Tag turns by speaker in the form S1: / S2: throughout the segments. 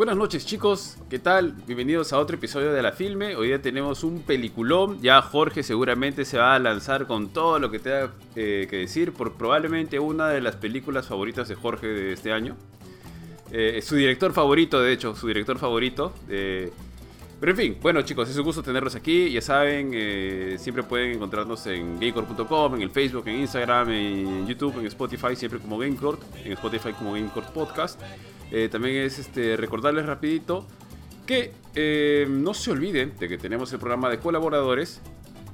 S1: Buenas noches chicos, ¿qué tal? Bienvenidos a otro episodio de La Filme. Hoy día tenemos un peliculón. Ya Jorge seguramente se va a lanzar con todo lo que tenga eh, que decir por probablemente una de las películas favoritas de Jorge de este año. Eh, su director favorito, de hecho, su director favorito. Eh, pero en fin, bueno chicos, es un gusto tenerlos aquí. Ya saben, eh, siempre pueden encontrarnos en gamecore.com, en el Facebook, en Instagram, en YouTube, en Spotify, siempre como Gamecore, en Spotify como Gamecore Podcast. Eh, también es este, recordarles rapidito que eh, no se olviden de que tenemos el programa de colaboradores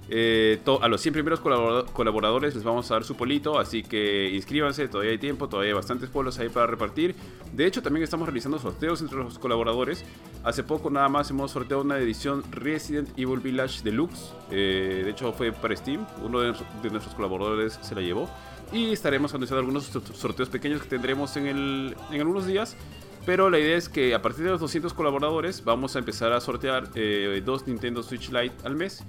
S1: eh, a los 100 primeros colaboradores les vamos a dar su polito, así que inscríbanse, todavía hay tiempo, todavía hay bastantes polos ahí para repartir. De hecho, también estamos realizando sorteos entre los colaboradores. Hace poco nada más hemos sorteado una edición Resident Evil Village Deluxe. Eh, de hecho, fue para Steam, uno de, nuestros colaboradores se la llevó. Y estaremos anunciando algunos sorteos pequeños que tendremos en, el, en algunos días. Pero la idea es que a partir de los 200 colaboradores vamos a empezar a sortear eh, dos Nintendo Switch Lite al mes.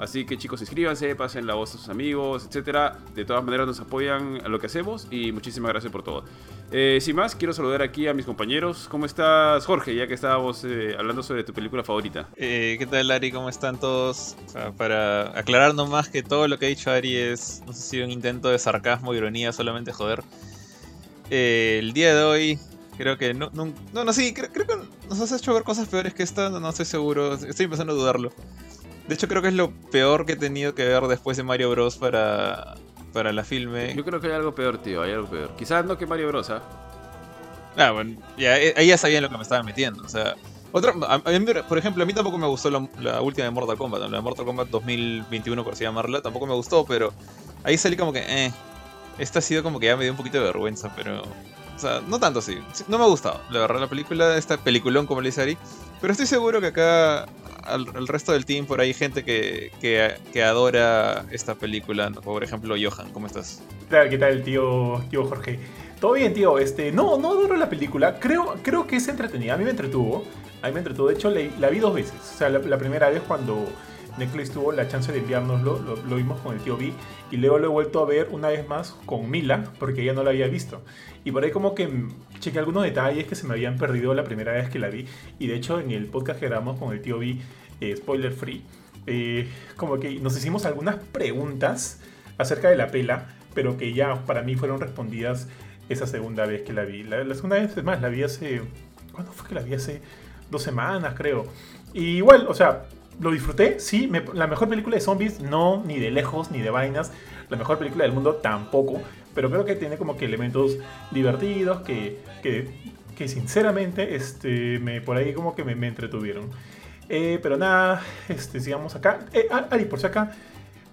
S1: Así que chicos, inscríbanse, pasen la voz a sus amigos, etcétera. De todas maneras nos apoyan a lo que hacemos y muchísimas gracias por todo. Eh, sin más, quiero saludar aquí a mis compañeros. ¿Cómo estás, Jorge? Ya que estábamos eh, hablando sobre tu película favorita.
S2: Eh, ¿Qué tal, Ari? ¿Cómo están todos? para aclarar nomás que todo lo que ha dicho Ari es, no sé si un intento de sarcasmo, ironía, solamente joder. el día de hoy creo que no, no, no, no sí, creo, creo, que nos has hecho ver cosas peores que esta, no estoy seguro, estoy empezando a dudarlo. De hecho, creo que es lo peor que he tenido que ver después de Mario Bros. para, para la filme.
S1: Yo creo que hay algo peor, tío, hay algo peor. Quizás no que Mario Bros. ¿ah?
S2: ah bueno, ya, eh, ahí ya sabían lo que me estaban metiendo. O sea, otra, por ejemplo, a mí tampoco me gustó la, última de Mortal Kombat, la de Mortal Kombat 2021, por así llamarla, tampoco me gustó, pero ahí salí como que, eh, esta ha sido como que ya me dio un poquito de vergüenza, pero, o sea, no tanto así, no me ha gustado, la verdad, la película, esta peliculón, como le dice Ari, pero estoy seguro que acá al, resto del team por ahí gente que, que, adora esta película. Por ejemplo, Johan, ¿cómo estás?
S3: ¿Qué tal, tío, tío Jorge? Todo bien, tío. Este, no, no adoro la película. Creo, creo que es entretenida. A mí me entretuvo. A mí me entretuvo. De hecho, la, vi dos veces. O sea, la, primera vez cuando Netflix tuvo la chance de enviárnoslo, lo, lo, vimos con el tío B. Y luego lo he vuelto a ver una vez más con Mila, porque ella no la había visto. Y por ahí como que chequé algunos detalles que se me habían perdido la primera vez que la vi. Y de hecho en el podcast que grabamos con el tío B, eh, spoiler free, eh, como que nos hicimos algunas preguntas acerca de la pela, pero que ya para mí fueron respondidas esa segunda vez que la vi. La, segunda vez, más, la vi hace... ¿Cuándo fue que la vi? Hace dos semanas, creo. Y igual, o sea, lo disfruté, sí. la mejor película de zombies, no, ni de lejos, ni de vainas. La mejor película del mundo, tampoco pero creo que tiene como que elementos divertidos que, que, sinceramente este, me, por ahí como que me, entretuvieron. Eh, pero nada, este, sigamos acá. Eh, Ari, por si acá,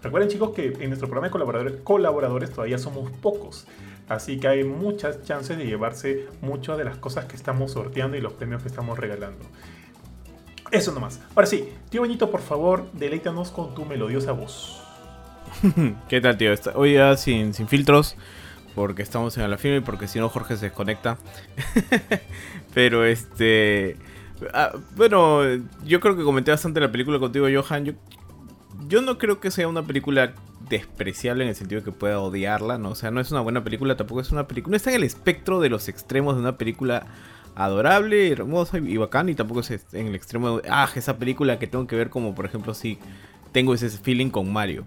S3: recuerden chicos que en nuestro programa de colaboradores, colaboradores todavía somos pocos. Así que hay muchas chances de llevarse muchas de las cosas que estamos sorteando y los premios que estamos regalando. Eso nomás. Ahora sí, tío Benito, por favor, deleítanos con tu melodiosa voz.
S4: ¿Qué tal, tío? Hoy ya sin, sin filtros, porque estamos en la firma y porque si no Jorge se desconecta. Pero este... Ah, bueno, yo creo que comenté bastante la película contigo, Johan. Yo, yo no creo que sea una película despreciable en el sentido de que pueda odiarla, ¿no? O sea, no es una buena película, tampoco es una película... No está en el espectro de los extremos de una película adorable, hermosa y bacán, y tampoco es en el extremo de, ah, esa película que tengo que ver como, por ejemplo, si tengo ese feeling con Mario.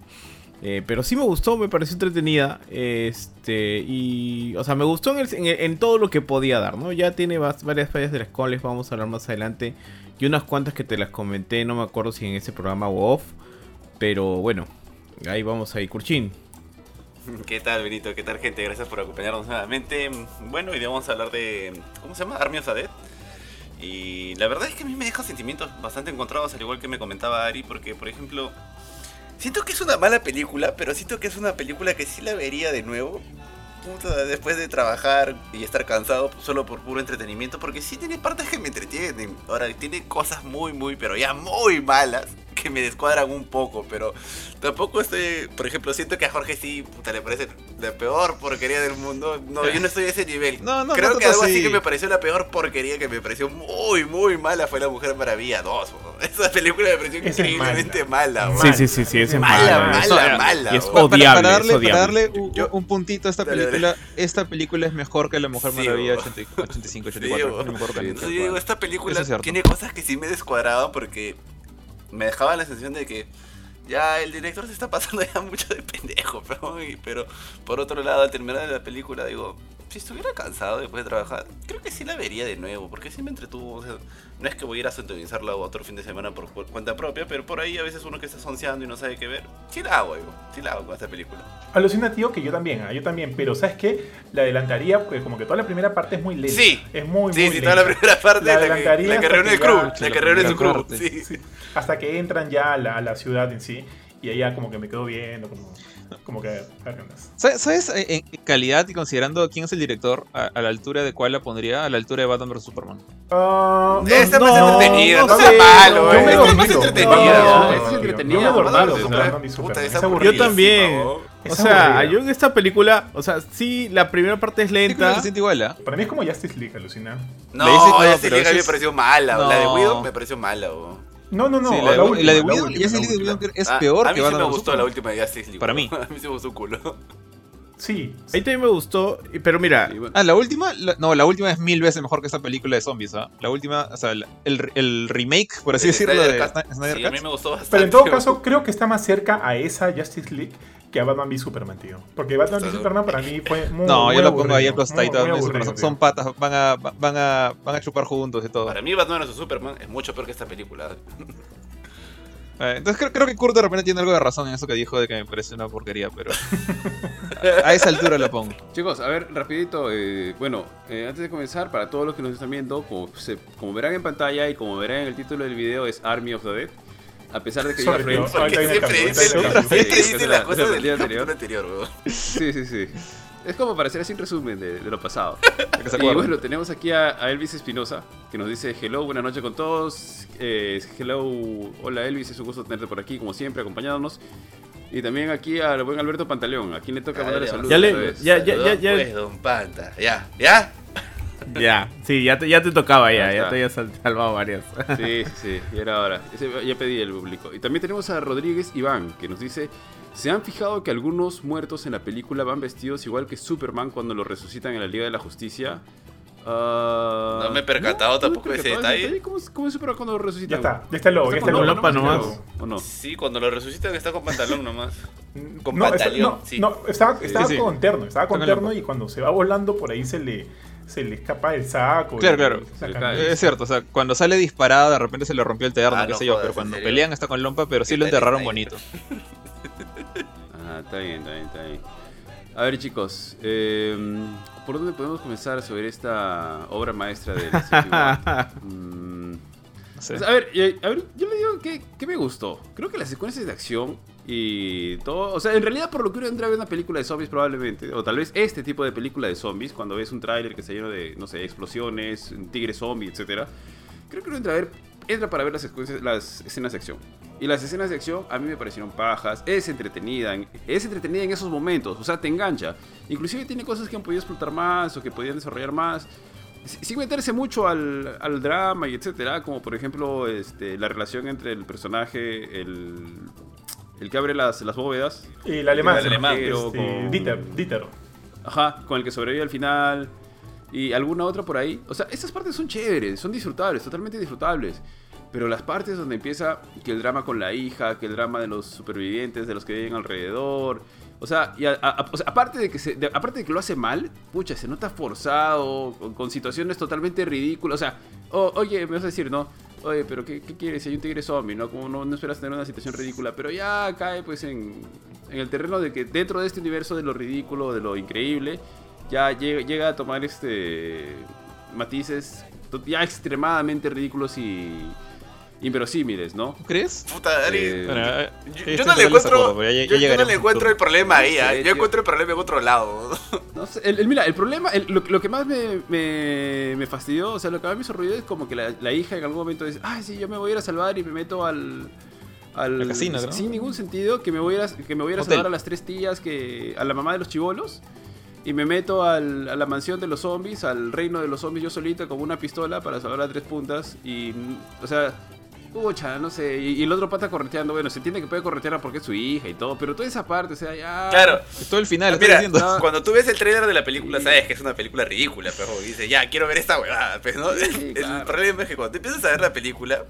S4: Eh, pero sí me gustó, me pareció entretenida. Este, y, o sea, me gustó en, todo lo que podía dar, ¿no? Ya tiene varias fallas de las cuales vamos a hablar más adelante. Y unas cuantas que te las comenté, no me acuerdo si en ese programa o off. Pero bueno, ahí vamos ahí, Curchín.
S5: ¿Qué tal, Benito? ¿Qué tal, gente? Gracias por acompañarnos nuevamente. Bueno, hoy vamos a hablar de. ¿Cómo se llama? Army of. Y la verdad es que a mí me deja sentimientos bastante encontrados, al igual que me comentaba Ari, porque, por ejemplo, Siento que es una mala película, pero siento que es una película que sí la vería de nuevo. después de trabajar y estar cansado solo por puro entretenimiento, porque sí tiene partes que me entretienen. Ahora, tiene cosas muy, muy, pero ya muy malas, que me descuadran un poco, pero tampoco estoy, por ejemplo, siento que a Jorge sí, puta, le parece la peor porquería del mundo. No, yo no estoy a ese nivel.
S2: No, no,
S5: Creo
S2: no
S5: que algo así que me pareció la peor porquería que me pareció muy, muy mala fue La Mujer Maravilla 2. weón. Esa película me pareció
S3: es
S5: increíblemente mala.
S3: mala.
S4: Sí, sí, sí, sí, es
S5: Mala, mala, mala,
S2: ya.
S4: Y es odiable,
S2: para, darle,
S4: es odiable.
S2: para darle un,
S5: Yo-
S2: un puntito a esta película, esta película es mejor que La Mujer
S5: Sí,
S2: Maravilla
S5: bo.
S2: 80 85,
S5: Sí,
S2: 84.
S5: bo.
S2: no me acuerdo cuál.
S5: Entonces yo digo, esta película
S2: es
S5: tiene cosas que sí me descuadraban porque me dejaba la sensación de que ya el director se está pasando ya mucho de pendejo, pero, por otro lado, al terminar la película, digo, si estuviera cansado después de trabajar, creo que sí la vería de nuevo, porque sí me entretuvo. o sea, no es que voy a ir a sintonizarla otro fin de semana por cu- cuenta propia, pero por ahí a veces uno que está sonceando y no sabe qué ver, sí la hago, digo, sí la hago con esta película.
S3: Alucina, tío, que yo también, ah, yo también, pero ¿sabes qué? La adelantaría porque como que toda la primera parte es muy lenta.
S5: Sí.
S3: Es muy,
S5: Sí,
S3: muy
S5: sí,
S3: lenta.
S5: toda la primera parte,
S3: La
S5: la, que,
S3: adelantaría
S5: la que reúne el crew,
S3: ya-
S5: la que reúne su crew,
S2: parte.
S5: sí.
S3: Sí, Hasta que entran ya a la, a la ciudad en sí. Y allá como que me quedo viendo, como, como que... onda.
S2: ¿Sabes, sabes, eh, en calidad y considerando quién es el director, a, a la altura de cuál la pondría? A la altura de Batman vs Superman.
S5: Esta
S4: no,
S5: más
S4: no,
S5: entretenida, no,
S4: no
S5: sea malo, eh.
S3: me he
S5: Esta es más entretenida.
S1: Es entretenida.
S3: yo me
S4: también. O sea, yo en esta película, o sea, sí, la primera parte es lenta.
S2: se siente igual, ¿ah?
S3: Para mí es como Justice League, alucina.
S5: No,
S2: pero
S5: League a mí me pareció mala. La de. Widow me pareció mala. bo.
S3: No, no, no.
S2: Sí, la, de,
S3: última,
S2: la de
S3: la
S2: Widow,
S3: última,
S2: Justice
S3: la
S2: League de es
S5: Ah,
S2: peor
S5: a
S2: que
S5: mí sí
S2: Batman
S5: me gustó la última de Justice League.
S2: Para mí.
S5: A mí sí me gustó un culo.
S3: Sí.
S4: Ahí también me gustó, pero mira,
S1: Y bueno,
S2: Ah, la última, la- no, la última es mil veces mejor que esta película de zombies, ¿ah? La última, o sea, el, el, el remake, por así
S5: El
S2: decirlo,
S5: Snyder
S2: de
S5: Cut.
S2: Sny- Snyder
S5: Sí, a mí me gustó bastante.
S3: Pero en todo caso, creo que está más cerca a esa Justice League que a Batman v Superman, tío. Porque Batman v. Superman para mí fue muy
S2: No,
S3: muy
S2: yo lo pongo ahí al costadito, son patas, van a, van a, van a chupar juntos y todo.
S5: Para mí Batman vs Superman es mucho peor que esta película.
S2: Eh, Entonces creo, creo que Kurt de repente tiene algo de razón en eso que dijo de que me parece una porquería, pero a, a esa altura lo pongo.
S1: Chicos, a ver, rapidito, eh, bueno, eh, antes de comenzar, para todos los que nos están viendo, como, se- como verán en pantalla y como verán en el título del video, es Army of the Dead. A pesar de que
S3: Sorry,
S1: Friends,
S5: Porque siempre dice,
S1: la-
S5: cosas
S1: esa
S5: del
S1: anterior.
S5: anterior, weón.
S1: Sí, sí, sí. Es como para hacer así un resumen de, de lo pasado. Y bueno, tenemos aquí a, a Elvis Espinosa, que nos dice hello, buenas noches con todos. Eh, hello, hola Elvis, es un gusto tenerte por aquí, como siempre, acompañándonos. Y también aquí al buen Alberto Pantaleón, a quien le toca mandarle saludos.
S4: Ya le- ya- ya-
S5: Perdón,
S4: ya-
S5: Pues, don Panta. Ya, ya.
S4: Ya, sí, ya te, ya te tocaba ya, ya
S1: está.
S4: te había sal- salvado varias.
S1: Sí, sí, sí, y era ahora. Ese- ya pedí el público. Y también tenemos a Rodríguez Iván, que nos dice: ¿Se han fijado que algunos muertos en la película van vestidos igual que Superman cuando lo resucitan en la Liga de la Justicia? Ah,
S5: No me he percatado tampoco ese detalle.
S1: ¿Cómo es, cómo es Superman cuando lo
S3: Ya
S1: resucitan?
S3: está, ya está el logo, ya está el
S1: con
S4: lopa nomás.
S1: ¿O no?
S5: Sí, cuando lo resucitan está con pantalón nomás. Con
S3: no, está-
S5: pantaleón,
S3: no,
S5: sí.
S3: no, estaba, estaba
S2: sí.
S3: con terno, estaba con
S2: Está con
S3: terno y cuando se va volando por ahí se le, se le escapa el saco.
S2: Claro,
S3: y-
S2: claro.
S3: la.
S2: Es cierto, o sea, cuando sale disparada de repente se le rompió el terno,
S5: Ah,
S2: qué
S5: no
S2: sé yo, pero
S5: ¿en
S2: cuando
S5: serio?
S2: pelean está con lompa, pero sí
S5: ¿Qué
S2: lo enterraron bonito.
S1: Ah, está bien, está bien, está bien. A ver, chicos, eh, ¿por dónde podemos comenzar sobre esta obra maestra de War? Mm,
S2: No sé.
S1: Pues, a ver, y- a ver, yo le digo que, que me gustó. Creo que las secuencias de acción y todo. O sea, en realidad, por lo que uno entra a ver una película de zombies, probablemente. O tal vez este tipo de película de zombies, cuando ves un tráiler que está lleno de, no sé, explosiones, un tigre zombie, etcétera Creo que uno entra a ver. Entra para ver las, escenas de acción. Y las escenas de acción a mí me parecieron pajas. Es entretenida. en- Es entretenida en esos momentos. O sea, te engancha. Inclusive tiene cosas que han podido explotar más o que podían desarrollar más si- sin meterse mucho al, al drama y etcétera, como por ejemplo este, la relación entre el personaje, el, el que abre las, las bóvedas,
S3: El alemán,
S5: El alemán,
S3: este,
S1: con-
S3: Dieter, Dieter.
S1: ajá, con el que sobrevive al final y alguna otra por ahí. O sea, estas partes son chéveres, son disfrutables, totalmente disfrutables. Pero las partes donde empieza que el drama con la hija, que el drama de los supervivientes, de los que viven alrededor. O sea, y a- a- o sea, aparte, de que se, de- aparte de que lo hace mal, pucha, se nota forzado, con, con situaciones totalmente ridículas. O sea, oye, me vas a decir, ¿no? Oye, pero ¿qué, quieres si hay un tigre zombie, no? Como no, no esperas tener una situación ridícula, pero ya cae pues en, en el terreno de que dentro de este universo de lo ridículo, de lo increíble, ya llega, llega a tomar este matices ya extremadamente ridículos y inverosímiles, ¿no?
S2: ¿Tú crees?
S5: Puta, Dari.
S1: Eh,
S2: Bueno, eh,
S5: Yo, no le encuentro,
S2: ya- ya
S5: yo- yo no le encuentro el problema ahí,
S1: No
S5: ah,
S1: sé,
S5: yo
S1: tío.
S5: encuentro el problema en otro lado.
S1: No sé, el, el- mira, el problema, el- lo, lo que más me, me, me fastidió, o sea, lo que más me hizo ruido es como que la, la hija en algún momento dice, ay, sí, yo me voy a ir a salvar y me meto al, al
S2: casino, ¿no?
S1: sin ningún sentido que me voy a, ir a- que me voy a, ir a
S2: Hotel.
S1: salvar a las tres tías que a la mamá de los chivolos y me meto al- a la mansión de los zombies, al reino de los zombies yo solita con una pistola para salvar a tres puntas y o sea, pucha, no sé, y, y el otro pata correteando, bueno, se entiende que puede corretear porque es su hija y todo, pero toda esa parte, o sea, ya
S5: Claro.
S2: Es todo el final,
S5: Mira,
S2: diciendo.
S1: no.
S5: cuando tú ves el trailer de la película,
S1: Sí.
S5: sabes que es una película ridícula, pero dices, ya, quiero ver esta huevada, pues, ¿no?
S1: Sí,
S5: el
S1: claro.
S5: problema es que cuando te empiezas a ver la película,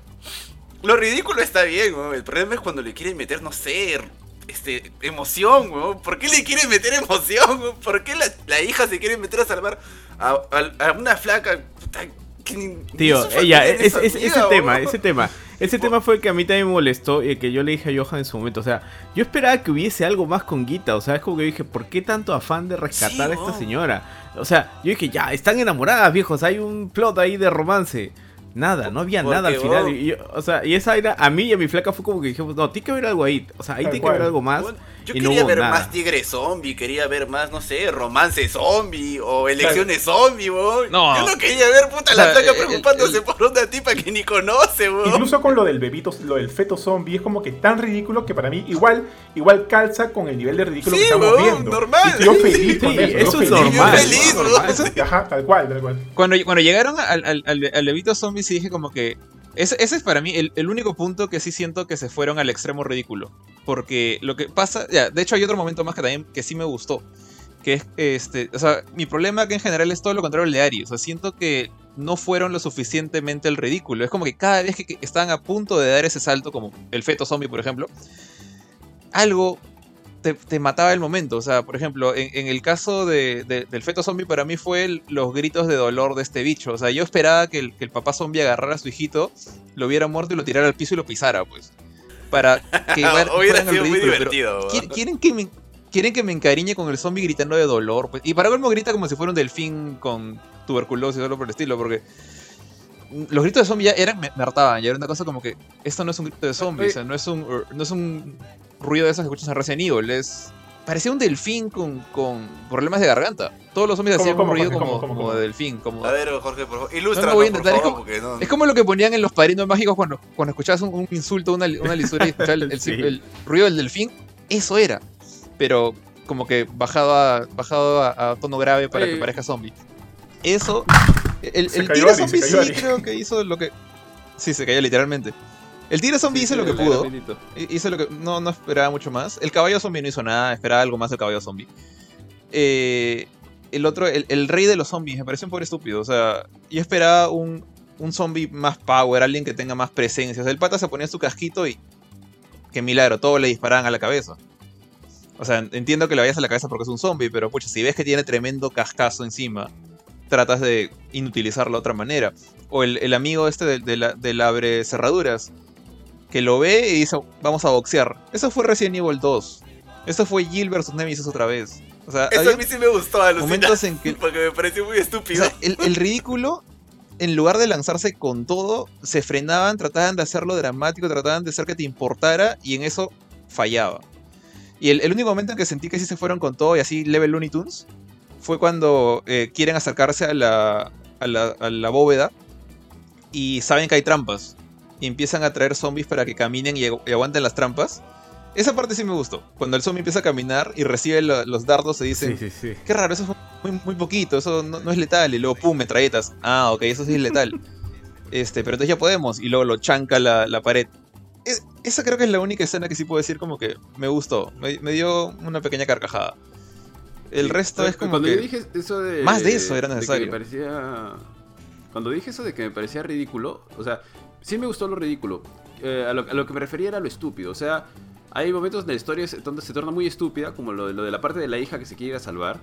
S5: lo ridículo está bien, ¿no? El problema es cuando le quieren meter, no sé, este, emoción, weón. ¿Por qué le quieren meter emoción, weón? ¿Por qué la, la hija se quiere meter a salvar a, a- a una flaca? puta, que ni- ni
S4: Tío, ella, es,
S5: su
S4: es-
S5: amiga,
S4: ese tema, ese tema. Ese tema fue el que a mí también me molestó y el que yo le dije a Johan en su momento. O sea, yo esperaba que hubiese algo más con Guita. O sea, es como que dije, ¿por qué tanto afán de rescatar
S5: Sí,
S4: a esta señora? O sea, yo dije, ya, están enamoradas, viejos. Hay un plot ahí de romance. Nada, no había nada al final.
S5: weón.
S4: Y yo- o sea, y esa era, a mí y a mi flaca fue como que dijimos, no, tiene que haber algo ahí. O sea, ahí tiene que haber algo más.
S5: Bueno, Yo
S4: y no
S5: quería
S4: hubo
S5: ver
S4: nada.
S5: más tigre zombie, quería ver más, no sé, romance zombie o elecciones zombie, weón.
S2: No.
S5: Yo no quería ver, puta,
S2: O sea,
S5: la flaca
S2: el-
S5: preocupándose
S2: el-
S5: por una tipa que ni conoce, weón.
S3: Incluso con lo del bebito, lo del feto zombie, es como que tan ridículo que para mí igual, igual calza con el nivel de ridículo
S5: Sí,
S3: que estamos
S5: weón,
S3: viendo.
S5: normal.
S3: Y yo feliz con
S4: Sí,
S3: eso.
S4: eso es
S3: feliz.
S4: normal.
S5: Feliz,
S4: normal.
S3: Ajá, tal cual, tal cual.
S2: Cuando, cuando llegaron al, al, al, al Levito Zombie, sí dije como que. Ese, ese es para mí el, el único punto que sí siento que se fueron al extremo ridículo. Porque lo que pasa. Ya, de hecho, hay otro momento más que también que sí me gustó. Que es este. O sea, mi problema que en general es todo lo contrario al de Ari. O sea, siento que no fueron lo suficientemente el ridículo. Es como que cada vez que, que estaban a punto de dar ese salto, como el feto zombie, por ejemplo, algo te, te mataba el momento. O sea, por ejemplo, en, en el caso de- de- del feto zombie, para mí fue el- los gritos de dolor de este bicho. O sea, yo esperaba que el, que el papá zombie agarrara a su hijito, lo viera muerto y lo tirara al piso y lo pisara, pues. Para que igual
S5: Hubiera sido muy
S2: pero
S5: divertido, weón.
S2: ¿quieren, quieren que me, quieren que me encariñe con el zombie gritando de dolor. Pues. Y para colmo grita como si fuera un delfín con tuberculosis o algo por el estilo, porque los gritos de zombie ya eran, me, me hartaban, ya era una cosa como que esto no es un grito de zombie, o sea, no es un, no es un ruido de esos que escuchas en Resident Evil, es... Parecía un delfín con, con problemas de garganta. Todos los zombies
S3: ¿Cómo,
S2: hacían
S3: cómo,
S2: un ruido
S3: Jorge?
S2: como,
S3: ¿Cómo, cómo,
S2: como
S3: cómo?
S2: de delfín. Como...
S5: A ver, Jorge, por favor,
S2: No,
S5: ilústranos,
S2: no voy a
S5: por
S2: intentar, es como-
S5: porque no...
S2: Es como lo que ponían en los padrinos mágicos cuando, cuando escuchabas un, un insulto, una, una lisura y escuchabas el, el-
S4: Sí.
S2: el ruido del delfín. Eso era. Pero como que bajado a, bajado a, a tono grave para que parezca zombie. Eso. El, el
S3: se
S2: zombie sí creo que hizo lo que. Sí, se cayó literalmente. El tigre zombie hizo lo que pudo. Hi- Hizo lo que. No, no esperaba mucho más. El caballo zombie no hizo nada, esperaba algo más del caballo zombie. Eh, el otro, el, el rey de los zombies, me pareció un pobre estúpido. O sea, yo esperaba un, un zombie más power, alguien que tenga más presencia. O sea, el pata se ponía su casquito y. Qué milagro, todos le disparaban a la cabeza. O sea, entiendo que le vayas a la cabeza porque es un zombie, pero pucha, si ves que tiene tremendo cascazo encima, tratas de inutilizarlo de otra manera. O el, el amigo este del, del abre cerraduras, que lo ve y dice, vamos a boxear. Eso fue Resident Evil 2. Eso fue Jill vs Nemesis otra vez. O sea,
S5: Eso a mí sí me gustó, alucina,
S2: momentos en que
S5: porque me pareció muy
S2: o
S5: estúpido.
S2: sea, el, el ridículo, en lugar de lanzarse con todo, se frenaban, trataban de hacerlo dramático, trataban de hacer que te importara y en eso fallaba. Y el, el único momento en que sentí que sí se fueron con todo y así level Looney Tunes fue cuando eh, quieren acercarse a la, a, la, a la bóveda y saben que hay trampas. Y empiezan a traer zombies para que caminen y, agu- y aguanten las trampas. Esa parte sí me gustó. Cuando el zombie empieza a caminar y recibe lo- los dardos, se dicen,
S4: Sí, sí, sí.
S2: Qué raro, eso fue muy, muy poquito, eso no, no es letal. Y luego, pum, metralletas. Ah, ok, eso sí es letal. Este, pero entonces ya podemos. Y luego lo chanca la, la pared. Es- esa creo que es la única escena que sí puedo decir como que me gustó. Me, me dio una pequeña carcajada. El resto es como
S1: cuando
S2: que...
S1: yo dije eso de
S2: Más de eso era
S1: que
S2: necesario.
S1: me parecía cuando dije eso de que me parecía ridículo o sea sí me gustó lo ridículo Eh, a, lo, a lo que me refería era lo estúpido o sea hay momentos de la historia donde se torna muy estúpida como lo de, lo de la parte de la hija que se quiere ir a salvar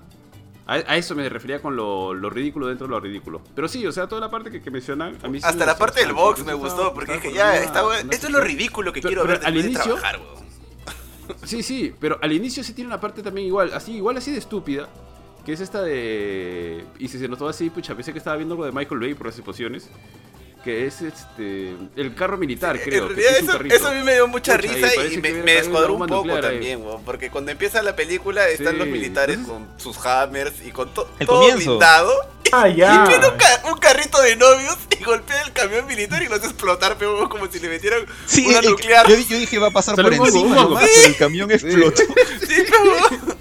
S1: a, a eso me refería con lo, lo ridículo dentro de lo ridículo pero sí o sea toda la parte que, que mencionan a mí sí
S5: Hasta
S1: me
S5: la parte del box me gustó, porque dije, ya,
S1: una- una
S5: Esto es lo ridículo que
S1: Pero-
S5: quiero
S1: pero
S5: ver
S1: al
S5: después de
S1: inicio-
S5: trabajar.
S1: Sí, sí, pero al inicio sí tiene una parte también igual, así, igual así de estúpida, que es esta de... Y si se notó así, pucha, pensé que estaba viendo algo de Michael Bay por las exposiciones. Que es este el carro militar, creo. que
S5: realidad
S1: es un
S5: eso, eso a mí me dio mucha
S1: Pucha,
S5: risa y, me, me descuadró un poco
S1: nuclear
S5: también, weón, porque cuando empieza la película están
S1: Sí,
S5: los militares con sus hammers y con to-
S2: El
S5: todo
S2: comienzo.
S5: blindado
S3: Ah,
S5: y
S3: ya.
S5: viene un, ca- un carrito de novios y golpea el camión militar y lo hace explotar, pero como si le metieran
S2: Sí,
S5: una
S2: el-
S5: nuclear.
S2: Yo, yo dije va a pasar por encima nomás, pero el camión explotó.
S5: Sí, pero...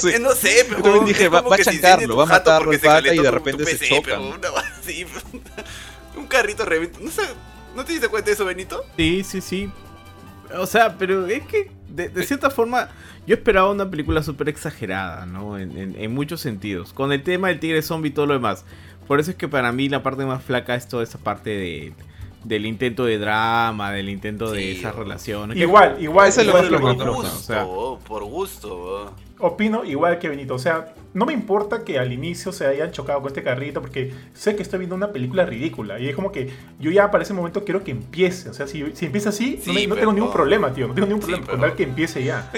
S2: Sí.
S5: Eh, No sé, pero
S2: Yo también dije, va- va a
S5: se
S2: chancarlo, va a matarlo el
S5: se
S2: pata y de repente se
S5: PC, sí, un carrito revienta. No sé, ¿no te diste cuenta de eso, Benito?
S4: Sí, sí, sí. O sea, pero es que de, de cierta forma yo esperaba una película súper exagerada, ¿no? En, en- en muchos sentidos. Con el tema del tigre zombie y todo lo demás. Por eso es que para mí la parte más flaca es toda esa parte de, del intento de drama, del intento de esas relaciones. que-
S3: Igual, igual.
S2: Ese es lo
S3: que
S5: Por gusto,
S4: o sea-
S5: oh, por gusto. oh.
S3: Opino igual que Benito. O sea, no me importa que al inicio se hayan chocado con este carrito porque sé que estoy viendo una película ridícula. Y es como que yo ya para ese momento quiero que empiece. O sea, si, si empieza así, no,
S5: Sí,
S3: me- no
S5: pero-
S3: tengo ningún problema, tío. No tengo ningún
S5: Sí,
S3: problema con tal que empiece ya.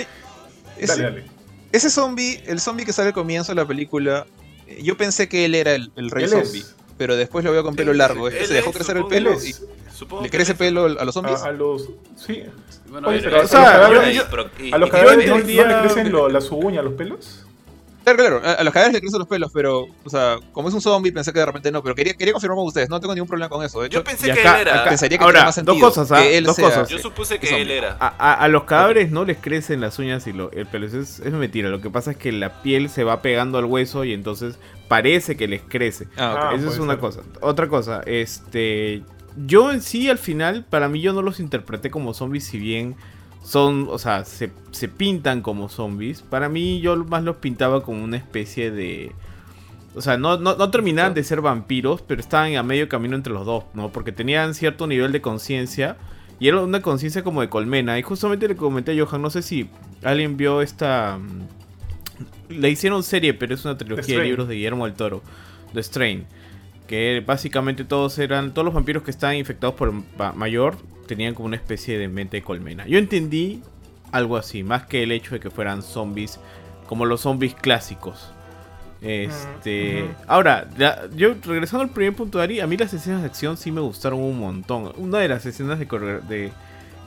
S2: Ese,
S3: Dale, dale.
S2: ese zombie, el zombie que sale al comienzo de la película, eh, yo pensé que él era el, el rey
S3: Él
S2: zombie.
S3: es.
S2: Pero después lo veo con pelo largo. es que
S5: él
S2: se dejó crecer el pelo
S3: es.
S2: y
S5: Supongo
S2: le crece
S5: es-
S2: pelo a los zombies.
S3: A, a los. Sí.
S1: Bueno,
S3: Oye,
S1: a ver,
S3: pero,
S1: o
S3: o
S1: sea,
S3: sea,
S1: yo-
S3: yo-
S1: yo-
S5: y-
S3: A los cadáveres no, le crecen lo- las uñas, los pelos.
S2: Claro, claro, a, los cadáveres le crecen los pelos, pero, o sea, como es un zombie, pensé que de repente no, pero quería, quería confirmar con ustedes, no tengo ningún problema con eso. De hecho,
S5: Yo pensé que él era.
S4: acá-
S2: pensaría que
S4: Ahora,
S2: más
S4: dos
S2: sentido
S4: cosas, ¿ah?
S2: que él
S4: Dos
S2: sea-
S4: cosas.
S5: Yo supuse que
S2: zombie.
S5: él era.
S4: A, a- a los cadáveres no les crecen las uñas y lo- el pelo. Eso Es, es mentira. Lo que pasa es que la piel se va pegando al hueso y entonces parece que les crece.
S2: Ah, ok.
S3: Ah,
S4: Eso es una
S3: ser.
S4: cosa. Otra cosa, este. Yo en sí, al final, para mí, yo no los interpreté como zombies, si bien son, o sea, se, se pintan como zombies. Para mí, yo más los pintaba como una especie de. O sea, no, no, no terminaban de ser vampiros, pero estaban a medio camino entre los dos, ¿no? Porque tenían cierto nivel de conciencia. Y era una conciencia como de colmena. Y justamente le comenté a Johan, no sé si alguien vio esta. Le hicieron serie, pero es una trilogía de libros de Guillermo del Toro. The Strain. Que básicamente todos eran. Todos los vampiros que estaban infectados por ma- mayor tenían como una especie de mente de colmena. Yo entendí algo así, más que el hecho de que fueran zombies como los zombies clásicos. Este, ahora, yo regresando al primer punto de Ari, a mí las escenas de acción sí me gustaron un montón. Una de las escenas de, de-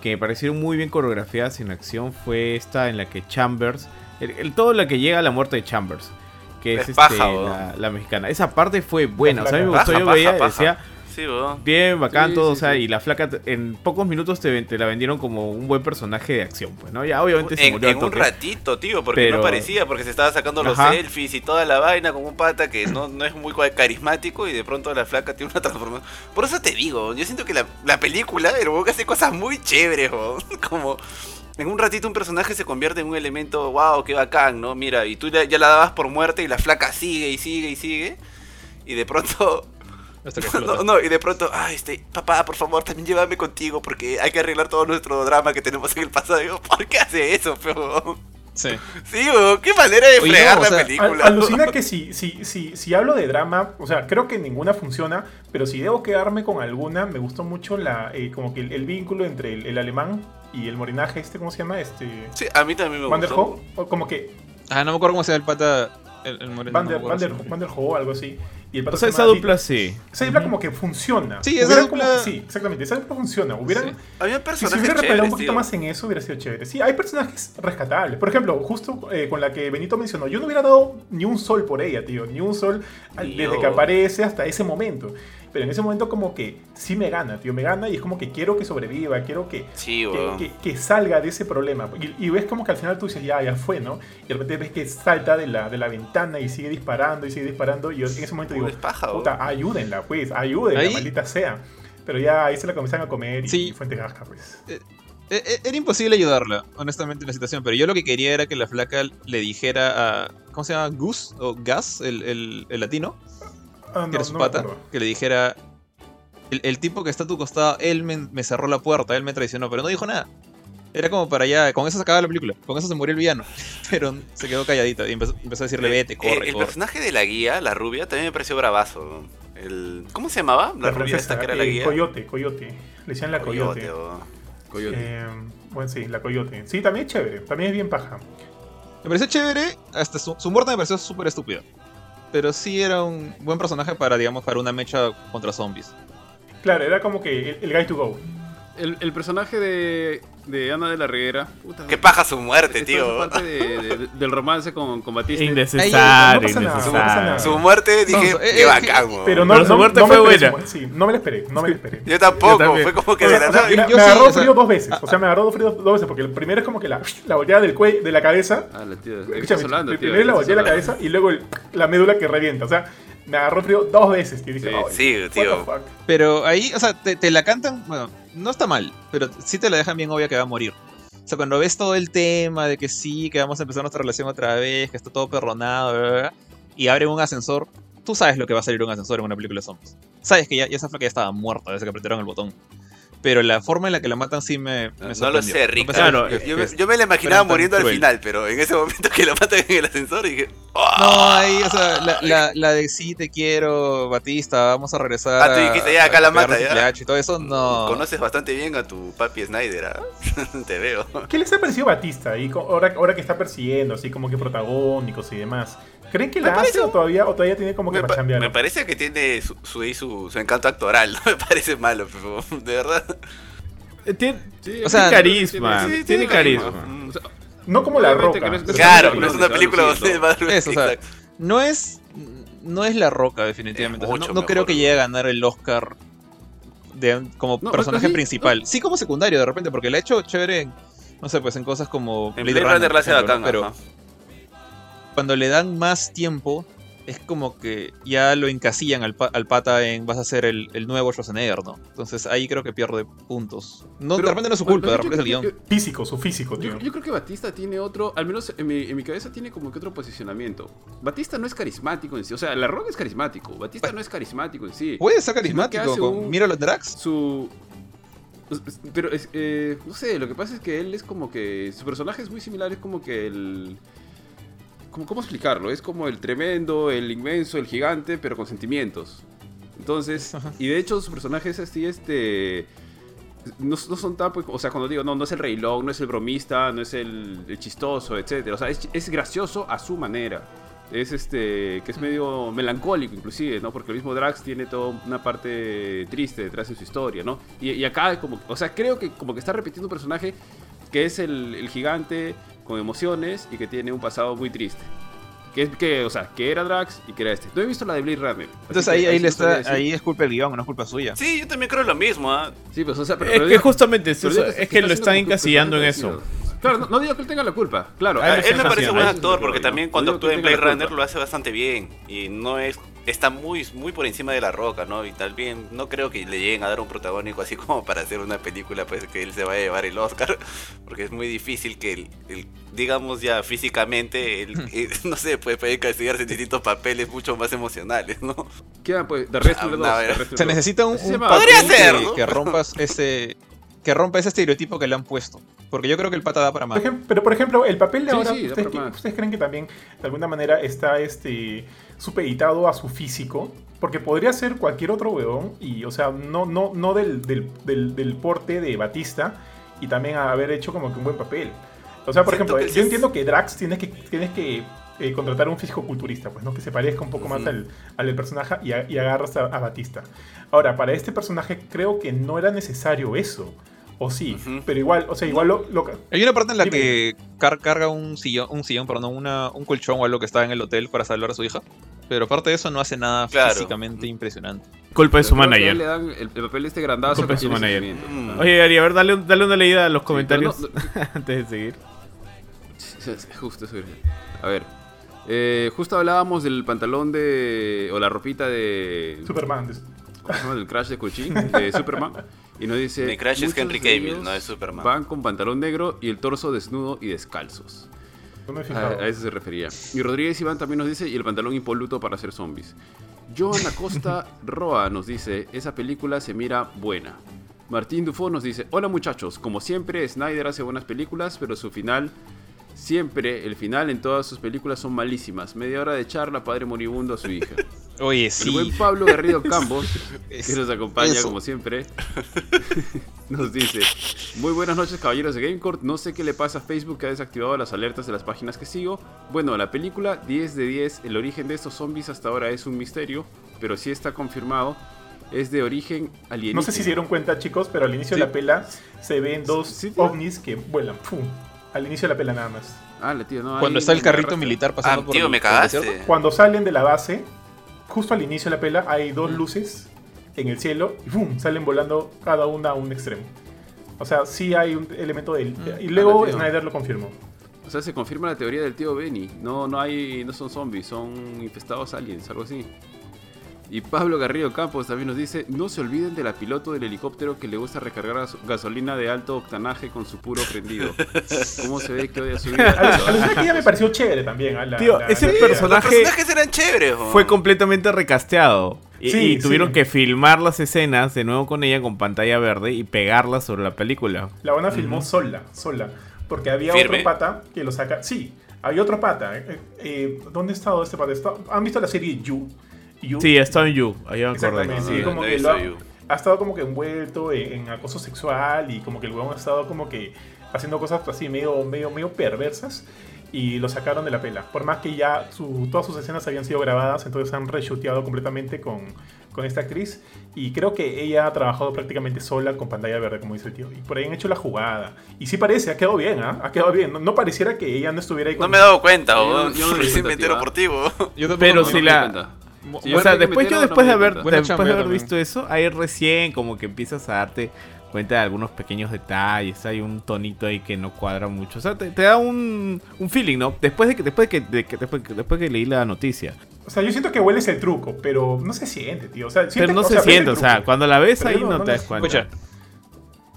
S4: que me parecieron muy bien coreografiadas en acción fue esta en la que Chambers, el, el- todo la que llega a la muerte de Chambers, que es,
S5: Es
S4: este,
S5: paja,
S4: la, la mexicana. Esa parte fue buena, o sea, a mí me
S3: Paja,
S4: gustó, yo
S5: paja,
S4: veía,
S5: paja.
S4: decía,
S5: Sí,
S4: bien bacán
S1: Sí,
S4: todo,
S1: sí,
S4: o sea,
S1: sí.
S4: y la flaca en pocos minutos te, te la vendieron como un buen personaje de acción, pues, ¿no? Ya obviamente se
S5: En,
S4: murió
S5: en un
S4: toque.
S5: ratito, tío, porque
S4: Pero-
S5: no parecía, porque se estaba sacando los
S4: Ajá.
S5: selfies y toda la vaina con un pata que no, no es muy carismático y de pronto la flaca tiene una transformación. Por eso te digo, yo siento que la, la película, el que hace cosas muy chéveres, weón. como en un ratito un personaje se convierte en un elemento, wow, qué bacán, ¿no? Mira, y tú ya, ya la dabas por muerte y la flaca sigue y sigue y sigue. Y de pronto
S2: Hasta que explota.
S5: no, no, y de pronto, ay, este, papá, por favor, también llévame contigo porque hay que arreglar todo nuestro drama que tenemos en el pasado. Digo, ¿por qué hace eso, pero?
S2: Sí.
S5: Sí, weón, qué manera de
S2: Oye,
S5: fregar
S2: no, o
S5: la
S3: Al-
S5: película.
S3: alucina que si, si, si, si hablo de drama, o sea, creo que ninguna funciona, pero si debo quedarme con alguna, me gustó mucho la eh, como que el, el vínculo entre el, el alemán y el morinaje este, ¿cómo se llama? Este
S5: Sí, a mí también me
S3: Van der
S5: gustó.
S3: Ho, o como que
S2: Ah, no me acuerdo cómo se llama el pata. El, el moreno,
S3: Van
S2: no
S3: der,
S2: me acuerdo
S3: Van der,
S2: su nombre.
S3: Van der Ho, algo así. Y el pato
S4: O sea,
S3: se
S4: esa dupla sí.
S3: Esa dupla como que funciona.
S2: Sí, esa dupla-
S3: como- sí, exactamente. Esa dupla funciona. Hubieran,
S2: Sí.
S5: Había
S3: Si se
S5: personajes
S3: hubiera reparado un poquito
S5: tío.
S3: más en eso, hubiera sido chévere. Sí, hay personajes rescatables. Por ejemplo, justo eh, con la que Benito mencionó, yo no hubiera dado ni un sol por ella, tío. Ni un sol desde que aparece hasta ese momento. Pero en ese momento como que sí me gana, tío. Me gana y es como que quiero que sobreviva, quiero que,
S5: Sí,
S3: que,
S5: weón.
S3: que- que salga de ese problema. Y, y ves como que al final tú dices, ya, ya fue, ¿no? Y de repente ves que salta de la, de la ventana y sigue disparando y sigue disparando. Y yo en ese momento digo,
S5: paja,
S3: puta, ayúdenla, pues, ayúdenla,
S2: Ahí-
S3: maldita sea. Pero ya ahí se la comienzan a comer y
S2: Sí.
S3: fuente gasca, pues.
S2: Eh, eh, Era imposible ayudarla, honestamente, en la situación. Pero yo lo que quería era que la flaca le dijera a. ¿Cómo se llama? Gus o Gas, el, el- el latino,
S3: Ah,
S2: que
S3: no,
S2: era su
S3: no me
S2: pata, que le dijera. El, el tipo que está a tu costado, él me, me cerró la puerta, él me traicionó, pero no dijo nada. Era como para allá, con eso se acababa la película, con eso se murió el villano. Pero se quedó calladita y empezó, empezó a decirle, vete,
S5: Eh,
S2: corre,
S5: el
S2: corre.
S5: personaje de la guía, la rubia, también me pareció bravazo. El, ¿Cómo se llamaba? La, rubia
S3: francesa,
S5: esta que era la guía.
S3: Coyote, Coyote. Le decían la Coyote.
S5: weón.
S1: Coyote.
S3: Eh, bueno, sí, la Coyote. Sí, también es chévere. También es bien paja.
S2: Me pareció chévere, hasta su, su muerte me pareció súper estúpida. Pero sí era un buen personaje para, digamos, para una mecha contra zombies.
S3: Claro, era como que el, el guy to go.
S1: El, el personaje de, de Ana de la Reguera. puta,
S5: Que paja su muerte,
S1: es
S5: tío.
S1: esa parte de- de- del romance con, con Batista.
S4: Innecesario,
S3: no.
S5: Su muerte dije,
S2: No, eh,
S5: qué
S2: eh,
S5: bacán.
S3: Pero no,
S4: Pero su
S3: no,
S4: muerte fue buena.
S3: su muerte, Sí, no me la esperé, no me la esperé.
S5: Yo tampoco, fue como que
S3: O
S5: de la
S3: o sea,
S5: nada.
S3: me,
S2: yo
S3: me
S2: sí,
S3: agarró
S2: o sea,
S3: frío dos veces. O sea, me agarró frío dos veces. Porque el primero es como que la, la volteada del cuello, de la cabeza.
S1: Ah, la tía. ¿De qué
S3: Escúchame,
S1: hablando,
S3: primero la
S1: ¿De qué
S3: volteada de la cabeza y luego el- la médula que revienta. O sea, me agarró frío dos veces. Y dije,
S1: Sí,
S3: "Ay,
S5: sí,
S3: what
S5: tío.
S3: the fuck".
S2: Pero ahí, o sea, te, te la cantan, bueno, no está mal, pero sí te la dejan bien obvia que va a morir. O sea, cuando ves todo el tema de que sí, que vamos a empezar nuestra relación otra vez, que está todo perronado, bla, bla, bla, y abren un ascensor, tú sabes lo que va a salir un ascensor en una película de zombies. Sabes que ya, ya esa flaca ya estaba muerta desde que apretaron el botón. Pero la forma en la que la matan sí me, me
S5: No lo sé, Rick.
S2: pensaba
S4: Claro,
S2: que-
S5: Yo
S2: que-
S5: me, yo me la imaginaba muriendo al
S2: cruel.
S5: final, pero en ese momento que la matan en el ascensor dije, ¡oh!
S2: No, ahí, o sea, la, la, la de sí te quiero, Batista, vamos a regresar.
S5: Ah, tú dijiste, ya, acá la mata, ya.
S2: Y todo eso, no.
S5: Conoces bastante bien a tu papi Snyder, ¿ah? Te veo.
S3: ¿Qué les ha parecido Batista? Y ahora, ahora que está persiguiendo, así como que protagónicos y demás. ¿Creen que
S5: Me
S3: la hace
S5: parece-
S3: o todavía, o todavía tiene como que
S5: Me,
S3: para
S5: pa-
S3: cambiar?
S5: me parece que tiene su, su, su, su encanto actoral, no me parece malo, pero de verdad.
S4: Eh, Tiene,
S1: Sí,
S2: O sea,
S4: tiene carisma,
S5: sí,
S4: tiene,
S5: tiene carisma.
S4: carisma.
S1: Mm, o sea,
S3: No como la roca.
S1: que no es-
S5: Claro, no es una película donde va a
S2: Eso, o sea,
S5: Exacto.
S2: no es no es la roca definitivamente.
S5: Es
S2: O sea, no creo que llegue a ganar el Oscar de, como
S1: No,
S2: personaje
S1: sí,
S2: principal. Sí como secundario de repente, porque la ha hecho chévere en, no sé, pues en cosas como
S5: En Blade Runner
S2: por
S5: la
S2: pero
S5: ajá.
S2: Cuando le dan más tiempo es como que ya lo encasillan al, pa- al pata en vas a ser el, el nuevo Schwarzenegger, ¿no? Entonces ahí creo que pierde puntos. No,
S1: pero-
S2: de repente no es su culpa, de
S1: pero
S2: repente es el guion.
S1: yo-
S3: Físico, su físico, tío.
S1: Yo, yo creo que Batista tiene otro, al menos en mi, en mi cabeza tiene como que otro posicionamiento. Batista no es carismático en sí, o sea, La Roca es carismático, Batista no es carismático en sí.
S2: Puede ser carismático, con-
S1: un-
S2: mira los drags.
S1: Su... Pero, es, eh, no sé, lo que pasa es que él es como que... Su personaje es muy similar, es como que el... ¿Cómo explicarlo? Es como el tremendo, el inmenso, el gigante, pero con sentimientos. Entonces, y de hecho su personaje es así, este... No, no son tan, pues, o sea, cuando digo, no, no es el reilón, no es el bromista, no es el, el chistoso, etcétera. O sea, es, es gracioso a su manera. Es este, que es medio melancólico inclusive, ¿no? Porque el mismo Drax tiene toda una parte triste detrás de su historia, ¿no? Y, y acá como, o sea, creo que como que está repitiendo un personaje que es el, el gigante con emociones y que tiene un pasado muy triste. Que es que, o sea, que era Drax y que era este. No he visto la de Blade Runner.
S2: Entonces
S1: que
S2: ahí, ahí le está, ahí es culpa del guion, no es culpa suya.
S5: Sí, yo también creo lo mismo, ¿ah?
S1: Sí, pues, o sea, pero,
S4: Es
S1: pero
S4: que
S1: digo-
S4: justamente es, eso, que lo están encasillando en eso.
S1: Claro, no, no digo que él tenga la culpa, claro.
S5: A él me parece
S4: haciendo,
S5: buen actor porque también cuando actúa en Blade
S1: la
S5: Runner lo hace bastante bien y no es está muy muy por encima de la roca, ¿no? Y tal bien no creo que le lleguen a dar un protagónico así como para hacer una película pues que él se vaya a llevar el Oscar, porque es muy difícil que el, el- digamos ya físicamente él, eh, no sé, puede, puede castigarse en distintos papeles mucho más emocionales, ¿no?
S1: Queda pues, The Wrestler
S5: Ah,
S1: 2.
S5: a ver.
S1: The Wrestler
S2: Se
S1: 2.
S2: necesita un,
S5: Podría
S2: que,
S5: ¿no?
S2: rompas ese que rompa ese estereotipo que le han puesto. Porque yo creo que el pata da para más.
S3: pero por ejemplo, el papel de
S1: Sí,
S3: ahora,
S1: sí, da
S3: ¿ustedes,
S1: para
S3: que-
S1: más.
S3: ustedes creen que también de alguna manera está este supeditado a su físico? Porque podría ser cualquier otro weón y, o sea, no, no, no del, del, del- del porte de Batista y también haber hecho como que un buen papel. O sea, por
S5: Siento
S3: ejemplo,
S5: que
S3: yo
S5: es-
S3: entiendo que Drax tienes que, tienes que eh, contratar un físico-culturista, pues, ¿no? Que se parezca un poco más al, al del personaje y, a- y agarras a, a Batista. Ahora, para este personaje creo que no era necesario eso. O sí, pero igual, o sea, igual lo, lo-
S2: Hay una parte en la
S3: Dime.
S2: que car- carga un sillón, un sillón, perdón, una, un colchón o algo que estaba en el hotel para salvar a su hija. Pero aparte de eso no hace nada
S5: Claro.
S2: físicamente impresionante.
S4: Culpa de su manager.
S1: le dan el, el papel de este grandazo.
S4: Culpa de su manager.
S5: Mm.
S4: Oye, Ari, a ver, dale, un- dale una leída a los comentarios
S1: no-
S4: antes de seguir.
S1: Justo. A ver. eh, justo hablábamos del pantalón de. o la ropita de.
S3: Superman.
S1: ¿Cómo se llama? Del Crash de Kuchin, de Superman. Y nos dice.
S5: Mi crush es
S1: "Muchos
S5: Henry Cavill, no es Superman".
S1: Van con pantalón negro y el torso desnudo y descalzos.
S3: No me
S1: A,
S3: fijado.
S1: a eso se refería. Y Rodríguez Iván también nos dice, y el pantalón impoluto para hacer zombies. Joan Acosta Roa nos dice, esa película se mira buena. Martín Dufo nos dice, hola muchachos, como siempre Snyder hace buenas películas, pero su final, siempre, el final en todas sus películas son malísimas. Media hora de charla, padre moribundo a su hija.
S2: Oye,
S1: El
S2: sí.
S1: buen Pablo Garrido Campos,
S2: Es-
S1: que nos acompaña
S5: eso.
S1: como siempre, nos dice: Muy buenas noches, caballeros de Gamecourt. No sé qué le pasa a Facebook que ha desactivado las alertas de las páginas que sigo. Bueno, la película 10 de 10. El origen de estos zombies hasta ahora es un misterio, pero sí está confirmado. Es de origen alienígena.
S3: No sé si se dieron cuenta, chicos, pero al inicio
S1: Sí.
S3: de la pela se ven dos
S1: Sí,
S3: ovnis que vuelan. ¡Pum! Al inicio de la pela nada más.
S1: Ah, la tía, no.
S2: Cuando está el carrito militar pasando
S5: Ah,
S2: por
S5: tío, me
S2: por el desierto.
S5: cagaste.
S3: Cuando salen de la base, justo al inicio de la pela hay dos luces en el cielo y ¡pum! salen volando cada una a un extremo. O sea, sí hay un elemento de... Y luego
S1: Ah, tío.
S3: Snyder lo confirmó.
S1: O sea, se confirma la teoría del tío Benny. No, no hay, no son zombies, son infestados aliens, algo así. Y Pablo Garrido Campos también nos dice, no se olviden de la piloto del helicóptero que le gusta recargar gas- gasolina de alto octanaje con su puro prendido. ¿Cómo se ve que odia su vida?
S3: A que ya me pareció chévere también. a la-
S4: Tío,
S3: la-
S4: ese
S3: la-
S5: Los
S4: personaje-
S5: personajes eran chéveres, ¿o?
S4: Fue completamente recasteado. Y,
S3: Sí,
S4: y tuvieron
S3: sí.
S4: que filmar las escenas de nuevo con ella con pantalla verde y pegarlas sobre la película.
S3: La buena filmó sola, sola. Porque había
S5: ¿Firme?
S3: otro pata que lo saca. Sí, había otro pata. eh, eh, ¿Dónde ha estado este pata? Está- ¿Han visto la serie You? You.
S4: Sí, en You, ahí me acordé.
S1: Sí,
S3: sí, como
S5: no he
S3: que lo ha, ha estado como que envuelto en, en acoso sexual y como que el huevón ha estado como que haciendo cosas así medio, medio, medio perversas y lo sacaron de la pela. Por más que ya su- todas sus escenas habían sido grabadas, entonces han reshoteado completamente con, con esta actriz y creo que ella ha trabajado prácticamente sola con pantalla verde, como dice el tío. Y por ahí han hecho la jugada. Y sí parece, ha quedado bien, ¿ah? Ha quedado bien. No, no pareciera que ella no estuviera ahí
S5: No
S3: con...
S5: me he dado cuenta,
S1: Yo no-
S5: ¿o?
S1: yo no me
S5: entero por ti.
S2: Yo
S4: Pero si
S1: No me
S4: la-
S1: Sí,
S4: o sea, después yo después de haber, después de haber
S2: también.
S4: visto eso, ahí recién como que empiezas a darte cuenta de algunos pequeños detalles, hay un tonito ahí que no cuadra mucho, o sea, te, te da un, un feeling, ¿no? Después de que después de que, de que- después, que- después que leí la noticia.
S3: O sea, yo siento que huele el truco, pero no se siente, tío. O sea, siente-
S4: Pero no
S3: o
S4: se
S3: sea,
S4: siente, o sea, cuando la ves
S3: Pero
S4: ahí
S3: no-
S4: no, te das cuenta.
S2: Escucha,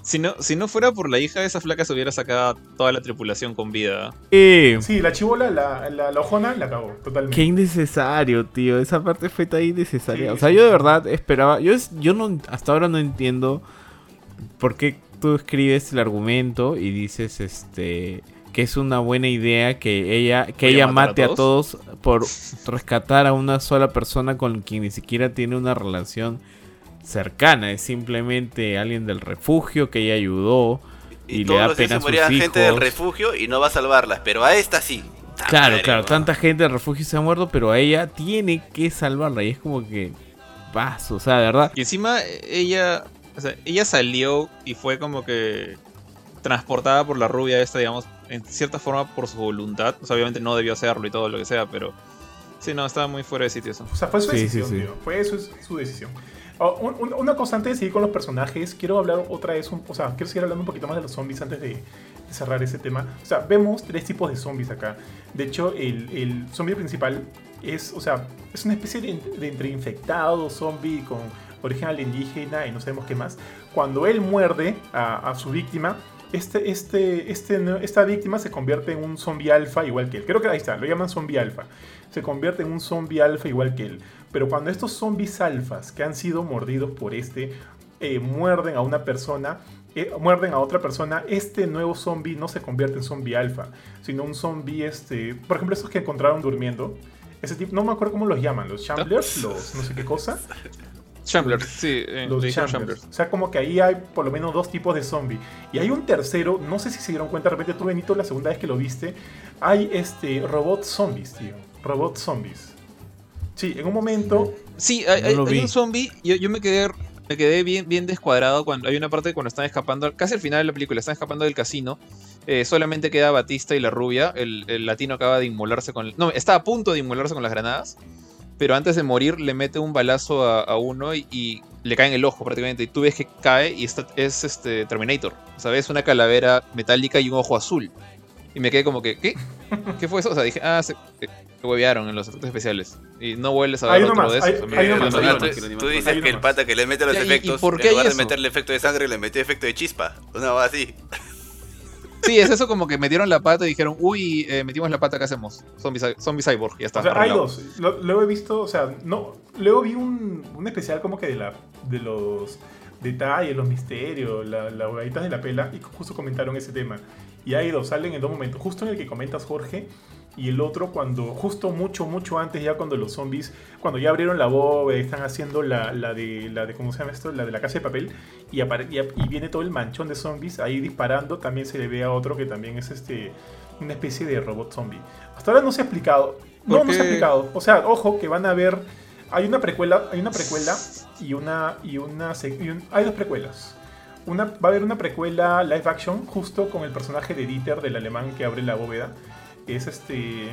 S2: si no, si no fuera por la hija de esa flaca se hubiera sacado toda la tripulación con vida.
S4: Eh,
S3: Sí, la chivola, la, la, la ojona, la cagó totalmente.
S4: Qué innecesario, tío. Esa parte fue tan innecesaria.
S3: Sí,
S4: o sea,
S3: sí,
S4: yo de verdad esperaba. Yo, es- yo no, hasta ahora no entiendo por qué tú escribes el argumento y dices este que es una buena idea que ella que
S2: ¿Voy a
S4: ella
S2: a
S4: mate a todos por rescatar a una sola persona con quien ni siquiera tiene una relación cercana. Es simplemente alguien del refugio que ella ayudó y,
S5: Y,
S4: le
S5: todos
S4: da pena
S5: se
S4: a sus
S5: moría gente del
S4: hijos.
S5: refugio y no va a salvarlas, pero a esta sí.
S4: Claro,
S5: madre,
S4: claro, tanta gente del refugio se ha muerto, pero a ella tiene que salvarla. Y es como que. Paso, o sea, de verdad.
S2: Y encima eh, ella, o sea, ella salió y fue como que transportada por la rubia esta, digamos, en cierta forma por su voluntad. O sea, obviamente no debió hacerlo y todo lo que sea, pero sí, no, estaba muy fuera de sitio eso.
S3: O sea, fue su
S4: Sí, sí,
S3: decisión,
S4: sí.
S3: tío. Fue su, su decisión. Oh, un- un- una cosa antes de seguir con los personajes, quiero hablar otra vez, un- o sea, quiero seguir hablando un poquito más de los zombies antes de, cerrar ese tema. O sea, vemos tres tipos de zombies acá. De hecho, el, el zombie principal es, o sea, es una especie de, entre infectado, zombie con origen alienígena y no sabemos qué más. Cuando él muerde a, su víctima, este, este, este, esta víctima se convierte en un zombie alfa igual que él. Creo que ahí está, lo llaman zombie alfa. Se convierte en un zombie alfa igual que él. Pero cuando estos zombies alfas que han sido mordidos por este eh, muerden a una persona, eh, muerden a otra persona, este nuevo zombie no se convierte en zombie alfa, sino un zombie, este, por ejemplo, esos que encontraron durmiendo. Ese tipo, no me acuerdo cómo los llaman, los shamblers, los no sé qué cosa.
S2: Shamblers, sí, eh,
S3: Los. Shamblers. O sea, como que ahí hay por lo menos dos tipos de zombie. Y hay un tercero, no sé si se dieron cuenta, de repente tú, Benito, la segunda vez que lo viste, hay este robot zombies, tío. Robot zombies. Sí, en un momento...
S2: Sí, hay,
S4: No
S2: hay-
S4: lo
S2: hay
S4: vi.
S2: un zombie. Yo, yo me quedé me quedé bien, bien descuadrado cuando hay una parte cuando están escapando, casi al final de la película, están escapando del casino. eh, solamente queda Batista y la rubia. El, el latino acaba de inmolarse con. No, está a punto de inmolarse con las granadas. Pero antes de morir le mete un balazo a, a uno y, y le cae en el ojo prácticamente. Y tú ves que cae y está, es este Terminator. O sea, ves una calavera metálica y un ojo azul. Y me quedé como que, ¿qué? ¿Qué fue eso? O sea, dije, ah, se, se huevearon en los efectos especiales. Y no vuelves a
S3: Hay
S2: ver
S3: uno
S2: otro
S3: más,
S2: de
S3: hay-
S2: esos.
S3: hay
S2: me-
S3: hay
S5: Ah,
S3: uno
S5: tú, tú
S3: Hay
S5: dices que el pata que le mete los
S2: Ya, ¿y- y
S5: efectos,
S2: por qué
S5: en
S2: hay
S5: lugar de meterle efecto de sangre, le metió efecto de chispa. Una va así.
S2: Sí, es eso como que metieron la pata y dijeron, uy, eh, metimos la pata, ¿qué hacemos? Zombie, zombie cyborg, ya está.
S3: O sea, hay dos. Lo- luego he visto, o sea, no. Luego vi un, un especial como que de la de los detalles, los misterios, la- las de la pela, y justo comentaron ese tema. Y hay dos, salen en dos momentos. Justo en el que comentas, Jorge, y el otro cuando, justo mucho, mucho antes, ya cuando los zombies, cuando ya abrieron la bóveda, están haciendo la, la de, la de, ¿cómo se llama esto? La de la casa de papel, y, apare- y, y viene todo el manchón de zombies ahí disparando, también se le ve a otro que también es este, una especie de robot zombie. Hasta ahora no se ha explicado, no,
S2: ¿Por
S3: no se ha explicado, o sea, ojo que van a ver, hay una precuela, hay una precuela y una, y una, sec- y un- hay dos precuelas. Una, va a haber una precuela live action justo con el personaje de Dieter, del alemán que abre la bóveda. Es este.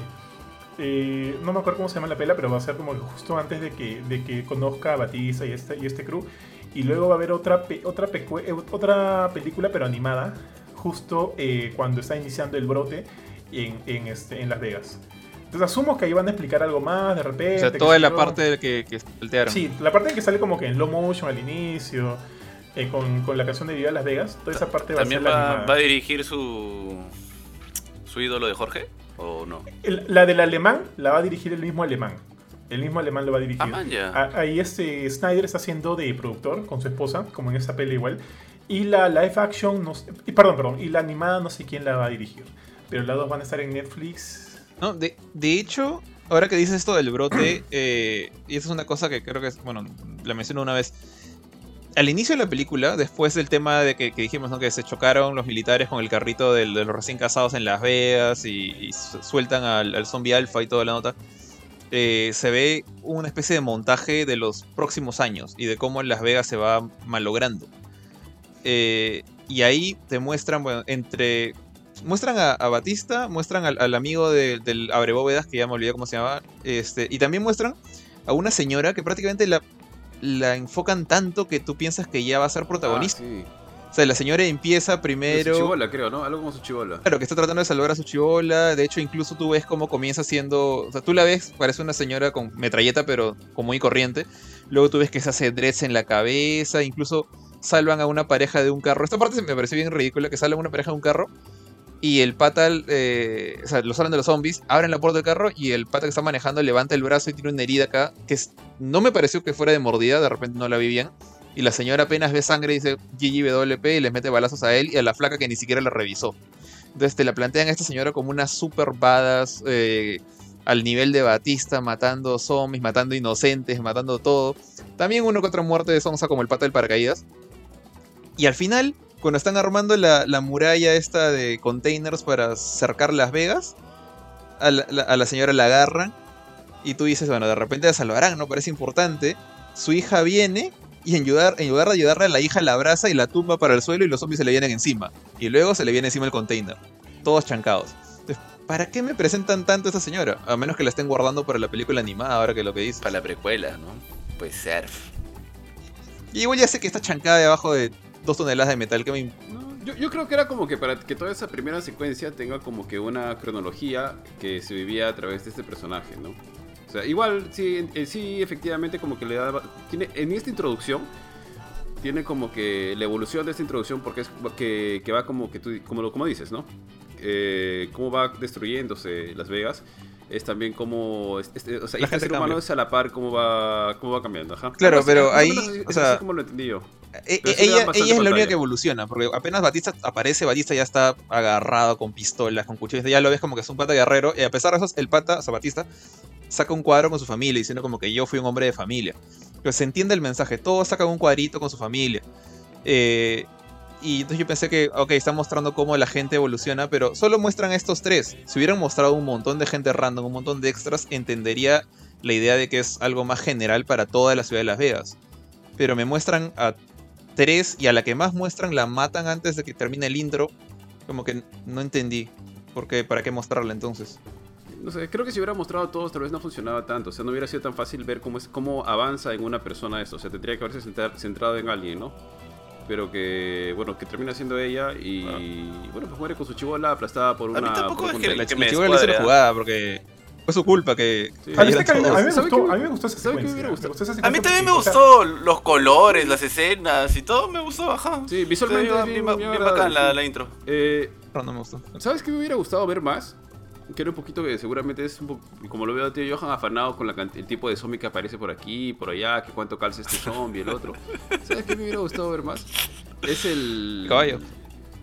S3: eh, no me acuerdo cómo se llama la pela, pero va a ser como justo antes de que, de que conozca a Batista y este, y este crew. Y luego va a haber otra, pe- otra, eh, otra película, pero animada, justo eh, cuando está iniciando el brote en, en, este, en Las Vegas. Entonces asumo que ahí van a explicar algo más de repente.
S2: O sea, toda la
S3: yo.
S2: parte que, que saltearon.
S3: Sí, la parte que sale como que en low motion al inicio, eh, con, con la canción de Viva Las Vegas, toda esa parte va a ser
S5: ¿También
S3: la
S5: va, va a dirigir su, su ídolo de Jorge? ¿O no?
S3: El- la del alemán la va a dirigir el mismo alemán. El mismo alemán lo va a dirigir.
S5: Ah, man,
S3: Ahí este Snyder está haciendo de productor con su esposa, como en esa peli igual. Y la live action, no sé- y perdón, perdón, y la animada no sé quién la va a dirigir. Pero las dos van a estar en Netflix.
S2: No, de, de hecho, ahora que dices esto del brote, eh, y eso es una cosa que creo que es, bueno, la menciono una vez. Al inicio de la película, después del tema de que, dijimos. Que se chocaron los militares con el carrito de los recién casados en Las Vegas y, y su- sueltan al, zombie alfa y toda la nota. eh, se ve una especie de montaje de los próximos años y de cómo Las Vegas se va malogrando. Eh, y ahí te muestran, bueno, entre muestran a, Batista, muestran al, al amigo de- del Abrebóvedas, que ya me olvidé cómo se llamaba, este, y también muestran a una señora que prácticamente la, la enfocan tanto que tú piensas que ya va a ser protagonista.
S1: Ah, sí.
S2: O sea, la señora empieza
S1: Su
S2: primero...
S1: chibola, creo, ¿no? Algo como su chibola.
S2: Claro, que está tratando de salvar a su chivola. De hecho, incluso tú ves cómo comienza siendo. O sea, tú la ves, parece una señora con metralleta, pero como muy corriente. Luego tú ves que se hace dreads en la cabeza. Incluso salvan a una pareja de un carro. Esta parte me pareció bien ridícula: que salvan a una pareja de un carro. Y el pata, eh, o sea, lo salen de los zombies, abren la puerta del carro. Y el pata que está manejando levanta el brazo y tiene una herida acá. Que no me pareció que fuera de mordida, de repente no la vi bien. Y la señora apenas ve sangre y dice GGWP y les mete balazos a él y a la flaca que ni siquiera la revisó. Entonces te la plantean a esta señora como una super badass eh, al nivel de Batista, matando zombies, matando inocentes, matando todo. También uno que otra muerte de Sonsa como el pata del paracaídas. Y al final, cuando están armando la, la muralla esta de containers para cercar Las Vegas, a la, la- a la señora la agarran y tú dices, bueno, de repente la salvarán, ¿no? Parece importante. Su hija viene y en lugar, en lugar de ayudarle, la hija la abraza y la tumba para el suelo y los zombies se le vienen encima. Y luego se le viene encima el container. Todos chancados. Entonces, ¿para qué me presentan tanto a esa señora? A menos que la estén guardando para la película animada, ahora que lo que dice.
S5: Para la precuela, ¿no? Puede ser.
S2: Y igual ya sé que está chancada debajo de dos toneladas de metal. Que me...
S1: Yo, creo que era como que para que toda esa primera secuencia tenga como que una cronología que se vivía a través de este personaje, ¿no? O sea, igual, sí, en- en sí, efectivamente, como que le da... Tiene, en esta introducción, tiene como que la evolución de esta introducción, porque es que, que va como que tú, como, como dices, ¿no? Eh, cómo va destruyéndose Las Vegas. Es también como... es- es- o sea, este
S2: gente
S1: ser humano es a la par cómo va, cómo va cambiando, ajá.
S2: Claro, pero ahí,
S1: menos
S2: o sea,
S1: como lo entendí yo.
S2: E- e- ella, es la única que evoluciona, porque apenas Batista aparece, Batista ya está agarrado con pistolas, con cuchillos, ya lo ves como que es un pata guerrero, y a pesar de eso, el pata, o sea, Batista, saca un cuadro con su familia, diciendo como que yo fui un hombre de familia. Pero se entiende el mensaje, todos sacan un cuadrito con su familia. Eh, y entonces yo pensé que, ok, están mostrando cómo la gente evoluciona, pero solo muestran estos tres. Si hubieran mostrado un montón de gente random, un montón de extras, entendería la idea de que es algo más general para toda la ciudad de Las Vegas. Pero me muestran a tres y a la que más muestran la matan antes de que termine el intro. Como que no entendí. ¿Por qué? ¿Para qué mostrarla entonces?
S1: No sé, creo que si hubiera mostrado a todos tal vez no funcionaba tanto. O sea, no hubiera sido tan fácil ver cómo, es, cómo avanza en una persona esto. O sea, tendría que haberse centra- centrado en alguien, ¿no? Pero que, bueno, que termina siendo ella y, bueno, pues muere con su chivola aplastada por
S5: A
S1: una...
S5: mí tampoco es que-.
S2: La
S5: que me
S2: chica le hizo la
S5: descuadre, ¿ah?
S2: jugada porque fue su culpa que...
S1: Sí.
S3: A mí, este que- a mí me
S1: todos. ¿Sabe
S3: gustó, a mí me gustó esa
S1: me
S3: secuencia. Me gustó esa
S5: A mí
S3: secuencia
S5: también me gustó los colores, las escenas y todo me gustó, ajá.
S1: Sí, visualmente
S5: bien,
S1: bien,
S5: bien bacán la, la intro.
S1: Eh,
S2: No, no me gustó.
S1: ¿Sabes qué me hubiera gustado ver más? Que era un poquito que seguramente es un poco, como lo veo a tío Johan, afanado con la el tipo de zombie que aparece por aquí, por allá, que cuánto calza este zombie, el otro. ¿Sabes qué me hubiera gustado ver más? Es el...
S2: Caballo.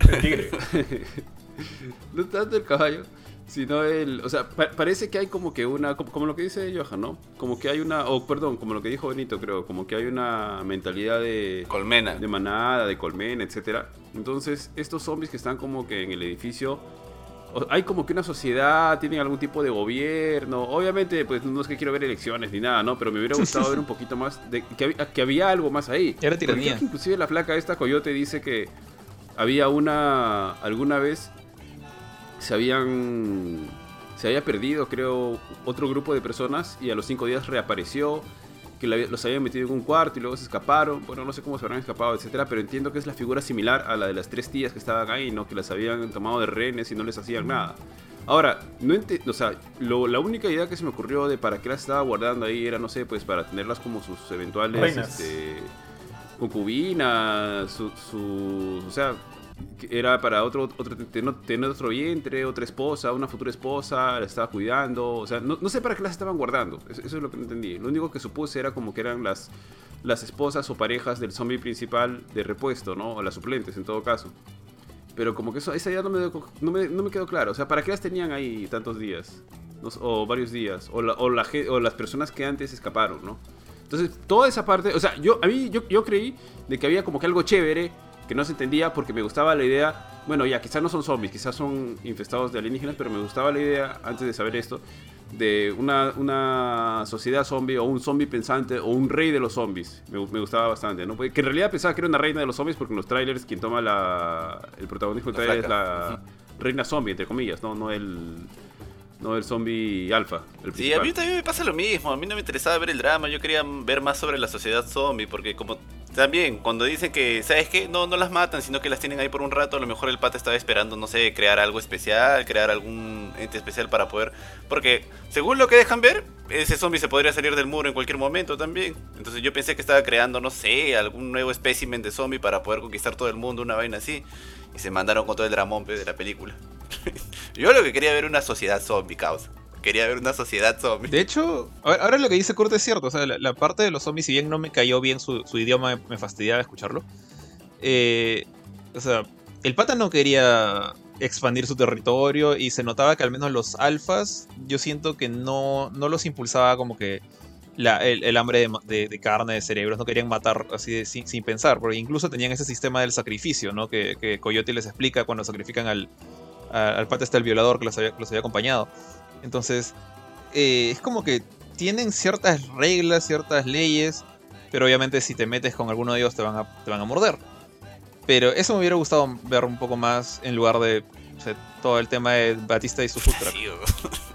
S3: el tigre.
S1: no tanto el caballo, Sino el, o sea, pa- parece que hay como que una, como, como lo que dice Johan, ¿no? Como que hay una, o perdón, como lo que dijo Benito, creo, como que hay una mentalidad de,
S5: Colmena.
S1: de manada, de colmena, etcétera. Entonces, estos zombies que están como que en el edificio, hay como que una sociedad, tienen algún tipo de gobierno. Obviamente, pues no es que quiero ver elecciones ni nada, ¿no? Pero me hubiera gustado ver un poquito más de que, que había algo más ahí.
S2: Era tiranía.
S1: inclusive la flaca esta coyote dice que había una alguna vez se habían se había perdido, creo, otro grupo de personas y a los cinco días reapareció, que los habían metido en un cuarto y luego se escaparon. Bueno, no sé cómo se habrán escapado, etcétera, pero entiendo que es la figura similar a la de las tres tías que estaban ahí, ¿no? Que las habían tomado de rehenes y no les hacían nada. Ahora, no o sea, lo- la única idea que se me ocurrió de para qué las estaba guardando ahí era, no sé, pues para tenerlas como sus eventuales este, concubinas, su, su- o sea, era para otro, otro tener, otro vientre, otra esposa, una futura esposa, la estaba cuidando, o sea, no, no sé para qué las estaban guardando, eso, es lo que no entendí. Lo único que supuse era como que eran las, las esposas o parejas del zombie principal de repuesto, ¿no? O las suplentes en todo caso. Pero como que eso, esa idea no me, no, me, no me quedó claro, o sea, ¿para qué las tenían ahí tantos días? O varios días, o, la- o, o las personas que antes escaparon, ¿no? Entonces, toda esa parte, o sea, yo, a mí, yo, yo creí de que había como que algo chévere que no se entendía porque me gustaba la idea, bueno, ya, quizás no son zombies, quizás son infestados de alienígenas, pero me gustaba la idea, antes de saber esto, de una, una sociedad zombie o un zombie pensante o un rey de los zombies. Me, me gustaba bastante, ¿no? Porque que en realidad pensaba que era una reina de los zombies porque en los trailers quien toma la, el protagonismo del trailer es la reina zombie, entre comillas, ¿no? No el, no el zombie alfa. El
S5: Sí, a mí también me pasa lo mismo. A mí no me interesaba ver el drama. Yo quería ver más sobre la sociedad zombie. Porque, como también, cuando dicen que, ¿sabes qué? No, no las matan, sino que las tienen ahí por un rato. A lo mejor el pata estaba esperando, no sé, crear algo especial, crear algún ente especial para poder. Porque, según lo que dejan ver, ese zombie se podría salir del muro en cualquier momento también. Entonces, yo pensé que estaba creando, no sé, algún nuevo espécimen de zombie para poder conquistar todo el mundo, una vaina así. Y se mandaron con todo el dramón de la película. yo lo que quería ver una sociedad zombie, causa. Quería ver una sociedad zombie.
S2: De hecho, ahora lo que dice Kurt es cierto. O sea, la, parte de los zombies, si bien no me cayó bien su, su idioma, me, fastidiaba escucharlo. eh, o sea, el pata no quería expandir su territorio y se notaba que al menos los alfas, yo siento que no, no los impulsaba como que la- el, hambre de, carne, de cerebros, no querían matar así sin, pensar, porque incluso tenían ese sistema del sacrificio, ¿no? Que, Coyote les explica cuando sacrifican al, al pata está el violador que los había, que los había acompañado. Entonces, eh, es como que tienen ciertas reglas, ciertas leyes, pero obviamente si te metes con alguno de ellos te van a, te van a morder. Pero eso me hubiera gustado ver un poco más en lugar de o sea, todo el tema de Batista y su food truck.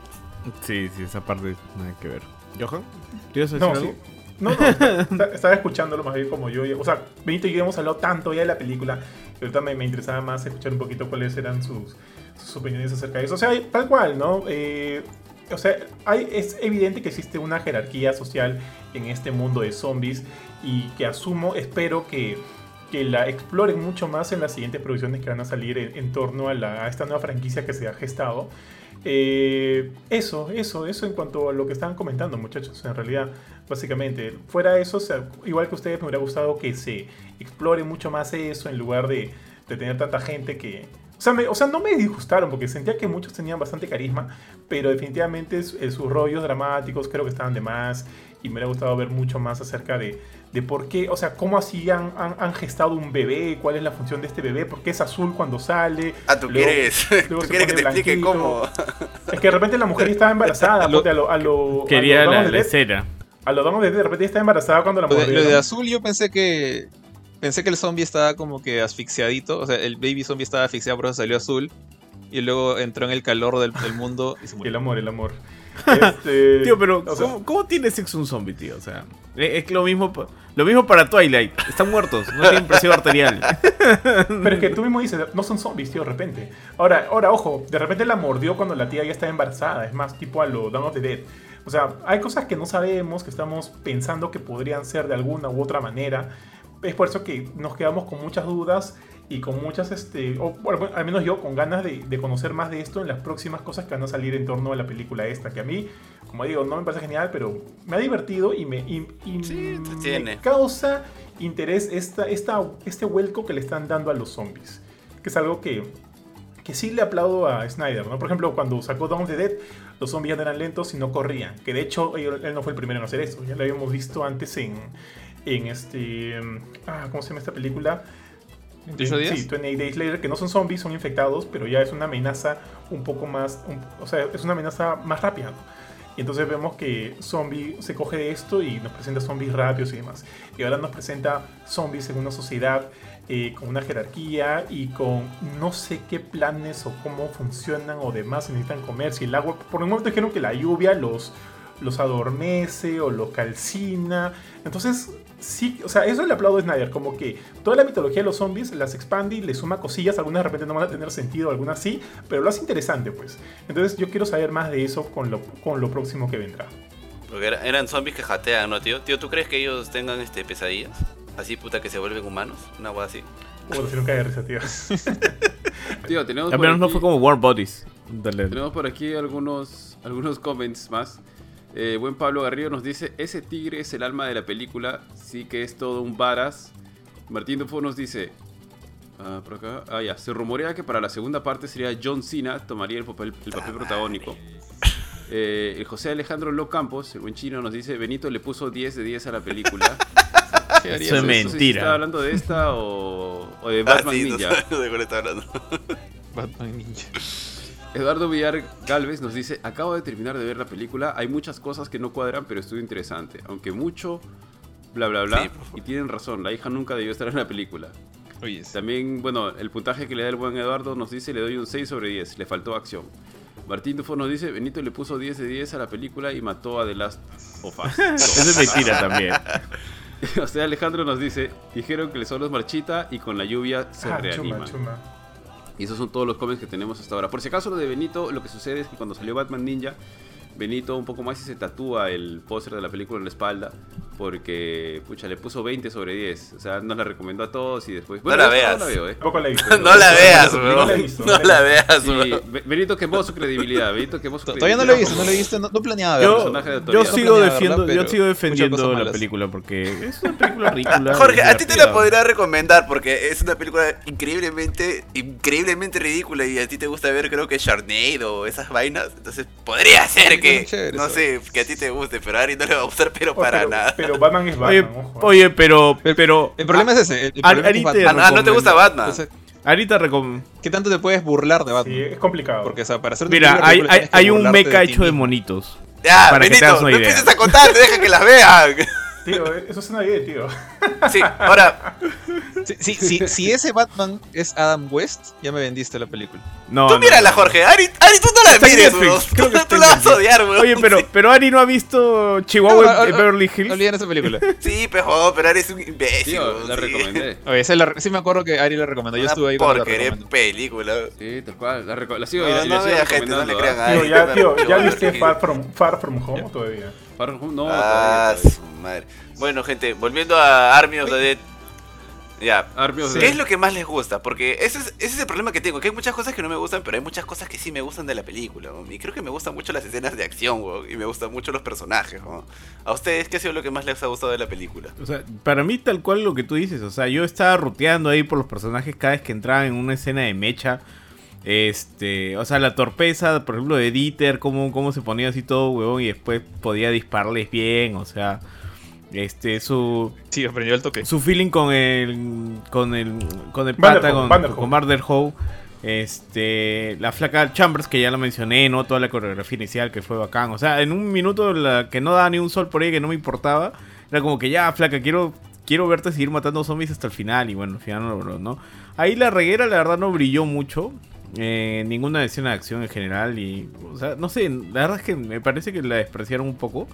S5: Sí.
S4: Sí, esa parte nada que ver. ¿Johan? ¿Quieres decir
S3: No,
S4: algo?
S3: sí. No, no, estaba escuchándolo más bien como yo. O sea, Benito y yo hemos hablado tanto ya de la película que ahorita me, me interesaba más escuchar un poquito cuáles eran sus, sus opiniones acerca de eso. O sea, tal cual, ¿no? Eh, o sea, es evidente que existe una jerarquía social en este mundo de zombies y que asumo, espero que, que la exploren mucho más en las siguientes producciones que van a salir en, torno a, la- a esta nueva franquicia que se ha gestado. Eh, eso, eso, eso en cuanto a lo que estaban comentando, muchachos, en realidad, básicamente. Fuera eso, o sea, igual que ustedes, me hubiera gustado que se explore mucho más eso en lugar de, de tener tanta gente que. O sea, me- o sea, no me disgustaron porque sentía que muchos tenían bastante carisma, pero definitivamente su- eh, sus rollos dramáticos creo que estaban de más y me hubiera gustado ver mucho más acerca de, de por qué, o sea, cómo así han, han- han gestado un bebé, cuál es la función de este bebé, por qué es azul cuando sale.
S5: Ah, tú
S3: luego-
S5: quieres,
S3: luego
S5: tú quieres que te explique cómo.
S3: Es que de repente la mujer ya estaba embarazada,
S2: Lo-
S3: a lo, a lo,
S4: Quería
S3: a lo
S4: la, la escena.
S3: a lo Dawn of the Dead, de repente estaba embarazada cuando la
S2: Lo de, lo de azul yo pensé que pensé que el zombie estaba como que asfixiadito, o sea, el baby zombie estaba asfixiado, por eso salió azul. Y luego entró en el calor del, del mundo y se
S3: El
S2: murió.
S3: amor, el amor. Este,
S4: Tío, pero
S3: o sea,
S4: ¿cómo, cómo tiene sexo un zombie, tío? O sea, es lo mismo, lo mismo para Twilight. Están muertos, no tienen presión arterial.
S3: Pero es que tú mismo dices, no son zombies, tío, de repente. Ahora, ahora, ojo, de repente la mordió cuando la tía ya estaba embarazada. Es más, tipo a lo Dawn of the Dead. O sea, hay cosas que no sabemos, que estamos pensando que podrían ser de alguna u otra manera. Es por eso que nos quedamos con muchas dudas y con muchas, este, o bueno, al menos yo, con ganas de, de conocer más de esto en las próximas cosas que van a salir en torno a la película esta. Que a mí, como digo, no me parece genial, pero me ha divertido y me, y, y
S5: Sí, entretiene.
S3: me causa interés esta, esta, este vuelco que le están dando a los zombies. Que es algo que, que sí le aplaudo a Snyder, ¿no? Por ejemplo, cuando sacó Dawn of the Dead, los zombies eran lentos y no corrían. Que de hecho, él, él no fue el primero en hacer eso. Ya lo habíamos visto antes en, en este... Ah, ¿Cómo se llama esta película?
S2: ¿28 días?
S3: Sí, 28 Days Later, que no son zombies, son infectados, pero ya es una amenaza un poco más... un- o sea, es una amenaza más rápida. Y entonces vemos que Zombie se coge de esto y nos presenta zombies rápidos y demás. Y ahora nos presenta zombies en una sociedad eh, con una jerarquía y con no sé qué planes o cómo funcionan o demás necesitan comer. Si el agua, por un momento dijeron que la lluvia los, los adormece o los calcina. Entonces, sí, o sea, eso le aplaudo a Snyder, como que toda la mitología de los zombies las expande y le suma cosillas, algunas de repente no van a tener sentido, algunas sí, pero lo hace interesante, pues. Entonces yo quiero saber más de eso con lo, con lo próximo que vendrá.
S5: Porque era- eran zombies que jatean, ¿no, tío? Tío, ¿tú crees que ellos tengan este pesadillas? Así, puta, que se vuelven humanos. Una hueá así.
S3: Bueno, si nunca hay risa, tío.
S1: Tío, tenemos
S4: Al menos no
S1: aquí-
S4: fue como War Bodies. Dale.
S1: Tenemos por aquí algunos, algunos comments más. Eh, buen Pablo Garrido nos dice, ese tigre es el alma de la película, sí que es todo un varas. Martín Dufo nos dice, ah, por acá, ah ya, se rumorea que para la segunda parte sería John Cena tomaría el papel, el papel protagónico. Eh, el José Alejandro Lo Campos, el buen chino, nos dice, Benito le puso 10 de 10 a la película.
S2: ¿Qué harías
S4: Eso es
S2: eso?
S1: No sé si
S4: mentira.
S1: ¿Está hablando de esta o, o de
S5: Ah,
S1: Batman
S5: sí,
S1: Ninja?
S5: no sé de cuál está hablando.
S2: Batman Ninja.
S1: Eduardo Villar Galvez nos dice, acabo de terminar de ver la película, hay muchas cosas que no cuadran, pero estuvo interesante, aunque mucho, bla bla bla,
S5: Sí,
S1: y tienen razón, la hija nunca debió estar en la película.
S2: Oye, sí.
S1: También, bueno, el puntaje que le da el buen Eduardo nos dice, le doy un 6 sobre 10, le faltó acción. Martín Dufo nos dice, Benito le puso 10 de 10 a la película y mató a The Last of Us.
S4: Eso es mentira también.
S1: o sea, Alejandro nos dice, dijeron que el sol es marchita y con la lluvia se
S3: Ah,
S1: reanima.
S3: chuma, chuma.
S1: Y esos son todos los comments que tenemos hasta ahora. Por si acaso lo de Benito, lo que sucede es que cuando salió Batman Ninja, Benito un poco más y se tatúa el póster de la película en la espalda. Porque, pucha, le puso 20 sobre 10. O sea, nos la recomendó a todos y después...
S5: No la veas.
S1: No la veo, ¿eh?
S3: Tampoco la he visto.
S5: No la veas,
S3: visto.
S5: No la veas.
S1: Be- Benito quemó su credibilidad. Benito quemó su
S2: Todavía no lo he
S1: credibilidad.
S2: visto, no lo he visto, no, no planeaba.
S4: Yo,
S1: personaje de
S4: yo sigo
S2: No
S4: defiendo,
S2: verla,
S4: yo sigo defendiendo la película porque es una película ridícula.
S5: Jorge, a ti te la podría recomendar porque es una película increíblemente, increíblemente ridícula y a ti te gusta ver creo que Sharknado o esas vainas. Entonces podría ser
S2: Sí,
S5: que, no sé, que a ti te guste, pero a Ari no le va a gustar, pero
S3: Oh,
S5: para
S3: pero,
S5: nada.
S3: Pero Batman es
S4: Oye,
S3: Batman, ojo.
S4: oye, pero, pero,
S2: El problema es ese. El, problema es
S4: Ari
S2: con
S4: te.
S5: Ah, no te gusta Batman.
S2: Entonces,
S4: ahorita recom...
S2: ¿qué tanto te puedes burlar de Batman?
S3: Sí, es complicado.
S2: Porque, o sea, para hacer
S4: Mira, hay, hay, hay un mecha hecho de monitos.
S5: Ya,
S4: para que te
S5: Benito,
S4: hagas
S5: no
S4: una idea.
S5: empieces a contar, deja que las vean.
S3: Tío, eso suena bien, tío.
S5: Sí, ahora,
S2: Si, si, si, si ese Batman es Adam West, ya me vendiste la película.
S4: No,
S5: tú
S4: no,
S5: mírala,
S4: no.
S5: Jorge. Ari, Ari tú no la mires,
S4: creo que
S5: Tú, la vas a odiar.
S4: Oye, pero, pero Ari no ha visto Chihuahua
S2: No,
S4: en- Beverly Hills.
S2: Olviden esa película.
S5: Sí, pero, pero Ari es un imbécil.
S1: Tío, la
S5: sí.
S1: recomendé.
S2: Oye, esa la- sí me acuerdo que Ari la recomendó. Yo
S5: Una
S2: estuve ahí cuando la
S5: porquería
S2: recomendó.
S5: película.
S1: Sí, tal cual. La, la sigo,
S5: No,
S1: y la- la
S5: gente, no le
S1: recomendando,
S5: crean a
S3: Tío,
S5: Ari.
S3: ya, tío, viste. Far From, Far From Home todavía.
S1: No,
S5: Ah,
S1: todavía,
S5: su madre. Bueno, gente, volviendo a Army of the Dead. Ya. ¿Qué es lo que más les gusta? Porque ese es, ese es el problema que tengo, que hay muchas cosas que no me gustan, pero hay muchas cosas que sí me gustan de la película. ¿no? Y creo que me gustan mucho las escenas de acción, y me gustan mucho los personajes. ¿no? ¿A ustedes qué ha sido lo que más les ha gustado de la película?
S4: O sea, para mí tal cual lo que tú dices, o sea, yo estaba ruteando ahí por los personajes cada vez que entraba en una escena de mecha. Este, o sea, la torpeza, por ejemplo, de Dieter, cómo, cómo se ponía así todo, huevón, y después podía dispararles bien, o sea, este, su,
S2: Sí, aprendió el toque.
S4: su feeling con el, con el, con el pata, con, con Vanderhoof, este, la flaca Chambers, que ya la mencioné, ¿no? Toda la coreografía inicial que fue bacán, o sea, en un minuto la que no daba ni un sol por ahí, que no me importaba, era como que ya, flaca, quiero, quiero verte seguir matando zombies hasta el final, y bueno, al final no lo logró, ¿no? Ahí la reguera, la verdad, no brilló mucho. Eh, ninguna escena de acción en general y o sea no sé la verdad es que me parece que la despreciaron un poco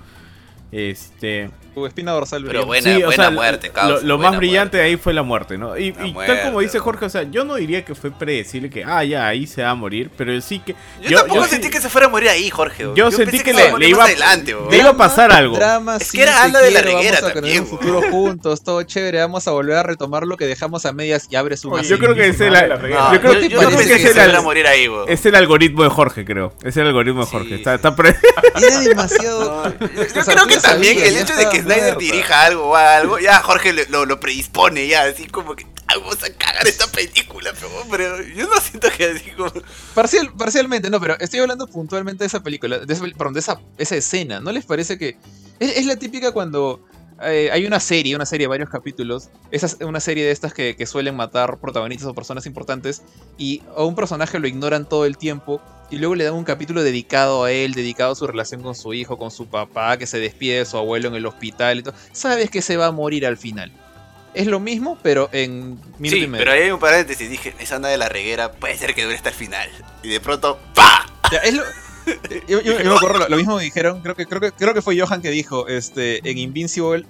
S4: este
S2: Tu espina dorsal.
S5: Pero buena,
S4: Sí, o
S5: buena
S4: sea,
S5: muerte,
S4: lo,
S5: causa,
S4: lo
S5: buena
S4: más brillante
S5: muerte.
S4: ahí fue la muerte, ¿no? Y, tal como dice. Jorge, o sea, yo no diría que fue predecible que, ah, ya, ahí se va a morir, pero sí que...
S5: Yo, tampoco sentí que se fuera a morir ahí, Jorge.
S4: Yo sentí que
S5: se iba a
S4: le- iba-
S5: adelante,
S4: le iba a pasar algo.
S2: Drama,
S5: Es que era
S2: te
S5: Alda de la Reguera
S2: Vamos a tener
S5: también,
S2: un futuro juntos, todo chévere. Vamos a volver a retomar lo que dejamos a medias y abres un
S4: yo creo que es el-
S3: reguera.
S4: Yo creo que es
S5: se
S4: el-
S5: fuera a morir ahí, weón.
S4: Es el algoritmo de Jorge, creo. Es el algoritmo de Jorge. Está, pre-
S2: demasiado.
S5: Yo creo que también el hecho de que Snyder dirija algo o algo, ya Jorge lo, lo predispone, ya, así como que vamos a cagar esta película, pero, pero yo no siento que así como...
S2: Parcial, parcialmente, no, pero estoy hablando puntualmente de esa película, de esa, perdón, de esa, esa escena. ¿No les parece que es, es la típica cuando eh, hay una serie, una serie de varios capítulos, es una serie de estas que, que suelen matar protagonistas o personas importantes y a un personaje lo ignoran todo el tiempo y luego le dan un capítulo dedicado a él, dedicado a su relación con su hijo, con su papá, que se despide de su abuelo en el hospital y todo. Sabes que se va a morir al final. Es lo mismo, pero en minuto
S5: Sí,
S2: y medio.
S5: pero ahí hay un paréntesis, dije, esa onda de la reguera puede ser que dure hasta el final. Y de pronto, ¡pa!
S2: Ya, es lo- yo, yo- yo me acuerdo, lo, lo mismo me dijeron, creo que, creo, que, creo que fue Johan que dijo, este, en Invincible,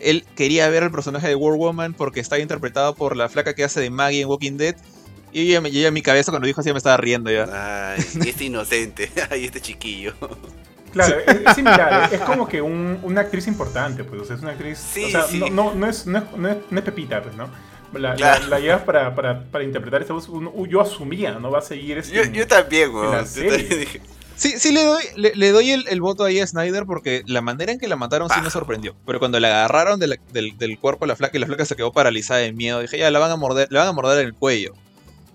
S2: él quería ver al personaje de War Woman porque estaba interpretado por la flaca que hace de Maggie en Walking Dead. Y yo, ya me- yo ya en mi cabeza cuando dijo así me estaba riendo ya.
S5: Ay, este inocente, ay, este chiquillo.
S3: Claro, es, es similar, es como que un- una actriz importante, pues, o sea, es una actriz,
S5: Sí,
S3: o sea,
S5: sí.
S3: no, no, no es, no, es, no es- no es Pepita, pues, ¿no? La,
S5: Claro.
S3: la, la llevas para, para, para interpretar esta voz, yo asumía, ¿no? Va a seguir este...
S5: Yo, yo también, weón.
S3: la
S5: Yo
S3: serie.
S5: también dije,
S2: Sí, sí le doy, le, le doy el, el voto ahí a Snyder porque la manera en que la mataron sí me
S5: Bajo.
S2: sorprendió. Pero cuando la agarraron de la- del, del cuerpo a la flaca y la flaca se quedó paralizada de miedo, dije, ya, la van a morder, la van a morder en el cuello.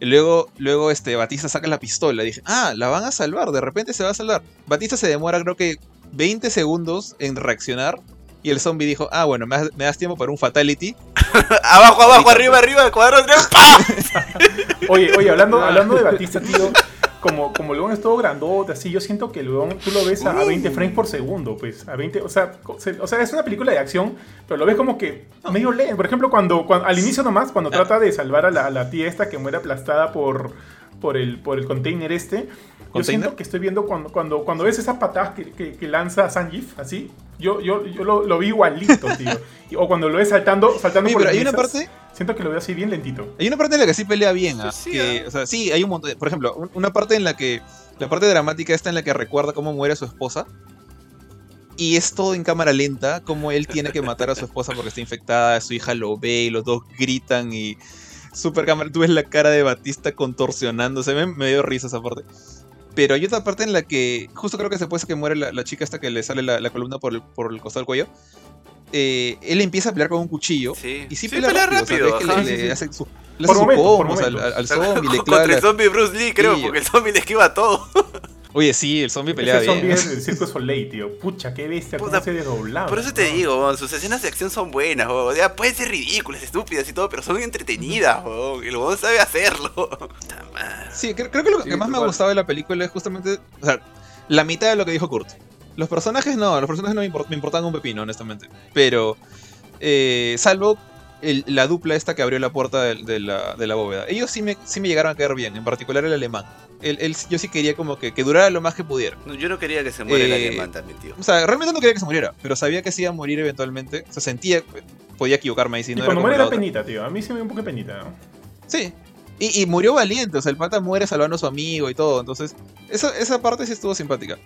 S2: Luego, luego este, Batista saca la pistola. Dije, ah, la van a salvar, de repente se va a salvar. Batista se demora creo que 20 segundos en reaccionar. Y el zombie dijo, ah, bueno, me das, me das tiempo para un fatality.
S5: abajo, abajo, arriba, arriba, cuadro, tres, ¡pa!
S3: Oye, oye, hablando, hablando de Batista, tío, como, como león es todo grandote, así, yo siento que león, tú lo ves a, a 20 frames por segundo, pues, a 20, o sea, se- o sea, es una película de acción, pero lo ves como que medio lento. Por ejemplo, cuando, cuando- al inicio nomás, cuando trata de salvar a la, a la tía esta que muere aplastada por, por, el, por el container este, yo
S2: ¿Container?
S3: siento que estoy viendo cuando, cuando, cuando ves esas patadas que, que, que lanza Sanjif, así, yo, yo, yo lo, lo vi igualito, tío. O cuando lo ves saltando, saltando
S2: Oye,
S3: por
S2: pero hay una
S3: mesas,
S2: parte
S3: Siento que lo veo así bien lentito.
S2: Hay una parte en la que sí pelea bien, ¿ah?
S5: Sí,
S2: que,
S5: ¿ah?
S2: o sea, sí, hay un montón. de- por ejemplo, un- una parte en la que. La parte dramática está en la que recuerda cómo muere su esposa. Y es todo en cámara lenta, como él tiene que matar a su esposa porque está infectada, su hija lo ve y los dos gritan y. Super cámara, tú ves la cara de Batista contorsionándose, me, me dio risa esa parte. Pero hay otra parte en la que, justo creo que se puede que muere la, la chica hasta que le sale la, la columna por el, por el costado del cuello. Eh, él empieza a pelear con un cuchillo.
S5: Sí,
S2: Y sí,
S5: Sí,
S2: pelea,
S5: pelea
S2: rápido, o sea,
S5: rápido,
S2: le, le hace su, le su combos al, al, zombie, le
S5: Contra
S2: clava
S5: el
S2: la-
S5: zombie Bruce Lee, creo, porque el zombie le esquiva todo.
S2: Oye, sí, el zombie pelea
S3: Ese zombie
S2: bien.
S3: es el Circo Soleil, tío. Pucha, qué bestia, cómo
S5: Puta,
S3: se desdoblaba.
S5: Por eso te
S3: ¿no?
S5: digo, sus escenas de acción son buenas. O sea, pueden ser ridículas, estúpidas y todo, pero son entretenidas, weón. El weón sabe hacerlo.
S2: Sí, creo, creo que lo
S3: Sí,
S2: que más me ha gustado de la película es justamente, o sea, la mitad de lo que dijo Kurt. Los personajes no, los personajes no me, import- me importan un pepino, honestamente. Pero, eh, salvo el- la dupla esta que abrió la puerta de, de la, de la bóveda. Ellos sí me, sí me llegaron a caer bien, en particular el alemán. Él- yo sí quería como que, que durara lo más que pudiera.
S5: No, yo no quería que se muera el
S2: Eh,
S5: alemán también, tío.
S2: O sea, realmente no quería que se muriera, pero sabía que se iba a morir eventualmente. O sea, sentía, podía equivocarme ahí si
S3: Y
S2: no era
S3: cuando muere
S2: la
S3: la penita, tío. A mí sí me dio un poco de penita, ¿no?
S2: Sí. Y, y murió valiente, o sea, el pata muere salvando a su amigo y todo. Entonces, esa, esa parte sí estuvo simpática.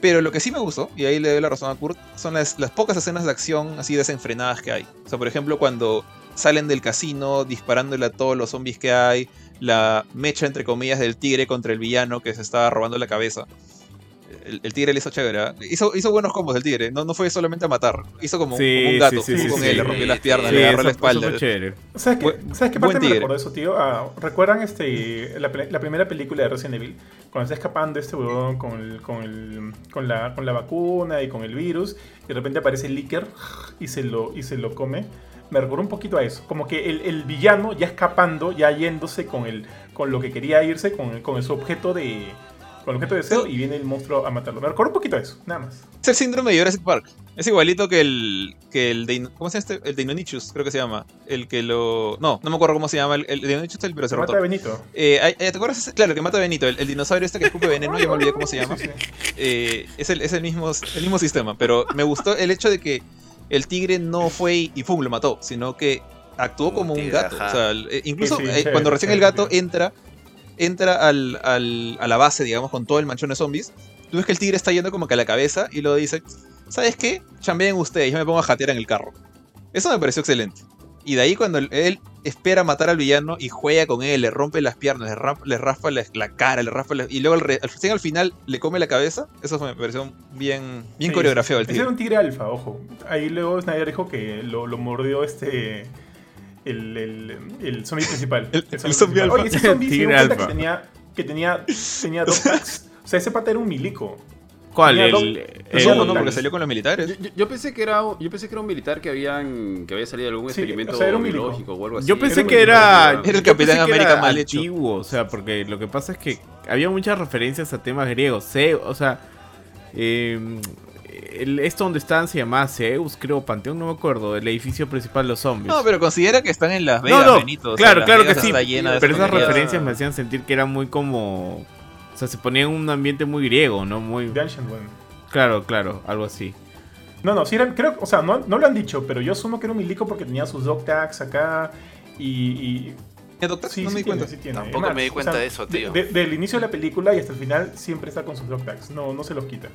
S2: Pero lo que sí me gustó, y ahí le doy la razón a Kurt, son las, las pocas escenas de acción así desenfrenadas que hay. O sea, por ejemplo, cuando salen del casino disparándole a todos los zombies que hay, la mecha entre comillas del tigre contra el villano que se estaba robando la cabeza. El, el tigre le hizo chévere, ¿ah? hizo, hizo buenos combos el tigre, no, no fue solamente a matar, hizo como,
S4: Sí,
S2: como un gato,
S4: sí, sí,
S2: con
S3: sí,
S2: él, le rompió las piernas,
S5: sí,
S2: le agarró la
S4: eso- eso
S2: espalda.
S4: fue chévere.
S3: ¿Sabes qué, ¿sabes qué parte me recordó eso, tío? Ah, ¿Recuerdan este, la, la primera película de Resident Evil? Cuando está escapando este huevón con, el- con, el- con, la, con la vacuna y con el virus, y de repente aparece el Licker y se lo, y se lo come. Me recordó un poquito a eso. Como que el, el villano ya escapando, ya yéndose con, el, con lo que quería irse, con, con su objeto de. Con el objeto de deseo, y viene el monstruo a matarlo. Me recordó un poquito a eso, nada más.
S2: Es el síndrome de Jurassic Park. Es igualito que el. que el de, ¿Cómo se llama este? El Deinonychus, creo que se llama. El que lo. No, no me acuerdo cómo se llama. El, el Deinonychus es el
S3: Se mata a. Benito.
S2: Eh, eh, ¿Te acuerdas? Claro, que mata a Benito. El, el dinosaurio este que escupe veneno, ya me olvidé cómo se llama. Eh, es el, es el, mismo, el mismo sistema. Pero me gustó el hecho de que el tigre no fue y, y ¡pum! lo mató. Sino que actuó
S5: Como
S2: como un
S5: tigre,
S2: gato.
S5: ajá.
S2: O sea, incluso
S3: Sí, sí,
S2: eh,
S3: chévere,
S2: cuando recién el gato entra. Entra al, al- a la base, digamos, con todo el manchón de zombies. Tú ves que el tigre está yendo como que a la cabeza y luego dice: ¿Sabes qué? Chambeen ustedes, yo me pongo a jatear en el carro. Eso me pareció excelente. Y de ahí cuando él- espera matar al villano y juega con él, le rompe las piernas, le, le raspa la, la cara, le raspa la- y luego al, final le come la cabeza, eso me pareció bien, bien
S3: Sí,
S2: coreografiado el
S3: Ese
S2: tigre.
S3: era un tigre alfa, ojo. Ahí luego Snyder dijo que lo, lo mordió este. El, el, el zombie principal.
S2: El- el
S3: zombie
S2: zombie
S3: principal.
S2: alfa.
S3: Oye, ese zombie se dio
S4: Tigre
S3: cuenta
S4: alfa.
S3: que tenía, que tenía, tenía dos tags. O sea, ese pata era un milico.
S4: ¿Cuál? El,
S2: No,
S4: el-
S2: ¿cómo no?
S3: el-
S2: Porque salió con los militares.
S1: Yo, pensé que era yo pensé que era un militar que habían que había salido de algún
S3: Sí,
S1: experimento
S3: o sea, era un milico.
S1: biológico o algo así.
S4: Yo pensé
S3: Era
S4: que era.
S2: Era el Capitán América
S4: era
S2: mal hecho.
S4: antiguo, o sea, porque lo que pasa es que había muchas referencias a temas griegos. O sea, eh, el, esto donde estaban se llamaba Zeus, creo, Panteón, no me acuerdo, el edificio principal de los zombies.
S2: No, pero considera que están en Las
S4: No,
S2: Vegas,
S4: no,
S2: Benito. o sea,
S4: claro, claro que sí.
S2: está llena de
S4: Pero esas referencias me hacían sentir que era muy como. O sea, se ponía en un ambiente muy griego, ¿no? Muy.
S3: One.
S4: Claro, claro, algo así.
S3: No, no, sí eran, creo, o sea, no, no lo han dicho, pero yo asumo que era un milico porque tenía sus dog tags acá y... y
S2: ¿Eh, doctor?
S3: sí,
S2: no
S3: sí
S2: me di
S3: tiene,
S2: cuenta.
S3: sí tiene.
S5: Tampoco me di
S3: o
S5: cuenta de eso, tío.
S3: de- del inicio de la película y hasta el final siempre está con sus dog tags, no, no se los quita.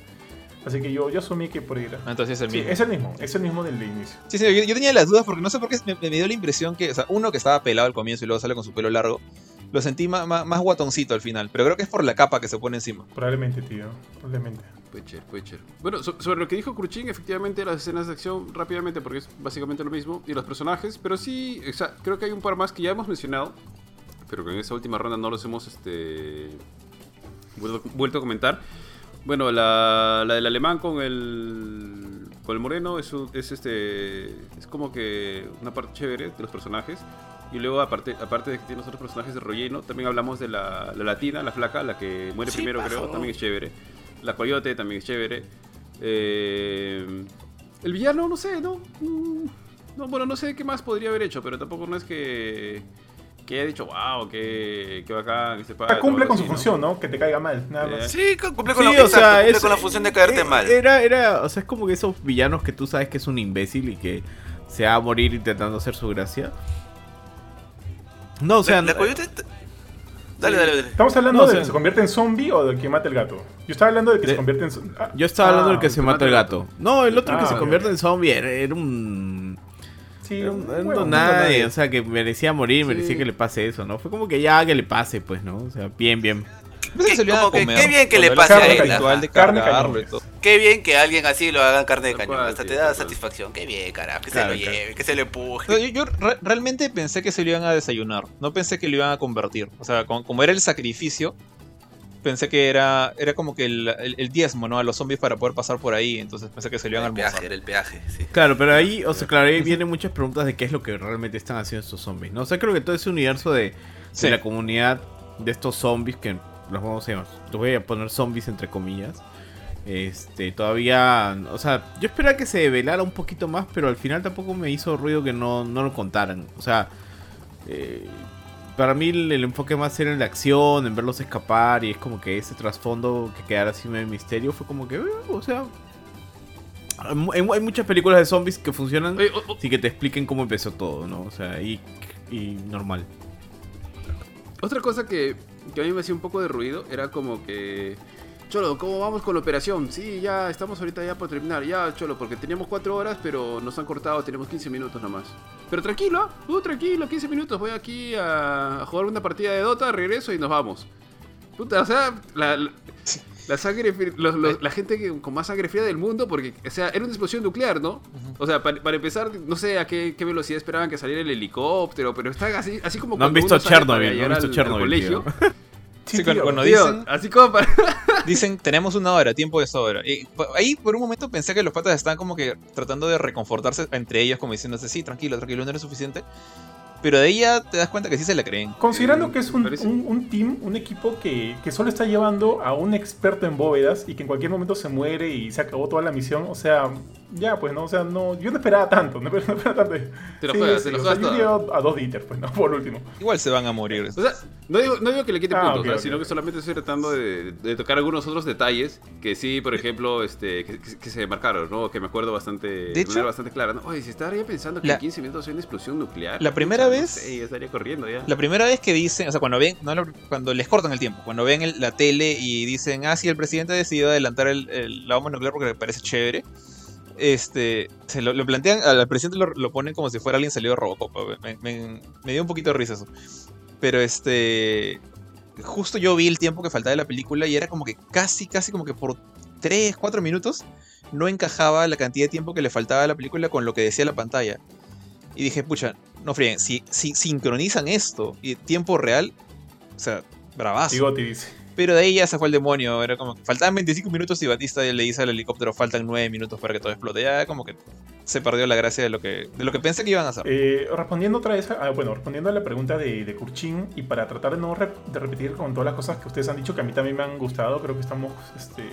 S3: Así que yo, yo asumí que por ahí era.
S2: Ah, Entonces es el
S3: Sí,
S2: mismo.
S3: es el mismo, es el mismo del de inicio.
S2: Sí, sí, yo, yo tenía las dudas porque no sé por qué me, me dio la impresión que, o sea, uno que estaba pelado al comienzo y luego sale con su pelo largo, lo sentí más, más, más guatoncito al final, pero creo que es por la capa que se pone encima.
S3: Probablemente, tío, probablemente.
S1: Puede ser. Bueno, so- sobre lo que dijo Cruchín, efectivamente las escenas de acción rápidamente, porque es básicamente lo mismo, y los personajes, pero sí, o sea, creo que hay un par más que ya hemos mencionado, pero que en esta última ronda no los hemos este, vuelto, vuelto a comentar. Bueno, la, la del alemán con el con el moreno es, un- es este es como que una parte chévere de los personajes. Y luego aparte aparte de que tiene los otros personajes de relleno también hablamos de la, la latina la flaca la que muere
S5: Sí,
S1: primero
S5: pasó.
S1: creo también es chévere. La coyote también es chévere. Eh, el villano no sé no no bueno no sé qué más podría haber hecho pero tampoco no es que que haya dicho wow que, que bacán este pata",
S3: Ah, cumple con su función, ¿no? Que te caiga mal, nada
S1: Eh,
S3: más.
S5: Sí, cumple con,
S4: Sí,
S5: la,
S4: o sea,
S5: cumple
S4: es-
S5: con la función de caerte
S4: eh,
S5: mal.
S4: Era, era, o sea, es como que esos villanos que tú sabes que es un imbécil y que se va a morir intentando hacer su gracia. No, o sea,
S5: la, la coyote... t- Dale, dale, dale.
S3: ¿Estamos hablando
S4: No, o
S3: del
S4: sea-
S3: que se convierte en zombie o del que mata el gato? Yo estaba hablando del que
S4: De-
S3: se convierte en zombie.
S4: yo estaba hablando del que
S3: Ah,
S4: se mata el gato. No, el otro que
S3: Ah,
S4: se convierte en zombie era, era un... Don
S3: un
S4: nadie, o sea, que merecía morir, merecía que le pase eso, ¿no? Fue como que ya que le pase, pues, ¿no? O sea, bien, bien.
S2: Pensé que se
S5: como qué bien que le pase
S2: el
S3: a él,
S2: de
S3: Carne
S2: cargarlo
S3: cañón.
S2: todo.
S5: Qué bien que alguien así lo hagan carne de cañón. Hasta te da
S1: cual.
S5: satisfacción. Qué bien, carajo. Que
S4: Claro,
S5: se lo
S4: claro.
S5: lleve, que se le
S2: No,
S5: empuje.
S2: yo yo re- realmente pensé que se lo iban a desayunar. No pensé que lo iban a convertir. O sea, con- como era el sacrificio, pensé que era, era como que el, el- el diezmo, ¿no? A los zombies para poder pasar por ahí. Entonces pensé que se lo iban a
S5: El peaje,
S2: almorzar.
S5: era el peaje, sí.
S4: Claro, pero ahí, o sea, claro, ahí vienen muchas preguntas de qué es lo que realmente están haciendo estos zombies, ¿no? O sea, creo que todo ese universo de, de
S2: Sí.
S4: la comunidad de estos zombies, que los vamos a llamar, los voy a poner zombies entre comillas, este, todavía, o sea, yo esperaba que se develara un poquito más, pero al final tampoco me hizo ruido que no, no lo contaran, o sea, eh, para mí el, el enfoque más era en la acción, en verlos escapar, y es como que ese trasfondo que quedara así medio misterio fue como que, eh, o sea... Hay, mu- hay muchas películas de zombies que funcionan
S1: Oye, o- o-
S4: Sí, que te expliquen cómo empezó todo, ¿no? O sea, y, y normal.
S1: Otra cosa que, que a mí me hacía un poco de ruido era como que... Cholo, ¿cómo vamos con la operación? Sí, ya estamos ahorita ya por terminar. Ya, Cholo, porque teníamos 4 horas, pero nos han cortado, tenemos 15 minutos nomás. Pero tranquilo, ¿ah? uh, tranquilo, 15 minutos. Voy aquí a, a jugar una partida de Dota, regreso y nos vamos. Puta, o sea, la, la, la sangre, fri- los- los- la gente con más sangre fría del mundo, porque, o sea, era una explosión nuclear, ¿no? O sea, para, para empezar, no sé a qué, qué velocidad esperaban que saliera el helicóptero, pero están así, así como
S4: No han visto Chernobyl, no han visto
S1: al- al
S4: Chernobyl,
S1: colegio.
S4: tío.
S3: Sí,
S2: Sí, cuando-
S3: tío.
S2: cuando
S1: Tío,
S2: dicen,
S1: así como para...
S2: dicen, tenemos una hora, tiempo de sobra. Y po- ahí por un momento pensé que los patas estaban como que tratando de reconfortarse entre ellos, como diciéndose, sí, tranquilo, tranquilo, no eres suficiente. Pero de ahí ya te das cuenta que sí se la creen.
S3: Considerando
S1: Eh,
S3: que es un team, un equipo que, que solo está llevando a un experto en bóvedas y que en cualquier momento se muere y se acabó toda la misión, o sea, ya pues no, o sea, no, yo no esperaba tanto, no esperaba, no esperaba tanto.
S1: Te lo juegas, te lo
S3: o sea,
S1: juegas
S3: yo a dos ditters, pues, no, por último.
S2: Igual se van a morir.
S1: O sea, no digo, no digo que le quite
S3: Ah,
S1: puntos, sino que solamente estoy tratando de, de tocar algunos otros detalles que sí, por ejemplo, este, que, que- que se marcaron, ¿no? Que me acuerdo bastante, de,
S2: hecho-
S1: manera bastante clara. ¿no? Oye, si estaría pensando que
S2: La-
S1: en 15 minutos hay una explosión nuclear.
S2: La primera vez-
S1: sé, ya estaría corriendo ya.
S2: La primera vez que dicen, o sea, cuando ven, no cuando les cortan el tiempo, cuando ven el- la tele y dicen, ah, sí, el presidente decidió adelantar el, el- la bomba nuclear porque le parece chévere, este, se lo, plantean, al presidente lo, lo ponen como si fuera alguien salido de Robocop. Me, me- me dio un poquito de risa eso. Pero este, justo yo vi el tiempo que faltaba de la película y era como que casi, casi como que por 3, 4 minutos no encajaba la cantidad de tiempo que le faltaba a la película con lo que decía la pantalla. Y dije, pucha, no fríen, si, si sincronizan esto y tiempo real, o sea, bravazo.
S3: Dice.
S2: Pero de ahí ya se fue el demonio. Era como que faltaban 25 minutos y Batista le dice al helicóptero faltan 9 minutos para que todo explote. Ya como que se perdió la gracia de lo que, de lo que pensé que iban a hacer.
S3: Eh, respondiendo otra vez, a, bueno, respondiendo a la pregunta de, de Kurchin y para tratar de no de repetir con todas las cosas que ustedes han dicho que a mí también me han gustado, creo que estamos, este,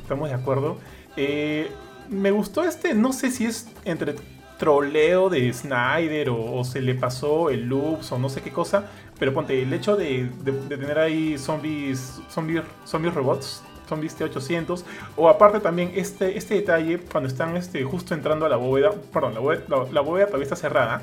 S3: estamos de acuerdo. Eh, me gustó este, no sé si es entre troleo de Snyder o, o se le pasó el loops o no sé qué cosa, pero ponte el hecho de, de- tener ahí zombies, zombies, zombies robots, zombies T800, o aparte también este, este detalle cuando están este, justo entrando a la bóveda, perdón, la bóveda, la- bóveda todavía está cerrada,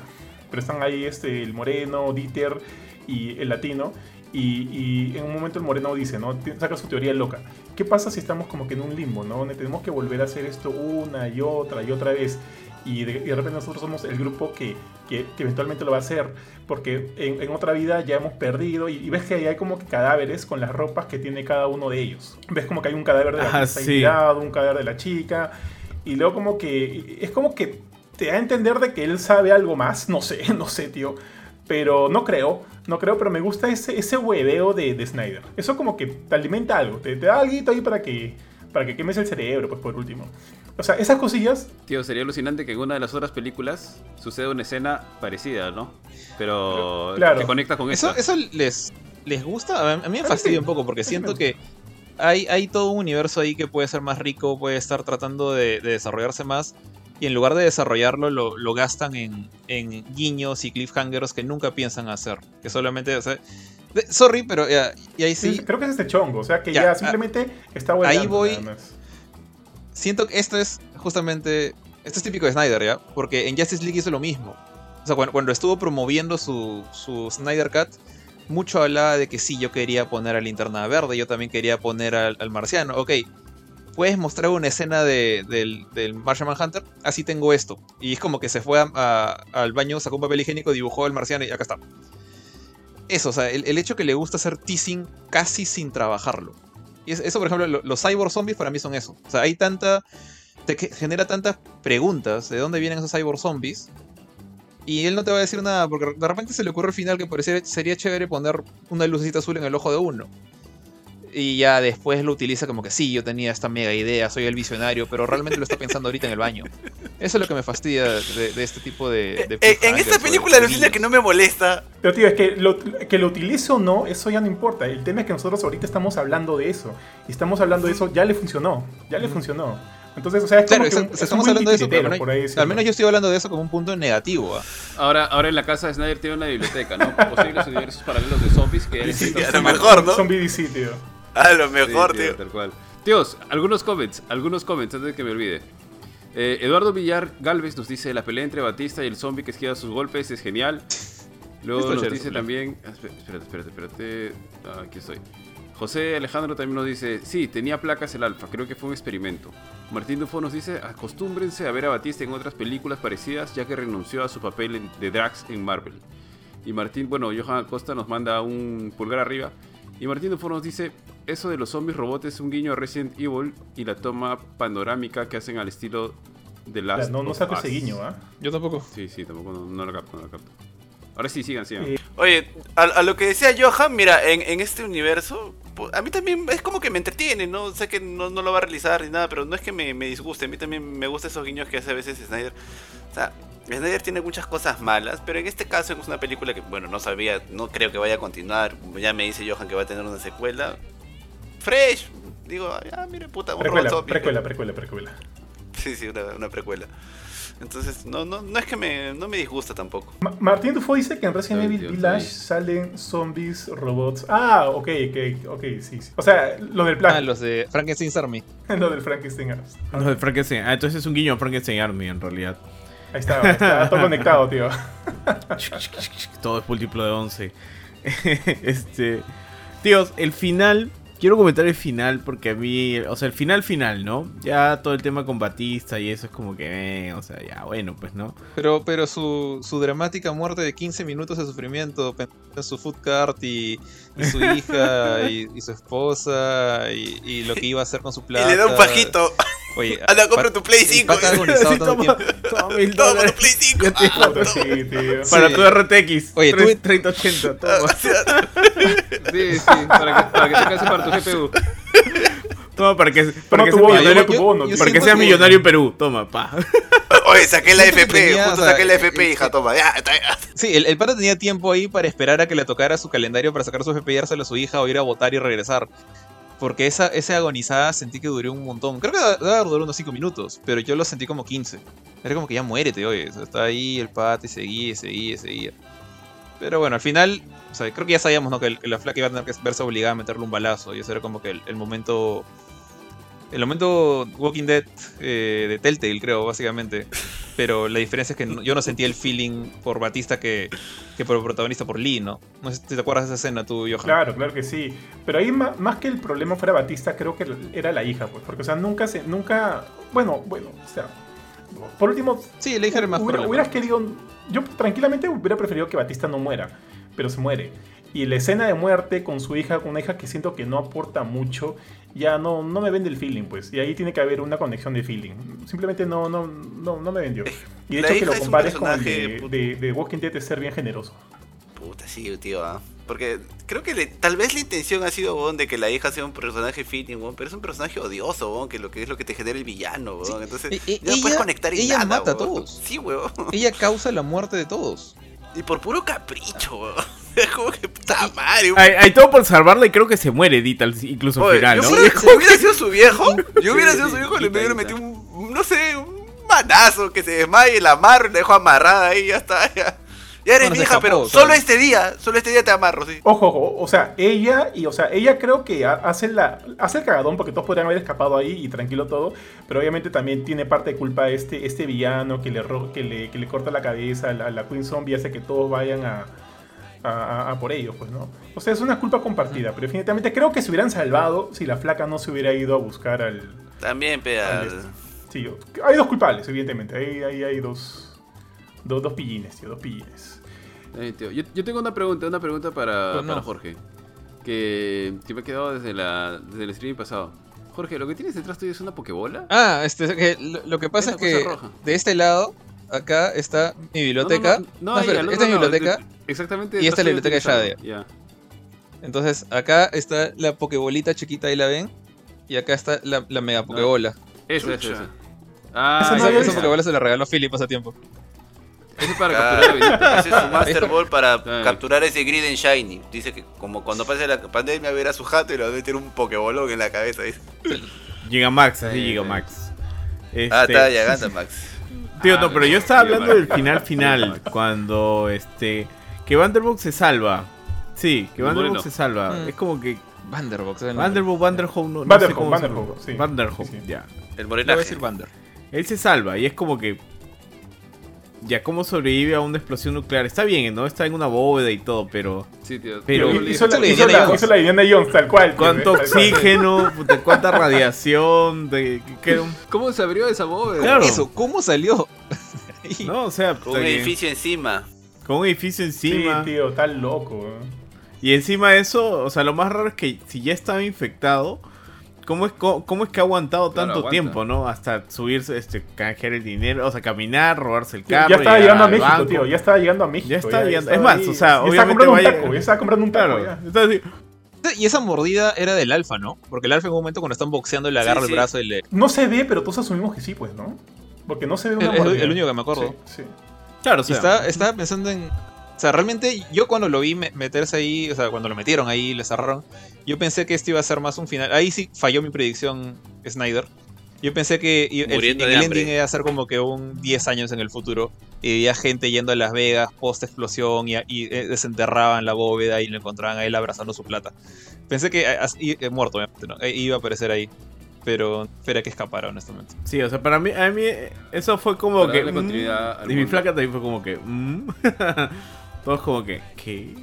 S3: pero están ahí este, el moreno, Dieter y el latino. Y, y en un momento el moreno dice, ¿no? Saca su teoría loca. ¿Qué pasa si estamos como que en un limbo, ¿no? Donde tenemos que volver a hacer esto una y otra y otra vez. Y de, y de repente nosotros somos el grupo que, que- que eventualmente lo va a hacer. Porque en, en otra vida ya hemos perdido. Y, y ves que ahí hay como que cadáveres con las ropas que tiene cada uno de ellos. Ves como que hay un cadáver de la
S4: Ah, sí.
S3: tirado, un cadáver de la chica. Y luego como que es como que te da a entender de que él sabe algo más. No sé, no sé, tío. Pero no creo, no creo, pero me gusta ese, ese hueveo de, de Snyder. Eso como que te alimenta algo, te, te da algo ahí para que, para que quemes el cerebro, pues por último. O sea, esas cosillas,
S1: Tío, sería alucinante que en una de las otras películas suceda una escena parecida, ¿no? Pero
S3: Claro.
S1: que conecta con
S2: Eso,
S1: esta.
S2: eso les, les gusta. A mí- a mí me
S3: A mí
S2: fastidia
S3: sí.
S2: un poco porque siento que hay, hay todo un universo ahí que puede ser más rico, puede estar tratando de, de desarrollarse más. Y en lugar de desarrollarlo, lo, lo gastan en, en guiños y cliffhangers que nunca piensan hacer. Que solamente. o sea, de- sorry, pero ya, y ahí sí.
S3: creo que es este chongo. O sea, que
S2: Ya,
S3: ya,
S2: ah,
S3: simplemente está hueveando
S2: ahí voy.
S3: nada más.
S2: Siento que esto es justamente. Esto es típico de Snyder, ¿ya? Porque en Justice League hizo lo mismo. O sea, cuando, cuando estuvo promoviendo su, su Snyder Cut, mucho hablaba de que sí, yo quería poner a Linterna Verde, yo también quería poner al, al Marciano. Ok, puedes mostrar una escena de- del, del Martian Manhunter, así tengo esto. Y es como que se fue al baño, sacó un papel higiénico, dibujó al Marciano y acá está. Eso, o sea, el, el hecho que le gusta hacer teasing casi sin trabajarlo. Y es- eso, por ejemplo, lo- los cyborg zombies para mí son eso. O sea, hay tanta. Te genera tantas preguntas de dónde vienen esos cyborg zombies. Y él no te va a decir nada, porque de repente se le ocurre al final que sería chévere poner una lucecita azul en el ojo de uno. Y ya después lo utiliza como que sí, yo tenía esta mega idea, soy el visionario, pero realmente lo está pensando ahorita en el baño. Eso es lo que me fastidia de, de este tipo de. de
S5: Eh, en
S2: cliffhangers
S5: esta película
S2: guiños.
S5: que no me molesta.
S3: Pero tío, es que lo, que lo utilice o no, eso ya no importa. El tema es que nosotros ahorita estamos hablando de eso. Y estamos hablando de eso, ya le funcionó. Ya le funcionó. Entonces, o sea, es
S2: Claro,
S3: como que un- es
S2: estamos
S3: un
S2: hablando de eso, pero
S3: por ahí
S2: al
S3: decirlo.
S2: menos yo estoy hablando de eso como un punto negativo. ¿ah?
S1: Ahora, ahora en la casa de Snyder tiene una biblioteca, ¿no? Posibles universos paralelos de zombies que
S3: Sí,
S1: escritos
S5: a lo mejor, ¿no?
S3: Son BDC, tío.
S5: A lo
S1: Sí,
S5: mejor,
S1: tío,
S5: tío.
S1: Tal cual. Tíos, algunos comments, algunos comments antes de que me olvide. Eh, Eduardo Villar Galvez nos dice la pelea entre Batista y el zombie que esquiva sus golpes es genial. Luego nos
S2: ayer,
S1: dice también. ah, espé- Espérate, espérate, espérate. Ah, aquí estoy. José Alejandro también nos dice, sí, tenía placas el alfa, creo que fue un experimento. Martín Dufo nos dice, acostúmbrense a ver a Batista en otras películas parecidas ya que renunció a su papel en- de Drax en Marvel. Y Martín, bueno, Johan Acosta nos manda un pulgar arriba. Y Martín Dufo nos dice, eso de los zombies robots es un guiño a Resident Evil y la toma panorámica que hacen al estilo de Last
S3: no, no
S1: of
S3: saco
S1: Us".
S3: ese guiño, ¿ah?
S2: Yo tampoco.
S1: Sí, sí, tampoco, no, no lo capto, no lo capto. Ahora sí, sigan, sigan.
S3: Eh,
S5: Oye, a, a lo que decía Johan, mira, en, en este universo, a mí también es como que me entretiene, ¿no? Sé que no, no lo va a realizar ni nada, pero no es que me, me disguste. A mí también me gustan esos guiños que hace a veces Snyder. O sea, Snyder tiene muchas cosas malas, pero en este caso es una película que, bueno, no sabía, no creo que vaya a continuar. Ya me dice Johan que va a tener una secuela. Fresh. Digo, ah, mire, puta, un
S3: precuela,
S5: robot zombie.
S3: precuela, precuela, precuela.
S5: Sí, sí, una, una precuela. Entonces, no, no, no es que me, no me disgusta tampoco.
S3: Ma- Martín Dufo dice que en Resident Evil Village salen zombies, robots. Ah, ok, ok, ok, sí, sí. O sea, lo del plan,
S2: Ah, los de Frankenstein's Army.
S3: lo del Frankenstein. Ah,
S4: No, de Frankenstein. Ah, entonces es un guiño a Frankenstein Army en realidad.
S3: Ahí está, ahí está todo conectado, tío.
S4: Todo es múltiplo de 11. este. Tíos, el final. Quiero comentar el final porque a mí. O sea, el final final, ¿no? Ya todo el tema con Batista y eso es como que. eh, o sea, ya bueno, pues, ¿no?
S2: Pero, pero su, su dramática muerte de 15 minutos de sufrimiento en su food cart y, y su hija y, y su esposa y, y lo que iba a hacer con su plata.
S5: Y le da un pajito.
S2: Oye,
S5: Anda, compra tu Play
S2: el
S5: 5.
S2: pata agonizado
S4: Sí,
S2: tanto
S4: toma,
S2: tiempo.
S4: toma mil
S5: Toma tu. Play 5.
S4: Ya te-
S3: Puta, sí, tío.
S4: Para
S2: Sí.
S4: tu RTX.
S2: Oye,
S4: Tres-
S2: tuve-
S4: 3080, toma.
S1: Sí, sí, para que, para que te alcance para tu GPU.
S4: Toma para que, para que
S3: tu
S4: seas
S3: bono,
S4: millonario,
S3: bono,
S2: yo
S4: para que seas
S2: que-
S4: millonario en Perú. Toma, pa.
S5: Oye, saqué la FP,
S2: tenía,
S5: justo
S2: o sea,
S5: saqué la FP,
S2: eh,
S5: hija, toma. Ya, está, ya.
S2: Sí, el, el pata tenía tiempo ahí para esperar a que le tocara su calendario para sacar su FP y dárselo a su hija o ir a votar y regresar. Porque esa, esa agonizada sentí que duró un montón. Creo que debe haber durado unos 5 minutos, pero yo lo sentí como 15. Era como que ya muérete, oye. O sea, está ahí el pata y seguía, y seguía, y seguía. Pero bueno, al final, o sea, creo que ya sabíamos, ¿no? Que, el- que la flaca iba a tener que verse obligada a meterle un balazo. Y ese era como que el, el momento. El momento Walking Dead eh, de Telltale, creo, básicamente. Pero la diferencia es que no- yo no sentía el feeling por Batista que, que por el protagonista por Lee, ¿no? No sé si te acuerdas de esa escena tú, Johan.
S3: Claro, claro que sí. Pero ahí más que el problema fuera Batista, creo que era la hija, pues. Porque, o sea, nunca se. Nunca. Bueno, bueno, o sea. Por último,
S2: Sí, la hija era más
S3: hubiera- hubieras querido. Yo tranquilamente hubiera preferido que Batista no muera, pero se muere. Y la escena de muerte con su hija, con una hija que siento que no aporta mucho, ya no, no me vende el feeling, pues. Y ahí tiene que haber una conexión de feeling. Simplemente no, no, no, no me vendió. Y de
S5: La
S3: hecho que lo compares con el
S5: personaje,
S3: de, de, de Walking Dead es ser bien generoso.
S5: Puta, sí, tío, ¿ah? Porque creo que le- tal vez la intención ha sido, weón, de que la hija sea un personaje fitting, weón, pero es un personaje odioso, weón, que lo que es lo que te genera el villano, weón.
S2: Sí,
S5: Entonces, ya no puedes conectar en
S2: ella
S5: nada,
S2: mata a todos.
S5: Sí, weón.
S2: Ella causa la muerte de todos.
S5: Y por puro capricho, weón. como que puta madre,
S4: Hay, hay todo por salvarla y creo que se muere Edith al- incluso al final,
S5: yo
S4: ¿no?
S2: Sí,
S5: hubiera sido su viejo, yo hubiera sido su viejo, le hubiera metido un, no sé, un manazo, que se desmaye, la amarro y la dejo amarrada ahí, ya está, ya. Ya eres
S2: se
S5: vieja,
S2: escapó,
S5: pero solo este día, solo este día te amarro, sí.
S3: Ojo, ojo, o sea, ella y o sea, ella creo que ha- hace la hace el cagadón porque todos podrían haber escapado ahí y tranquilo todo, pero obviamente también tiene parte de culpa este este villano que le ro- que le, que le corta la cabeza a la, a la Queen Zombie hace que todos vayan a, a, a- a por ellos, pues, ¿no? O sea, es una culpa compartida, pero definitivamente creo que se hubieran salvado si la flaca no se hubiera ido a buscar al
S5: También, peda.
S3: Ahí está. Sí, yo- hay dos culpables, evidentemente. Ahí, ahí hay dos, dos dos pillines, tío, dos pillines.
S1: Eh, tío, yo, yo tengo una pregunta, una pregunta para,
S2: Pues no.
S1: para Jorge. Que, que me ha quedado desde, la, desde el streaming pasado. Jorge, ¿lo que tienes detrás tuyo es una pokebola?
S2: Ah, este, que lo, lo que pasa
S1: Esa
S2: es que
S1: roja.
S2: de este lado, acá está mi biblioteca.
S1: No, no, no,
S2: No,
S1: no, ahí,
S2: espera,
S1: al
S2: esta es mi biblioteca.
S1: Exactamente.
S2: Y esta es la biblioteca de
S1: algo.
S2: Entonces, acá está la pokebolita chiquita, ahí la ven. Y acá está la, la mega pokebola.
S1: Ya. Esa, esa, esa. Ah,
S3: Esa no
S1: esa,
S2: pokebola se la regaló Philip hace tiempo.
S1: esa es para
S5: Ah,
S1: capturar a Benito.
S5: Ese es su Master Ball para
S1: Ah.
S5: capturar ese grid en Shiny. Dice que como cuando pase la pandemia verá su jato y le va a meter un pokebolón en la cabeza. dice.
S4: Gigamax, así
S1: Sí,
S4: Gigamax.
S5: Ah,
S4: Este,
S5: está llegando Max.
S4: Tío, no, pero yo estaba hablando del final final, cuando este que Vanderbook se salva. Sí, que
S1: moreno.
S4: se salva.
S2: Mm.
S4: Es como que
S2: Vanderbox.
S4: Vanderbook, Vanderhoof, no, no sé cómo pronuncia.
S3: sí.
S4: Vanderhoof,
S3: Sí, sí.
S4: ya.
S5: El
S2: Le voy a decir Vander.
S4: Él se salva y es como que ya cómo sobrevive a una explosión nuclear. Está bien, ¿no? Está en una bóveda y todo, pero
S1: Sí, tío.
S4: Pero-
S3: hizo, la, hizo, la,
S2: Jones.
S3: hizo la Indiana Jones, tal cual. tío,
S4: cuánto oxígeno, puta, cuánta radiación, de, que- que-
S1: ¿Cómo se abrió esa bóveda?
S4: Claro.
S2: Eso, ¿cómo salió?
S4: No, o sea,
S5: Con un
S4: que-
S5: edificio encima.
S4: con un edificio
S3: Sí,
S4: encima.
S3: tío, tal loco. ¿eh?
S4: Y encima de eso, o sea, lo más raro es que si ya estaba infectado, ¿cómo es, cómo es que ha aguantado
S1: Claro,
S4: tanto
S1: aguanta.
S4: tiempo, no? Hasta subirse, este, canjear el dinero, o sea, caminar, robarse el carro.
S3: ya estaba llegando a México,
S4: banco.
S3: tío. Ya estaba llegando a México.
S4: Ya está llegando- es más,
S3: ahí,
S4: o sea,
S3: ya estaba
S4: obviamente
S3: comprando un
S4: vaya-
S3: taco, ya estaba comprando un taco.
S4: Claro,
S3: ya.
S4: está así.
S2: Y esa mordida era del alfa, ¿no? Porque el alfa en un momento cuando están boxeando le agarra
S5: sí.
S2: el brazo y le...
S3: No se ve, pero todos asumimos que sí, pues, ¿no? Porque no se ve una
S2: es
S3: mordida.
S2: el único que me acuerdo.
S3: Sí, sí.
S4: Claro, o
S2: Y
S4: sea,
S2: estaba, estaba pensando en. O sea, realmente yo cuando lo vi me- meterse ahí, o sea, cuando lo metieron ahí y le cerraron, yo pensé que esto iba a ser más un final. Ahí sí falló mi predicción, Snyder. Yo pensé que el, el
S5: hambre.
S2: ending iba a ser como que un 10 años en el futuro. Y había gente yendo a Las Vegas post explosión y, y, eh, desenterraban la bóveda y lo encontraban a él abrazando su plata. Pensé que así- eh, muerto, ¿no? Eh, iba a aparecer ahí. Pero espera que escapara, honestamente.
S4: sí, o sea, para mí, a mí eso fue como
S1: Para
S4: que... mm, y mi flaca también fue como que... mm. Todos como que... ¿Qué?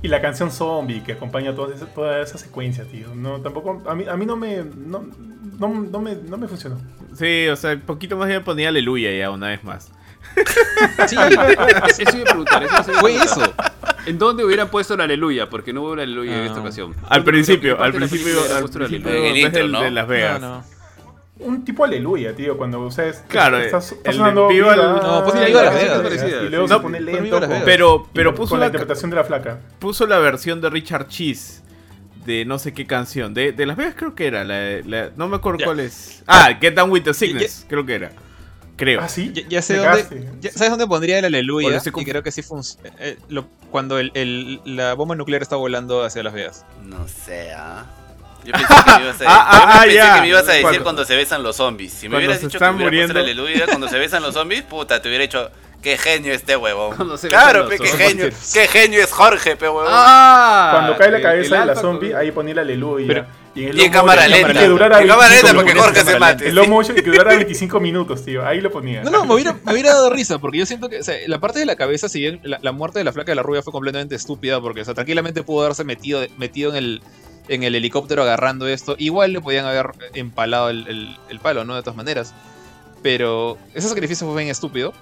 S3: Y la canción Zombie que acompaña toda esa, toda esa secuencia, tío. No, tampoco. A mí, a mí no me. No, no, no me, no me funcionó.
S4: Sí, o sea, un poquito más ya ponía aleluya ya una vez más.
S2: Sí,
S1: Eso iba a preguntar. Eso iba a ser
S2: fue eso.
S1: ¿En dónde hubieran puesto la aleluya? Porque no hubo la aleluya en
S2: Ah.
S1: esta ocasión.
S4: Al
S1: ¿Dónde
S4: principio, al principio, al
S1: puesto la
S4: principio
S1: aleluya?
S5: En el intro,
S4: de Las Vegas.
S3: Un tipo aleluya, tío, cuando o sea, es-
S1: Claro,
S3: está,
S1: el-
S3: está
S1: el
S3: sonando
S1: Viva
S3: Viva,
S1: la-
S2: No, pues Las Vegas,
S3: y luego
S1: No,
S3: se pone lento
S2: Las.
S4: Pero, pero
S3: con-
S4: puso
S3: con la
S4: la,
S3: interpretación de la flaca.
S4: puso la versión de Richard Cheese de no sé qué canción. De, de Las Vegas creo que era. La, la- no me acuerdo
S2: Ya.
S4: cuál es. Ah, Get Down with the Sickness. Creo que era. Creo.
S3: Ah, sí.
S2: Ya, ya sé dónde. ya- ¿Sabes dónde pondría el
S4: Bueno,
S2: aleluya? Y creo que sí funciona. cuando el, el- la bomba nuclear está volando hacia Las Vegas.
S5: No sé, ¿ah? Yo pensé que me ibas a,
S4: Ah,
S5: yo
S4: ah,
S5: pensé
S4: ya.
S5: que me ibas a decir
S4: Cuando-
S5: cuando, se besan los zombies. Si me
S4: cuando
S5: hubieras
S4: se
S5: dicho que
S4: están
S5: hubiera puesto el
S4: muriendo.
S5: aleluya cuando se besan los zombies, puta, te hubiera dicho, qué genio este huevón. Claro, pe, qué genio, qué genio es Jorge, pe huevón.
S1: ¡Ah!
S3: Cuando cae la
S1: El-
S3: cabeza
S1: el
S3: de la zombie, ahí ponía el aleluya.
S2: Pero-
S3: y en, el
S5: y en cámara lenta.
S3: Que durara
S5: En cámara
S3: 25
S5: lenta para que
S3: minutos.
S5: Jorge se mate.
S3: En low motion y que durara 25 minutos, tío. Ahí lo ponía.
S2: No, no, me hubiera, me hubiera dado risa, porque yo siento que o sea, la parte de la cabeza, si bien la, la muerte de la flaca de la rubia fue completamente estúpida, porque o sea, tranquilamente pudo haberse metido, metido en, el, en el helicóptero agarrando esto, igual le podían haber empalado el, el- el palo, ¿no? De todas maneras. Pero ese sacrificio fue bien estúpido,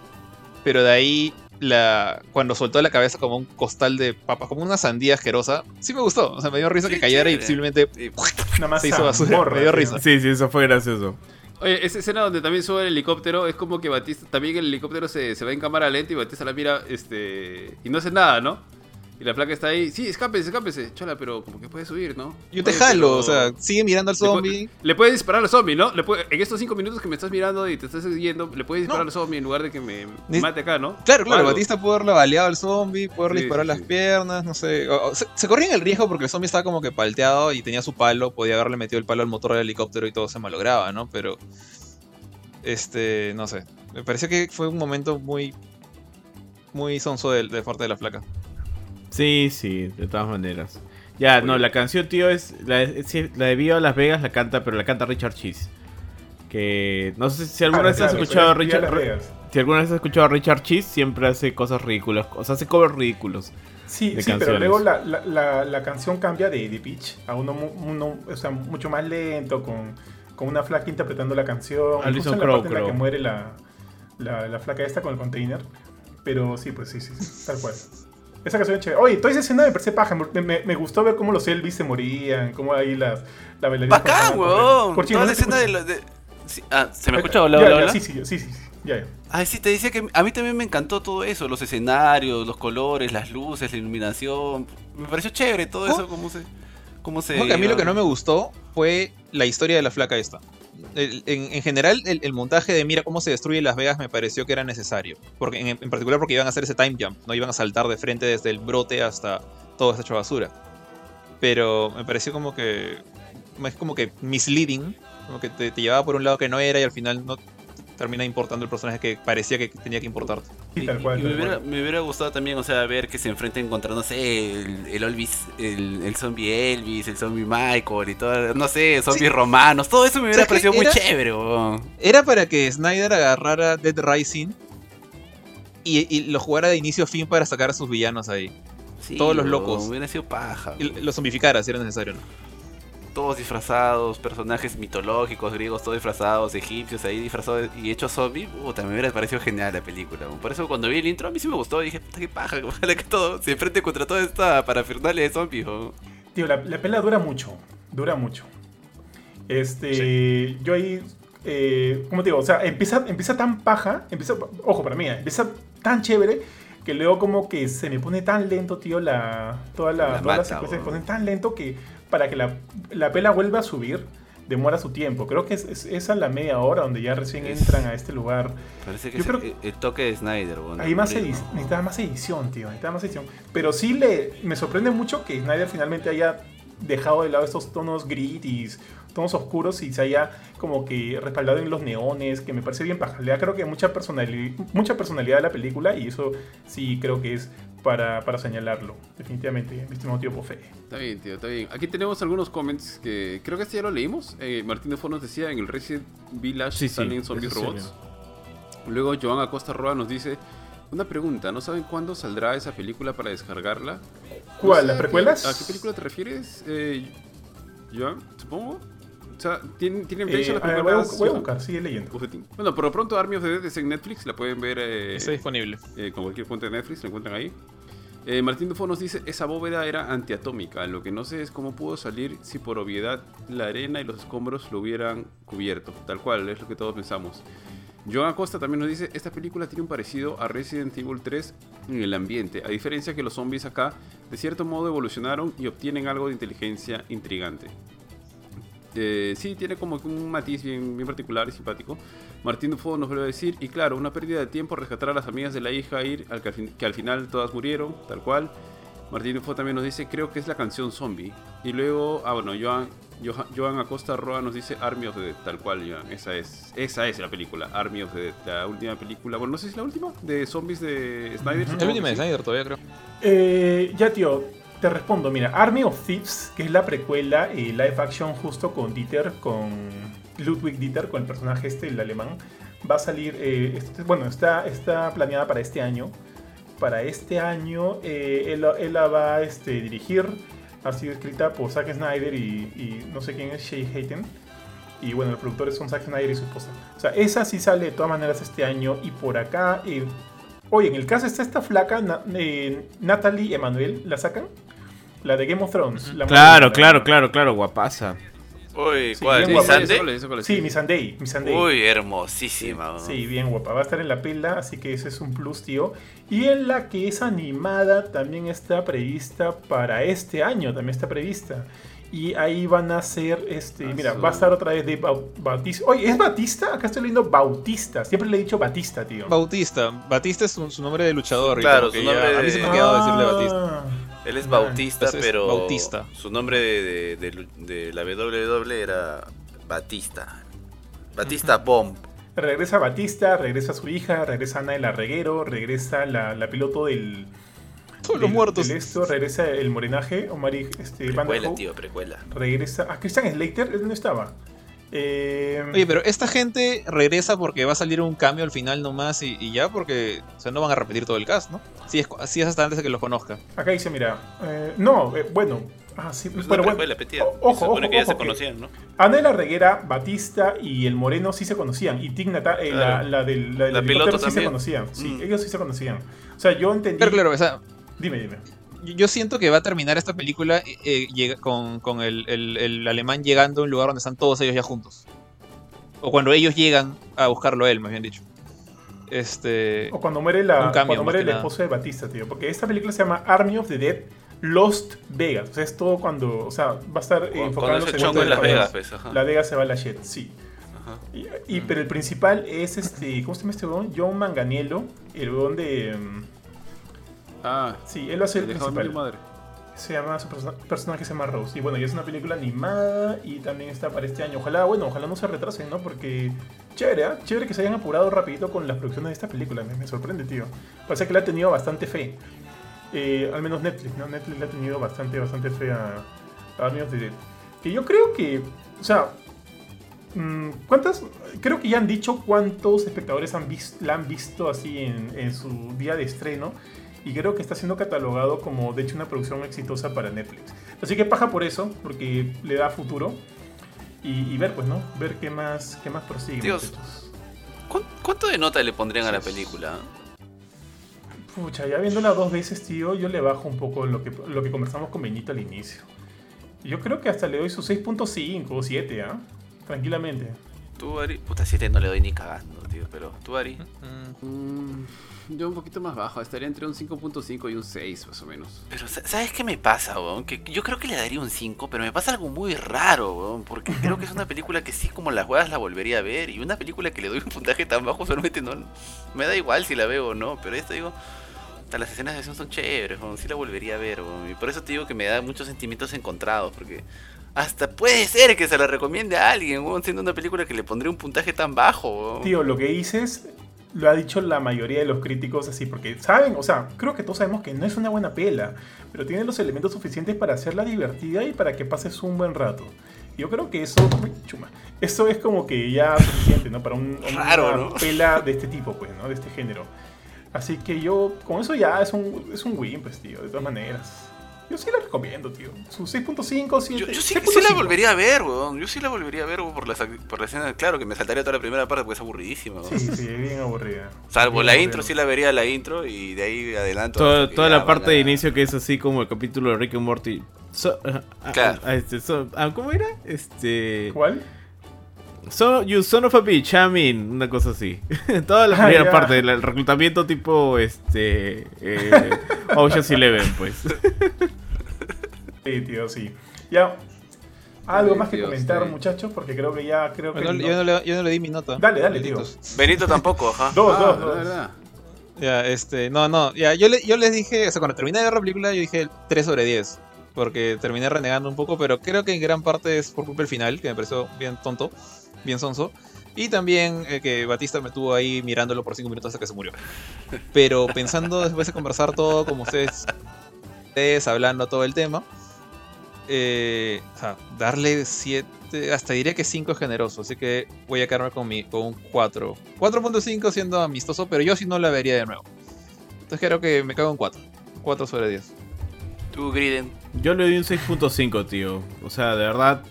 S2: pero de ahí, la, cuando soltó la cabeza como un costal de papas, como una sandía asquerosa, sí me gustó, o sea, me dio risa que cayera y simplemente
S5: Y-
S3: Nada más
S2: se hizo basura, me dio risa.
S4: Sí, sí, eso fue gracioso.
S1: Oye, esa escena donde también sube el helicóptero es como que Batista, también el helicóptero se, se va en cámara lenta y Batista la mira este y no hace nada, ¿no? Y la placa está ahí, sí, escápese, escápese. Chola, pero como que puede subir, ¿no?
S2: Yo te jalo,
S1: pero-
S2: o sea, sigue mirando al
S1: Le
S2: zombie.
S1: Le puedes disparar al zombie, ¿no? Le puede- en estos cinco minutos que me estás mirando y te estás siguiendo, le puedes disparar
S2: No.
S1: al zombie en lugar de que me
S2: Ni-
S1: mate acá, ¿no?
S2: Claro, claro. Batista pudo haberle baleado al zombie, pudo haberle
S1: Sí,
S2: disparado
S1: sí,
S2: las piernas, no sé. O- o- se, se corrían el riesgo porque el zombie estaba como que palteado y tenía su palo, podía haberle metido el palo al motor del helicóptero y todo se malograba, ¿no? Pero. Este. No sé. Me pareció que fue un momento muy. Muy sonso de, de parte de la flaca.
S4: Sí, sí, de todas maneras. Ya, no, la canción, tío, es. La, es- sí, la de Viva Las Vegas la canta, pero la canta Richard Cheese. Que. No sé si alguna
S3: Ah,
S4: vez has escuchado a Richard. Si alguna vez has escuchado a Richard Cheese, siempre hace cosas ridículas. O sea, hace covers ridículos.
S3: Sí,
S4: de
S3: sí, pero luego la, la, la, la canción cambia de, de pitch a uno, uno, o sea, mucho más lento, con, con una flaca interpretando la canción.
S4: Alison
S3: en la
S4: Crowe,
S3: parte en la
S4: creo.
S3: que muere la, la, la flaca esta con el container. Pero sí, pues sí, sí, sí, tal cual. Esa canción es chévere. Oye, toda esa escena me parece paja. Me, me- me gustó ver cómo los Elvis se morían, cómo ahí las la bailarina
S5: Bacán, huevón. Toda la escena de, lo- de- sí, ah, ¿se me escucha? Hola,
S3: Ya,
S5: hola,
S3: ya,
S5: hola.
S3: Sí, sí, sí, sí, sí, ya, ya.
S5: Ay, sí, te decía que a mí también me encantó todo eso, los escenarios, los colores, las luces, la iluminación. Me pareció chévere todo eso, cómo se... Cómo se
S2: que a mí lo que no me gustó fue la historia de la flaca esta. En, en general, el, montaje de mira cómo se destruye Las Vegas me pareció que era necesario. Porque en, particular porque iban a hacer ese time jump, no iban a saltar de frente desde el brote hasta todo está hecho basura. Pero me pareció como que. Es como que misleading. Como que te llevaba por un lado que no era y al final no termina importando el personaje que parecía que tenía que importarte.
S3: Sí,
S5: Y- me, hubiera, me hubiera gustado también, o sea, ver que se enfrenten contra, no sé, el, el Elvis, el, el zombie Elvis, el zombie Michael y todo, no sé, zombies romanos, todo eso me hubiera parecido muy chévere.
S2: Era para que Snyder agarrara Dead Rising y, y lo jugara de inicio a fin para sacar a sus villanos ahí.
S5: Sí,
S2: Todos los locos.
S5: Hubiera sido paja.
S2: Los zombificara si era necesario, ¿no?
S5: Todos disfrazados, personajes mitológicos, griegos, todos disfrazados, egipcios ahí disfrazados y hechos zombies. Puta, me hubiera parecido genial la película. Por eso cuando vi el intro a mí sí me gustó. Dije, puta, qué paja, ojalá que todo se enfrente contra toda esta parafernalia de zombies.
S3: Tío, la, la pelea dura mucho. Dura mucho. Este. Yo ahí. Eh, ¿Cómo te digo? O sea, empieza, empieza tan paja. Empieza. Ojo, para mí, eh, empieza tan chévere. Que luego como que se me pone tan lento, tío, la. Toda la,
S5: La
S3: toda la
S5: mata,
S3: secuencia se
S5: weón.
S3: pone tan lento que para que la, la pela vuelva a subir demora su tiempo. Creo que es, es esa la media hora donde ya recién entran a este lugar.
S5: Parece que
S3: Yo
S5: es
S3: creo
S5: el, el toque de Snyder. weón.
S3: Hay más
S5: Por
S3: edi-
S5: eso.
S3: necesitaba más edición, tío. Necesitaba más edición. Pero sí le, me sorprende mucho que Snyder finalmente haya dejado de lado estos tonos gritis, tonos oscuros y se haya como que respaldado en los neones, que me parece bien paja. Le da creo que mucha personalidad, mucha personalidad a la película y eso sí creo que es para, para señalarlo. Definitivamente, mi estimado tío Pofe.
S1: Está bien, tío, está bien. Aquí tenemos algunos comments que creo que este ya lo leímos. Eh, Martín de nos decía en el Resident Village
S4: Sí, sí,
S1: salen zombies robots. Luego Joan Acosta Roa nos dice, una pregunta, ¿no saben cuándo saldrá esa película para descargarla?
S3: ¿Cuál? ¿Las
S1: ¿a qué-
S3: precuelas?
S1: ¿A qué película te refieres? Eh, Joan, supongo. O sea, ¿tienen, tienen
S3: Eh,
S1: las
S3: a ver, voy, a,
S1: primeras?
S3: voy a buscar, sigue leyendo.
S1: Bueno, por lo pronto Army of the Dead es en Netflix, la pueden ver eh,
S2: Está disponible.
S1: eh, con cualquier fuente de Netflix, la encuentran ahí. Eh, Martín Dufo nos dice, esa bóveda era antiatómica, lo que no sé es cómo pudo salir si por obviedad la arena y los escombros lo hubieran cubierto, tal cual, es lo que todos pensamos. Joan Acosta también nos dice, esta película tiene un parecido a Resident Evil 3 en el ambiente, a diferencia que los zombies acá de cierto modo evolucionaron y obtienen algo de inteligencia intrigante. Eh, sí, tiene como que un matiz bien, bien particular y simpático. Martín Dufo nos vuelve a decir, y claro, una pérdida de tiempo rescatar a las amigas de la hija, ir al que, al fin- que al final todas murieron, tal cual. Martín Dufo también nos dice, creo que es la canción Zombie. Y luego, ah bueno, Joan, Johan, Joan Acosta Roa nos dice Army of the Dead, tal cual, Joan. Esa es, esa es la película, Army of the Dead, la última película, bueno, no sé si es la última, de zombies de Snyder.
S2: Es
S1: supongo
S2: la última de. Snyder todavía, creo.
S3: Eh, ya, tío, respondo. Mira, Army of Thieves, que es la precuela y live action justo con Dieter, con Ludwig Dieter, con el personaje este, el alemán, va a salir, eh, este- bueno, está, está planeada para este año. Para este año, eh, él, él la va a este, dirigir. Ha sido escrita por Zack Snyder y, no sé quién es, Shay Hayden. Y bueno, los productores son Zack Snyder y su esposa. O sea, esa sí sale de todas maneras este año. Y por acá, eh, oye, en el caso está esta flaca, Na- eh, Natalie Emanuel, ¿la sacan? La de Game of Thrones. la
S4: Claro, claro, claro, claro, guapaza.
S5: Uy,
S3: Sí,
S5: ¿cuál?
S3: bien
S5: ¿Mi
S3: guapa.
S1: Esa-
S5: Sande?
S1: esa cuál es, esa cuál es,
S3: Sí, Sunday.
S5: Uy, hermosísima. ¿no?
S3: Sí, bien guapa. Va a estar en la pela, así que ese es un plus, tío. Y en la que es animada también está prevista para este año, también está prevista. Y ahí van a ser, este,
S1: Ah,
S3: mira, va a estar otra vez de Bau- Bautista. Oye, ¿es Batista? Acá estoy leyendo Bautista. Siempre le he dicho Batista, tío.
S2: Bautista. Batista es su, su nombre de luchador.
S5: Claro,
S2: ya- A mí se me ha quedado decirle Batista.
S5: Él es Bautista,
S2: entonces,
S5: pero
S2: Bautista.
S5: su nombre de, de- de- de la WWE era Batista. Batista Bomb.
S3: Regresa Batista, regresa su hija, regresa Ana de la Reguero, regresa la, la piloto del.
S2: Todos los muertos.
S3: del esto, regresa el morenaje, Omari este,
S5: Precuela, tío, precuela.
S3: Regresa. Ah, Christian Slater, ¿él no estaba? Eh,
S2: Oye, pero esta gente regresa porque va a salir un cambio al final nomás y, y ya, porque o sea, no van a repetir todo el cast, ¿no? Sí es, sí es hasta antes de que los conozca.
S3: Acá dice, mira. eh, no, eh, bueno. Ah, sí,
S5: Es
S3: pero
S5: una
S3: bueno.
S5: precuela, pe, tío.
S3: o- ojo,
S5: Se supone
S3: ojo,
S5: que ya
S3: ojo,
S5: se
S3: que-
S5: conocían, ¿no?
S3: Ana de la Reguera, Batista y el Moreno sí se conocían. Y Tig Nata- eh, la,
S5: Claro.
S3: la del, la del
S5: La piloto
S3: sí se
S5: también.
S3: conocían. Sí,
S5: Mm.
S3: ellos sí se conocían. O sea, yo entendí.
S2: Pero claro, o sea,
S3: Dime, dime.
S2: Yo- siento que va a terminar esta película eh, eh, llega- con, con el, el- el alemán llegando a un lugar donde están todos ellos ya juntos. O cuando ellos llegan a buscarlo a él, más bien dicho. Este.
S3: O cuando muere, la, cuando muere el esposo de Batista, tío. Porque esta película se llama Army of the Dead Lost Vegas. O sea, es todo cuando. O sea, va a estar eh, enfocado en
S5: en
S3: de
S5: Las Vegas, pues.
S3: La Vegas se va a la shit, sí.
S5: Ajá.
S3: Y, y- pero el principal es este. ¿Cómo se llama este weón? John Manganiello. El weón de. mm,
S1: Ah,
S3: Sí, él va a ser el principal.
S1: madre.
S3: Se llama, su persona- personaje se llama Rose. Y bueno, y es una película animada y también está para este año. Ojalá, bueno, ojalá no se retrasen, ¿no? Porque chévere, ¿ah? Chévere que se hayan apurado rapidito con las producciones de esta película. Me, me sorprende, tío. Parece que le ha tenido bastante fe. Eh, al menos Netflix, ¿no? Netflix le ha tenido bastante, bastante fe a, a Army of the Dead. Que yo creo que, o sea, mm, ¿cuántas? Creo que ya han dicho cuántos espectadores han la han visto así en, en su día de estreno. Y creo que está siendo catalogado como, de hecho, una producción exitosa para Netflix. Así que paja por eso, porque le da futuro. Y, y ver, pues, ¿no? Ver qué más, qué más prosigue.
S5: Dios.
S3: muchachos.
S5: ¿Cuán- ¿Cuánto de nota le pondrían a la película?
S3: Pucha, ya viéndola dos veces, tío, yo le bajo un poco lo que, lo que conversamos con Benito al inicio. Yo creo que hasta le doy su 6.5 o 7, ¿ah? Tranquilamente.
S5: Tú, Ari. Puta, 7 no le doy ni cagando, tío. Pero tú, Ari.
S2: Mm,
S1: Mm, yo un poquito más bajo, estaría entre un 5.5 y un 6 más o menos.
S5: Pero, sa- ¿sabes qué me pasa, weón? Que yo creo que le daría un 5, pero me pasa algo muy raro, weón. Porque creo que es una película que sí, como las huevas la volvería a ver. Y una película que le doy un puntaje tan bajo, solamente no. Me da igual si la veo o no. Pero esto digo. hasta las escenas de acción son chéveres, weón. Sí la volvería a ver, weón. Y por eso te digo que me da muchos sentimientos encontrados. Porque hasta puede ser que se la recomiende a alguien, weón. Siendo una película que le pondría un puntaje tan bajo, weón.
S3: Tío, lo que dices lo ha dicho la mayoría de los críticos así, porque saben, o sea, creo que todos sabemos que no es una buena pela, pero tiene los elementos suficientes para hacerla divertida y para que pases un buen rato. Yo creo que eso, uy, chuma, eso es como que ya suficiente, ¿no? Para un, una pela de este tipo, pues, ¿no? De este género. Así que yo, con eso ya es un, es un win, pues, tío, de todas maneras. Yo sí la recomiendo, tío. Su 6.5, 7.
S5: Yo, yo sí, sí la volvería a ver, weón. Yo sí la volvería a ver weón, por, la, por la escena. Claro que me saltaría toda la primera parte porque es aburridísima, weón.
S3: Sí, sí, bien aburrida.
S5: Salvo
S3: Bien
S5: la
S3: aburrida.
S5: intro, sí la vería la intro y de ahí adelanto. Que
S4: toda la parte de inicio que es así como el capítulo de Rick and Morty. So-
S5: Claro.
S4: este, so- ah, ¿Cómo era? Este.
S3: ¿Cuál?
S4: So, you son of a bitch, I mean, una cosa así. Toda la
S3: Ah,
S4: primera parte, el reclutamiento tipo este eh, Ocean's Eleven, pues.
S3: Sí, tío, sí. Ya. Algo más que
S1: tío,
S3: comentar,
S1: sí.
S3: muchachos, porque creo que ya creo que. No-
S2: yo, no le, yo no le di mi nota.
S3: Dale, dale, tío.
S2: Benditos.
S5: Benito tampoco, ajá.
S3: Dos,
S1: Ah,
S3: dos, dos.
S1: verdad.
S2: Ya, este, no, no, ya, yo, le- yo les dije, o sea, cuando terminé de ver la película, yo dije 3 sobre 10. Porque terminé renegando un poco, pero creo que en gran parte es por culpa del final, que me pareció bien tonto, bien sonso. Y también eh, que Batista me tuvo ahí mirándolo por 5 minutos hasta que se murió. Pero pensando después de conversar todo, como ustedes, ustedes hablando todo el tema, eh, o sea, darle 7, hasta diría que 5 es generoso, así que voy a quedarme con, mi, con un 4. 4.5 siendo amistoso, pero yo sí no la vería de nuevo. Entonces creo que me cago en 4. 4 sobre 10.
S5: Tú, Griden.
S4: Yo le doy un 6.5, tío. O sea, de verdad,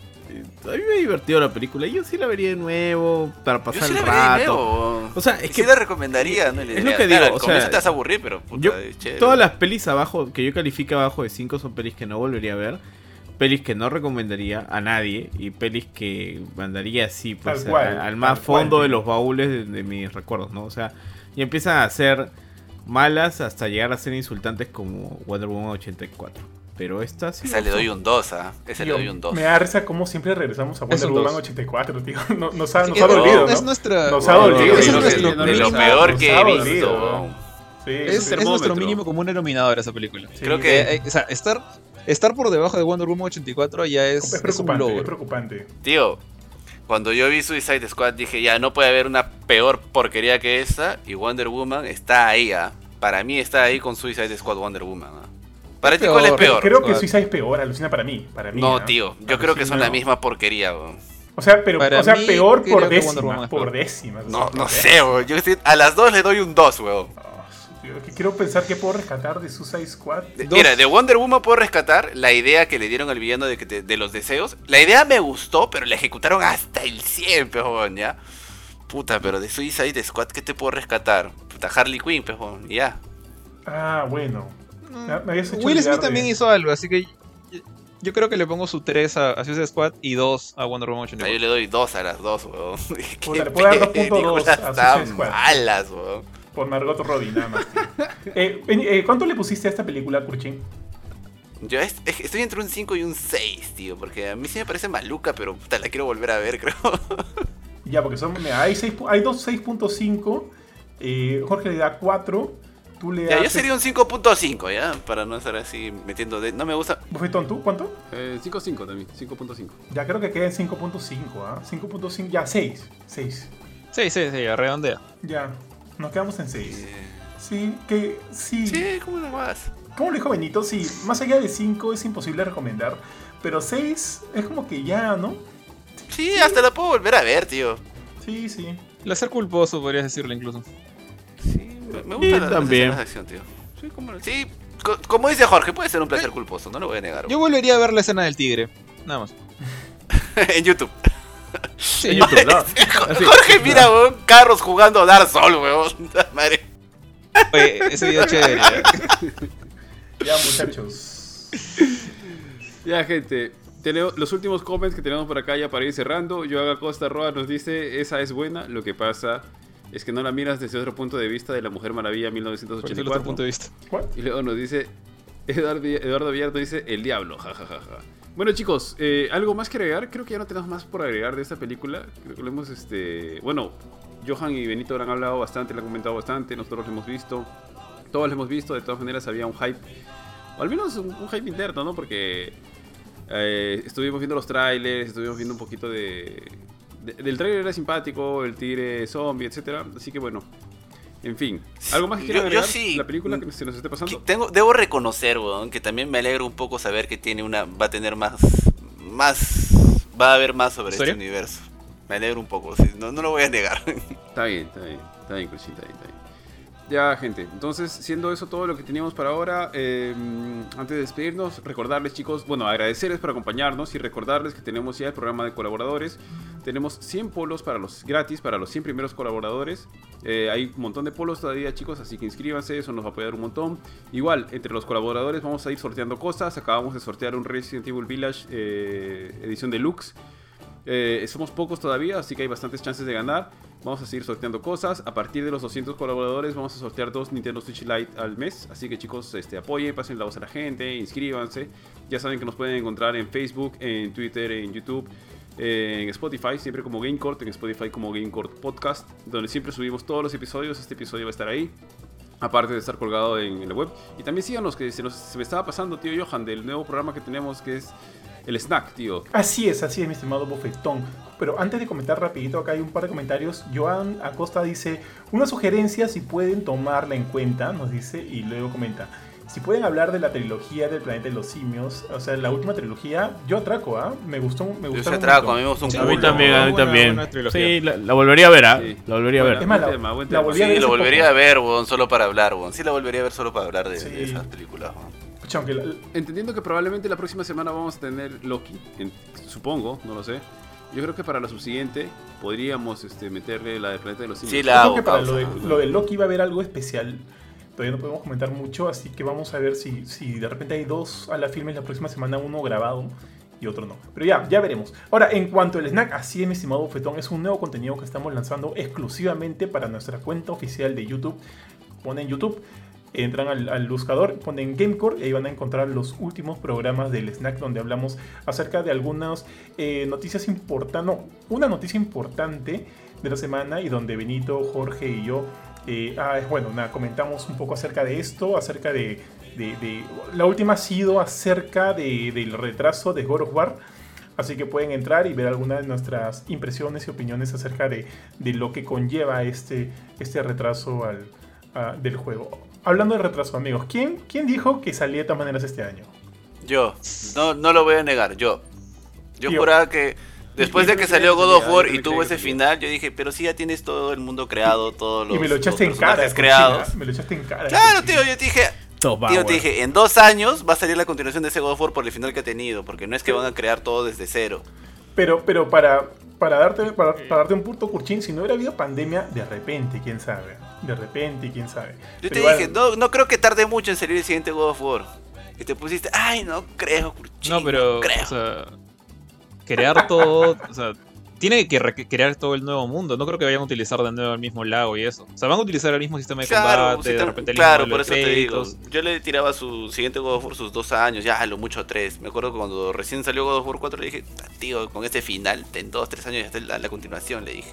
S4: a mí me ha divertido la película. Yo sí la vería de nuevo para
S5: Yo
S4: pasar
S5: sí la
S4: el
S5: vería de
S4: rato.
S5: nuevo.
S4: O sea, es que
S5: la recomendaría, ¿no? Le
S4: es lo que digo,
S5: claro,
S4: o sea,
S5: te vas a aburrir, pero puta,
S4: Yo-. Todas las pelis abajo que yo califico abajo de 5 son pelis que no volvería a ver. Pelis que no recomendaría a nadie. Y pelis que mandaría así, pues,
S3: Tal cual,
S4: a- al más
S3: cual,
S4: fondo de los baúles de, de mis recuerdos, ¿no? O sea, y empiezan a ser malas hasta llegar a ser insultantes como Wonder Woman 84. Pero esta sí.
S5: Esa le doy un 2, ¿ah? Esa le doy un 2.
S3: Me da risa como siempre regresamos a
S2: Es
S3: Wonder Woman
S2: dos.
S3: 84, tío. No- Nos ha, nos
S2: Es-
S3: ha dolido,
S2: es
S3: ¿no?
S2: nuestra-
S3: Nos ha dolido.
S2: es nuestro
S5: de
S2: mínimo-
S5: lo
S3: nos
S5: peor que he visto.
S2: Es, es nuestro mínimo común denominador esa película.
S3: Sí,
S5: Creo
S3: sí.
S5: que-
S2: Eh, eh, o sea, estar, estar por debajo de Wonder Woman 84 ya es,
S3: es
S2: es un
S3: preocupante, es
S2: logro.
S3: preocupante.
S5: Tío, cuando yo vi Suicide Squad dije, ya, no puede haber una peor porquería que esta. Y Wonder Woman está ahí, ¿ah? Para mí está ahí con Suicide Squad Wonder Woman, ¿ah? ¿Para ti cuál es
S2: peor?
S3: Creo que. Suicide es peor, alucina para mí. Para mí
S5: No, tío, yo creo que son la misma porquería, weón.
S3: O sea, pero,
S2: Para
S3: o sea
S2: mí,
S3: peor por décimas, por décimas.
S5: No, no sé, weón. Yo a las dos le doy un 2, weón.
S3: Ah, quiero pensar que puedo rescatar de Suicide Squad.
S5: De-. Mira, de Wonder Woman puedo rescatar la idea que le dieron al villano de, que te- de los deseos. La idea me gustó, pero la ejecutaron hasta el 100, pejón, ¿ya? Puta, pero de Suicide Squad, ¿qué te puedo rescatar? Puta, Harley Quinn, pejón, y ya.
S3: Ah, bueno. Me- me
S2: Will Smith también hizo algo, así que yo, yo creo que le pongo su 3 a, a Suicide Squad y 2 a Wonder Woman
S5: O sea,
S2: 84.
S5: yo le doy 2 a las dos, weón.
S3: Puta, le puedo dar 2.2
S5: películas
S3: a Suicide Squad.
S5: malas, weón.
S3: Por Margot Robbie, nada más. Eh, eh, ¿Cuánto le pusiste a esta película, Kurchin?
S5: Yo es- es- estoy entre un 5 y un 6, tío, porque a mí sí me parece maluca, pero puta, la quiero volver a ver, creo.
S3: Ya, porque son, mira, hay, seis pu- hay dos 6.5. eh, Jorge le da 4. Tú le
S5: Ya,
S3: das.
S5: yo sería un 5.5, ¿ya? Para no estar así metiendo de... No me gusta...
S3: Bufetón, ¿tú? ¿Cuánto?
S1: Eh, 5.5 también, 5.5.
S3: Ya creo que queda en 5.5, ¿ah? 5.5, ya 6. 6.
S2: Sí, sí, sí, redondea.
S3: Ya, nos quedamos en 6.
S5: eh,
S3: Sí, que sí.
S5: Sí, ¿cómo lo vas?
S3: Como lo dijo Benito, sí, más allá de 5 es imposible recomendar. Pero 6 es como que ya, ¿no?
S5: Sí, hasta la puedo volver a ver, tío.
S3: Sí, sí.
S2: Placer culposo, podrías decirle incluso.
S5: Sí, me, me
S4: Sí,
S5: gustan las,
S4: también.
S5: las escenas de acción, tío. Sí, como, sí, co- como dice Jorge, puede ser un placer culposo, no lo voy a negar.
S2: Yo volvería a ver la escena del tigre. Nada más.
S5: en YouTube.
S2: Sí,
S4: En YouTube, ¿no?
S5: Jorge mira, weón, carros jugando a Dark Souls, weón. Madre.
S2: Oye, ese video es chévere. ¿eh?
S3: Ya, muchachos.
S1: Ya, gente. Tenemos los últimos comments que tenemos por acá ya para ir cerrando. Yoaga Costa Roa nos dice, esa es buena, lo que pasa es que no la miras desde otro punto de vista de la Mujer Maravilla
S2: Por ese otro
S1: 1984.
S2: punto de vista.
S3: ¿Cuál?
S1: Y luego nos dice, Eduardo, Eduardo Villar nos dice, el diablo, jajajaja. Bueno chicos, eh, ¿algo más que agregar? Creo que ya no tenemos más por agregar de esta película. Creo que lo hemos, este... Bueno, Johan y Benito lo han hablado bastante, lo han comentado bastante, nosotros lo hemos visto. Todos lo hemos visto, de todas maneras había un hype. O al menos un, un hype interno, ¿no? Porque eh, estuvimos viendo los trailers, estuvimos viendo un poquito de, de- Del trailer era simpático, el tigre zombie, etcétera Así que bueno, en fin. ¿Algo más que
S5: Yo- yo sí.
S1: La película que se nos esté pasando.
S5: Tengo, debo reconocer, weón, que también me alegra un poco saber que tiene una, va a tener más, más, va a haber más sobre
S2: ¿Historia?
S5: este universo. Me alegro un poco, sí, no, no lo voy a negar.
S1: Está bien, está bien, está bien, Crucín, está bien, está bien. Ya, gente. Entonces, siendo eso todo lo que teníamos para ahora, eh, antes de despedirnos, recordarles, chicos, bueno, agradecerles por acompañarnos y recordarles que tenemos ya el programa de colaboradores. Tenemos 100 polos para los gratis, para los 100 primeros colaboradores. Eh, hay un montón de polos todavía, chicos, así que inscríbanse, eso nos va a apoyar un montón. Igual, entre los colaboradores vamos a ir sorteando cosas. Acabamos de sortear un Resident Evil Village eh, edición deluxe. Eh, somos pocos todavía, así que hay bastantes chances de ganar. Vamos a seguir sorteando cosas. A partir de los 200 colaboradores vamos a sortear dos Nintendo Switch Lite al mes. Así que chicos, este, apoyen, pasen la voz a la gente, inscríbanse. Ya saben que nos pueden encontrar en Facebook, en Twitter, en YouTube, eh, en Spotify, siempre como GameCourt, en Spotify como GameCourt Podcast, donde siempre subimos todos los episodios. Este episodio va a estar ahí. Aparte de estar colgado en, la web. Y también síganos, que se, nos, se me estaba pasando, tío Johan, del nuevo programa que tenemos que es el snack, tío.
S3: Así es, así es, mi estimado bofetón. Pero antes de comentar rapidito, acá hay un par de comentarios. Joan Acosta dice, una sugerencia si pueden tomarla en cuenta, nos dice, y luego comenta. Si pueden hablar de la trilogía del planeta de los simios, o sea, la última trilogía, yo atraco, ¿ah? Me gustó, me
S5: Yo
S3: gustó.
S5: se atraco, a mí me gustó un
S2: Sí,
S4: A mí también, a mí también.
S2: buena.
S4: Sí, la, la volvería a ver, ¿ah?
S1: Sí.
S4: La volvería a ver.
S3: Es más, la-
S1: Buen tema, buen
S3: la
S1: tema.
S3: volví a
S5: Sí,
S3: ver
S5: lo
S3: hace
S5: volvería
S3: poco.
S5: a ver, weón, solo para hablar, weón. Sí, la volvería a ver solo para hablar de,
S3: Sí.
S5: de esas películas, weón.
S3: Pucha, aunque la-
S1: Entendiendo que probablemente la próxima semana vamos a tener Loki, en- supongo, no lo sé. Yo creo que para la subsiguiente podríamos este, meterle la del planeta de los simios.
S5: Sí, la
S3: creo que para lo de, lo de Loki va a haber algo especial. Todavía no podemos comentar mucho, así que vamos a ver si, si de repente hay dos a la filmes la próxima semana, uno grabado y otro no. Pero ya, ya veremos. Ahora, en cuanto al snack, así es, mi estimado bufetón, es un nuevo contenido que estamos lanzando exclusivamente para nuestra cuenta oficial de YouTube. Ponen YouTube, entran al, buscador, ponen Gamecore y ahí van a encontrar los últimos programas del snack donde hablamos acerca de algunas eh, noticias importantes, no, una noticia importante de la semana y donde Benito, Jorge y yo, eh, ah, bueno, comentamos un poco acerca de esto, acerca de, la última ha sido acerca de- del retraso de God of War. Así que pueden entrar y ver algunas de nuestras impresiones y opiniones acerca de, de lo que conlleva este, este retraso al, del juego. Hablando de retraso, amigos, ¿quién, ¿quién dijo que salía de todas maneras este año?
S5: Yo, no, no lo voy a negar, yo. Yo
S3: Tío.
S5: juraba que después de que salió God of War y tuvo ese final, yo dije, pero sí ya tienes todo el mundo creado, todos los,
S3: y me lo echaste en
S5: los
S3: cara.
S5: creados.
S3: Me lo echaste en cara.
S5: Claro, tío, yo te dije,
S4: Top
S5: tío, te dije, en dos años va a salir la continuación de ese God of War por el final que ha tenido, porque no es que van a crear todo desde cero.
S3: Pero, pero para, para, darte, para, para darte un punto, Curchín, si no hubiera habido pandemia, de repente, quién sabe. De repente, quién sabe.
S5: Yo
S3: Pero
S5: te
S3: igual-
S5: dije, no, no creo que tarde mucho en salir el siguiente God of War. Y te pusiste, ay, no creo, Curchín,
S2: No, pero,
S5: creo.
S2: o sea, crear todo, o sea, tiene que re- crear todo el nuevo mundo. No creo que vayan a utilizar de nuevo el mismo lago y eso. O sea, van a utilizar el mismo sistema de
S5: Claro,
S2: combate,
S5: sí,
S2: de
S5: tam-
S2: repente el
S5: claro,
S2: mismo
S5: por eso te digo. Yo le tiraba su siguiente God of War sus dos años, ya a lo mucho tres. Me acuerdo que cuando recién salió God of War 4 le dije, "Ah, tío, con este final, en dos, tres años ya está la, la continuación, le dije.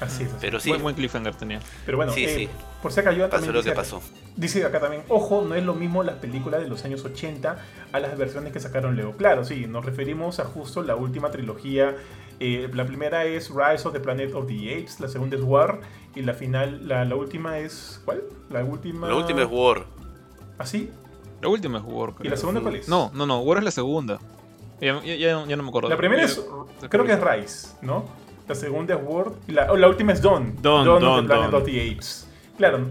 S3: Así es. así
S5: Pero sí,
S2: Buen, buen cliffhanger tenía.
S3: Pero bueno,
S5: Sí,
S3: eh,
S5: sí.
S3: por si acaso yo
S5: pasó
S3: también
S5: lo
S3: dice
S5: que
S3: acá-
S5: pasó.
S3: Dice acá también, ojo, no es lo mismo las películas de los años 80 a las versiones que sacaron luego. Claro, sí, nos referimos a justo la última trilogía. Eh, la primera es Rise of the Planet of the Apes, la segunda es War y la final, la, la última es... ¿Cuál? La última...
S5: La última es War.
S3: ¿Así?
S2: La última es War.
S3: ¿Y
S2: creo.
S3: la segunda cuál es?
S2: No, no, no, War es la segunda. Ya, ya- ya no- ya no me acuerdo.
S3: La primera es, creo que es Rise, ¿no? La segunda es World y la, la última es Dawn.
S4: Dawn,
S3: of
S4: Dawn,
S3: the Planet
S4: Dawn.
S3: of the Apes. Claro,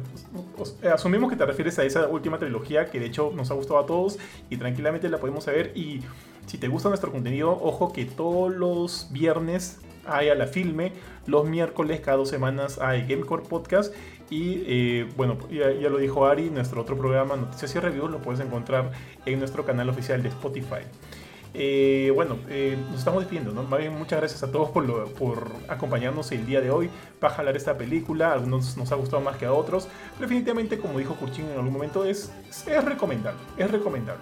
S3: asumimos que te refieres a esa última trilogía que de hecho nos ha gustado a todos y tranquilamente la podemos ver. Y si te gusta nuestro contenido, ojo que todos los viernes hay a la filme, los miércoles cada dos semanas hay Gamecore Podcast y eh, bueno, ya, ya lo dijo Ari, nuestro otro programa Noticias y Reviews lo puedes encontrar en nuestro canal oficial de Spotify. Eh, bueno, eh, nos estamos despidiendo, ¿no? Más bien, muchas gracias a todos por, lo- por acompañarnos el día de hoy para jalar esta película. A algunos nos ha gustado más que a otros, pero definitivamente, como dijo Kurchin en algún momento, es, es recomendable, es recomendable.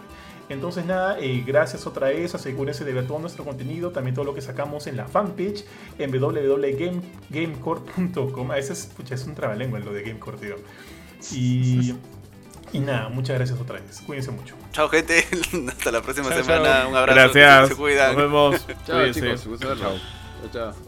S3: Entonces nada, eh, gracias otra vez, asegúrense de ver todo nuestro contenido, también todo lo que sacamos en la fanpage en www.gamecore.com. A ese es, pucha, es un trabalengua lo de Gamecore, tío. Y, y nada, muchas gracias otra vez, cuídense mucho.
S5: Chao, gente. Hasta la próxima
S2: Chao,
S5: semana.
S2: chao.
S5: Un abrazo.
S4: Gracias.
S5: Se cuidan.
S4: Nos vemos.
S1: Chao,
S4: Cuídense.
S1: chicos. Chao, chao.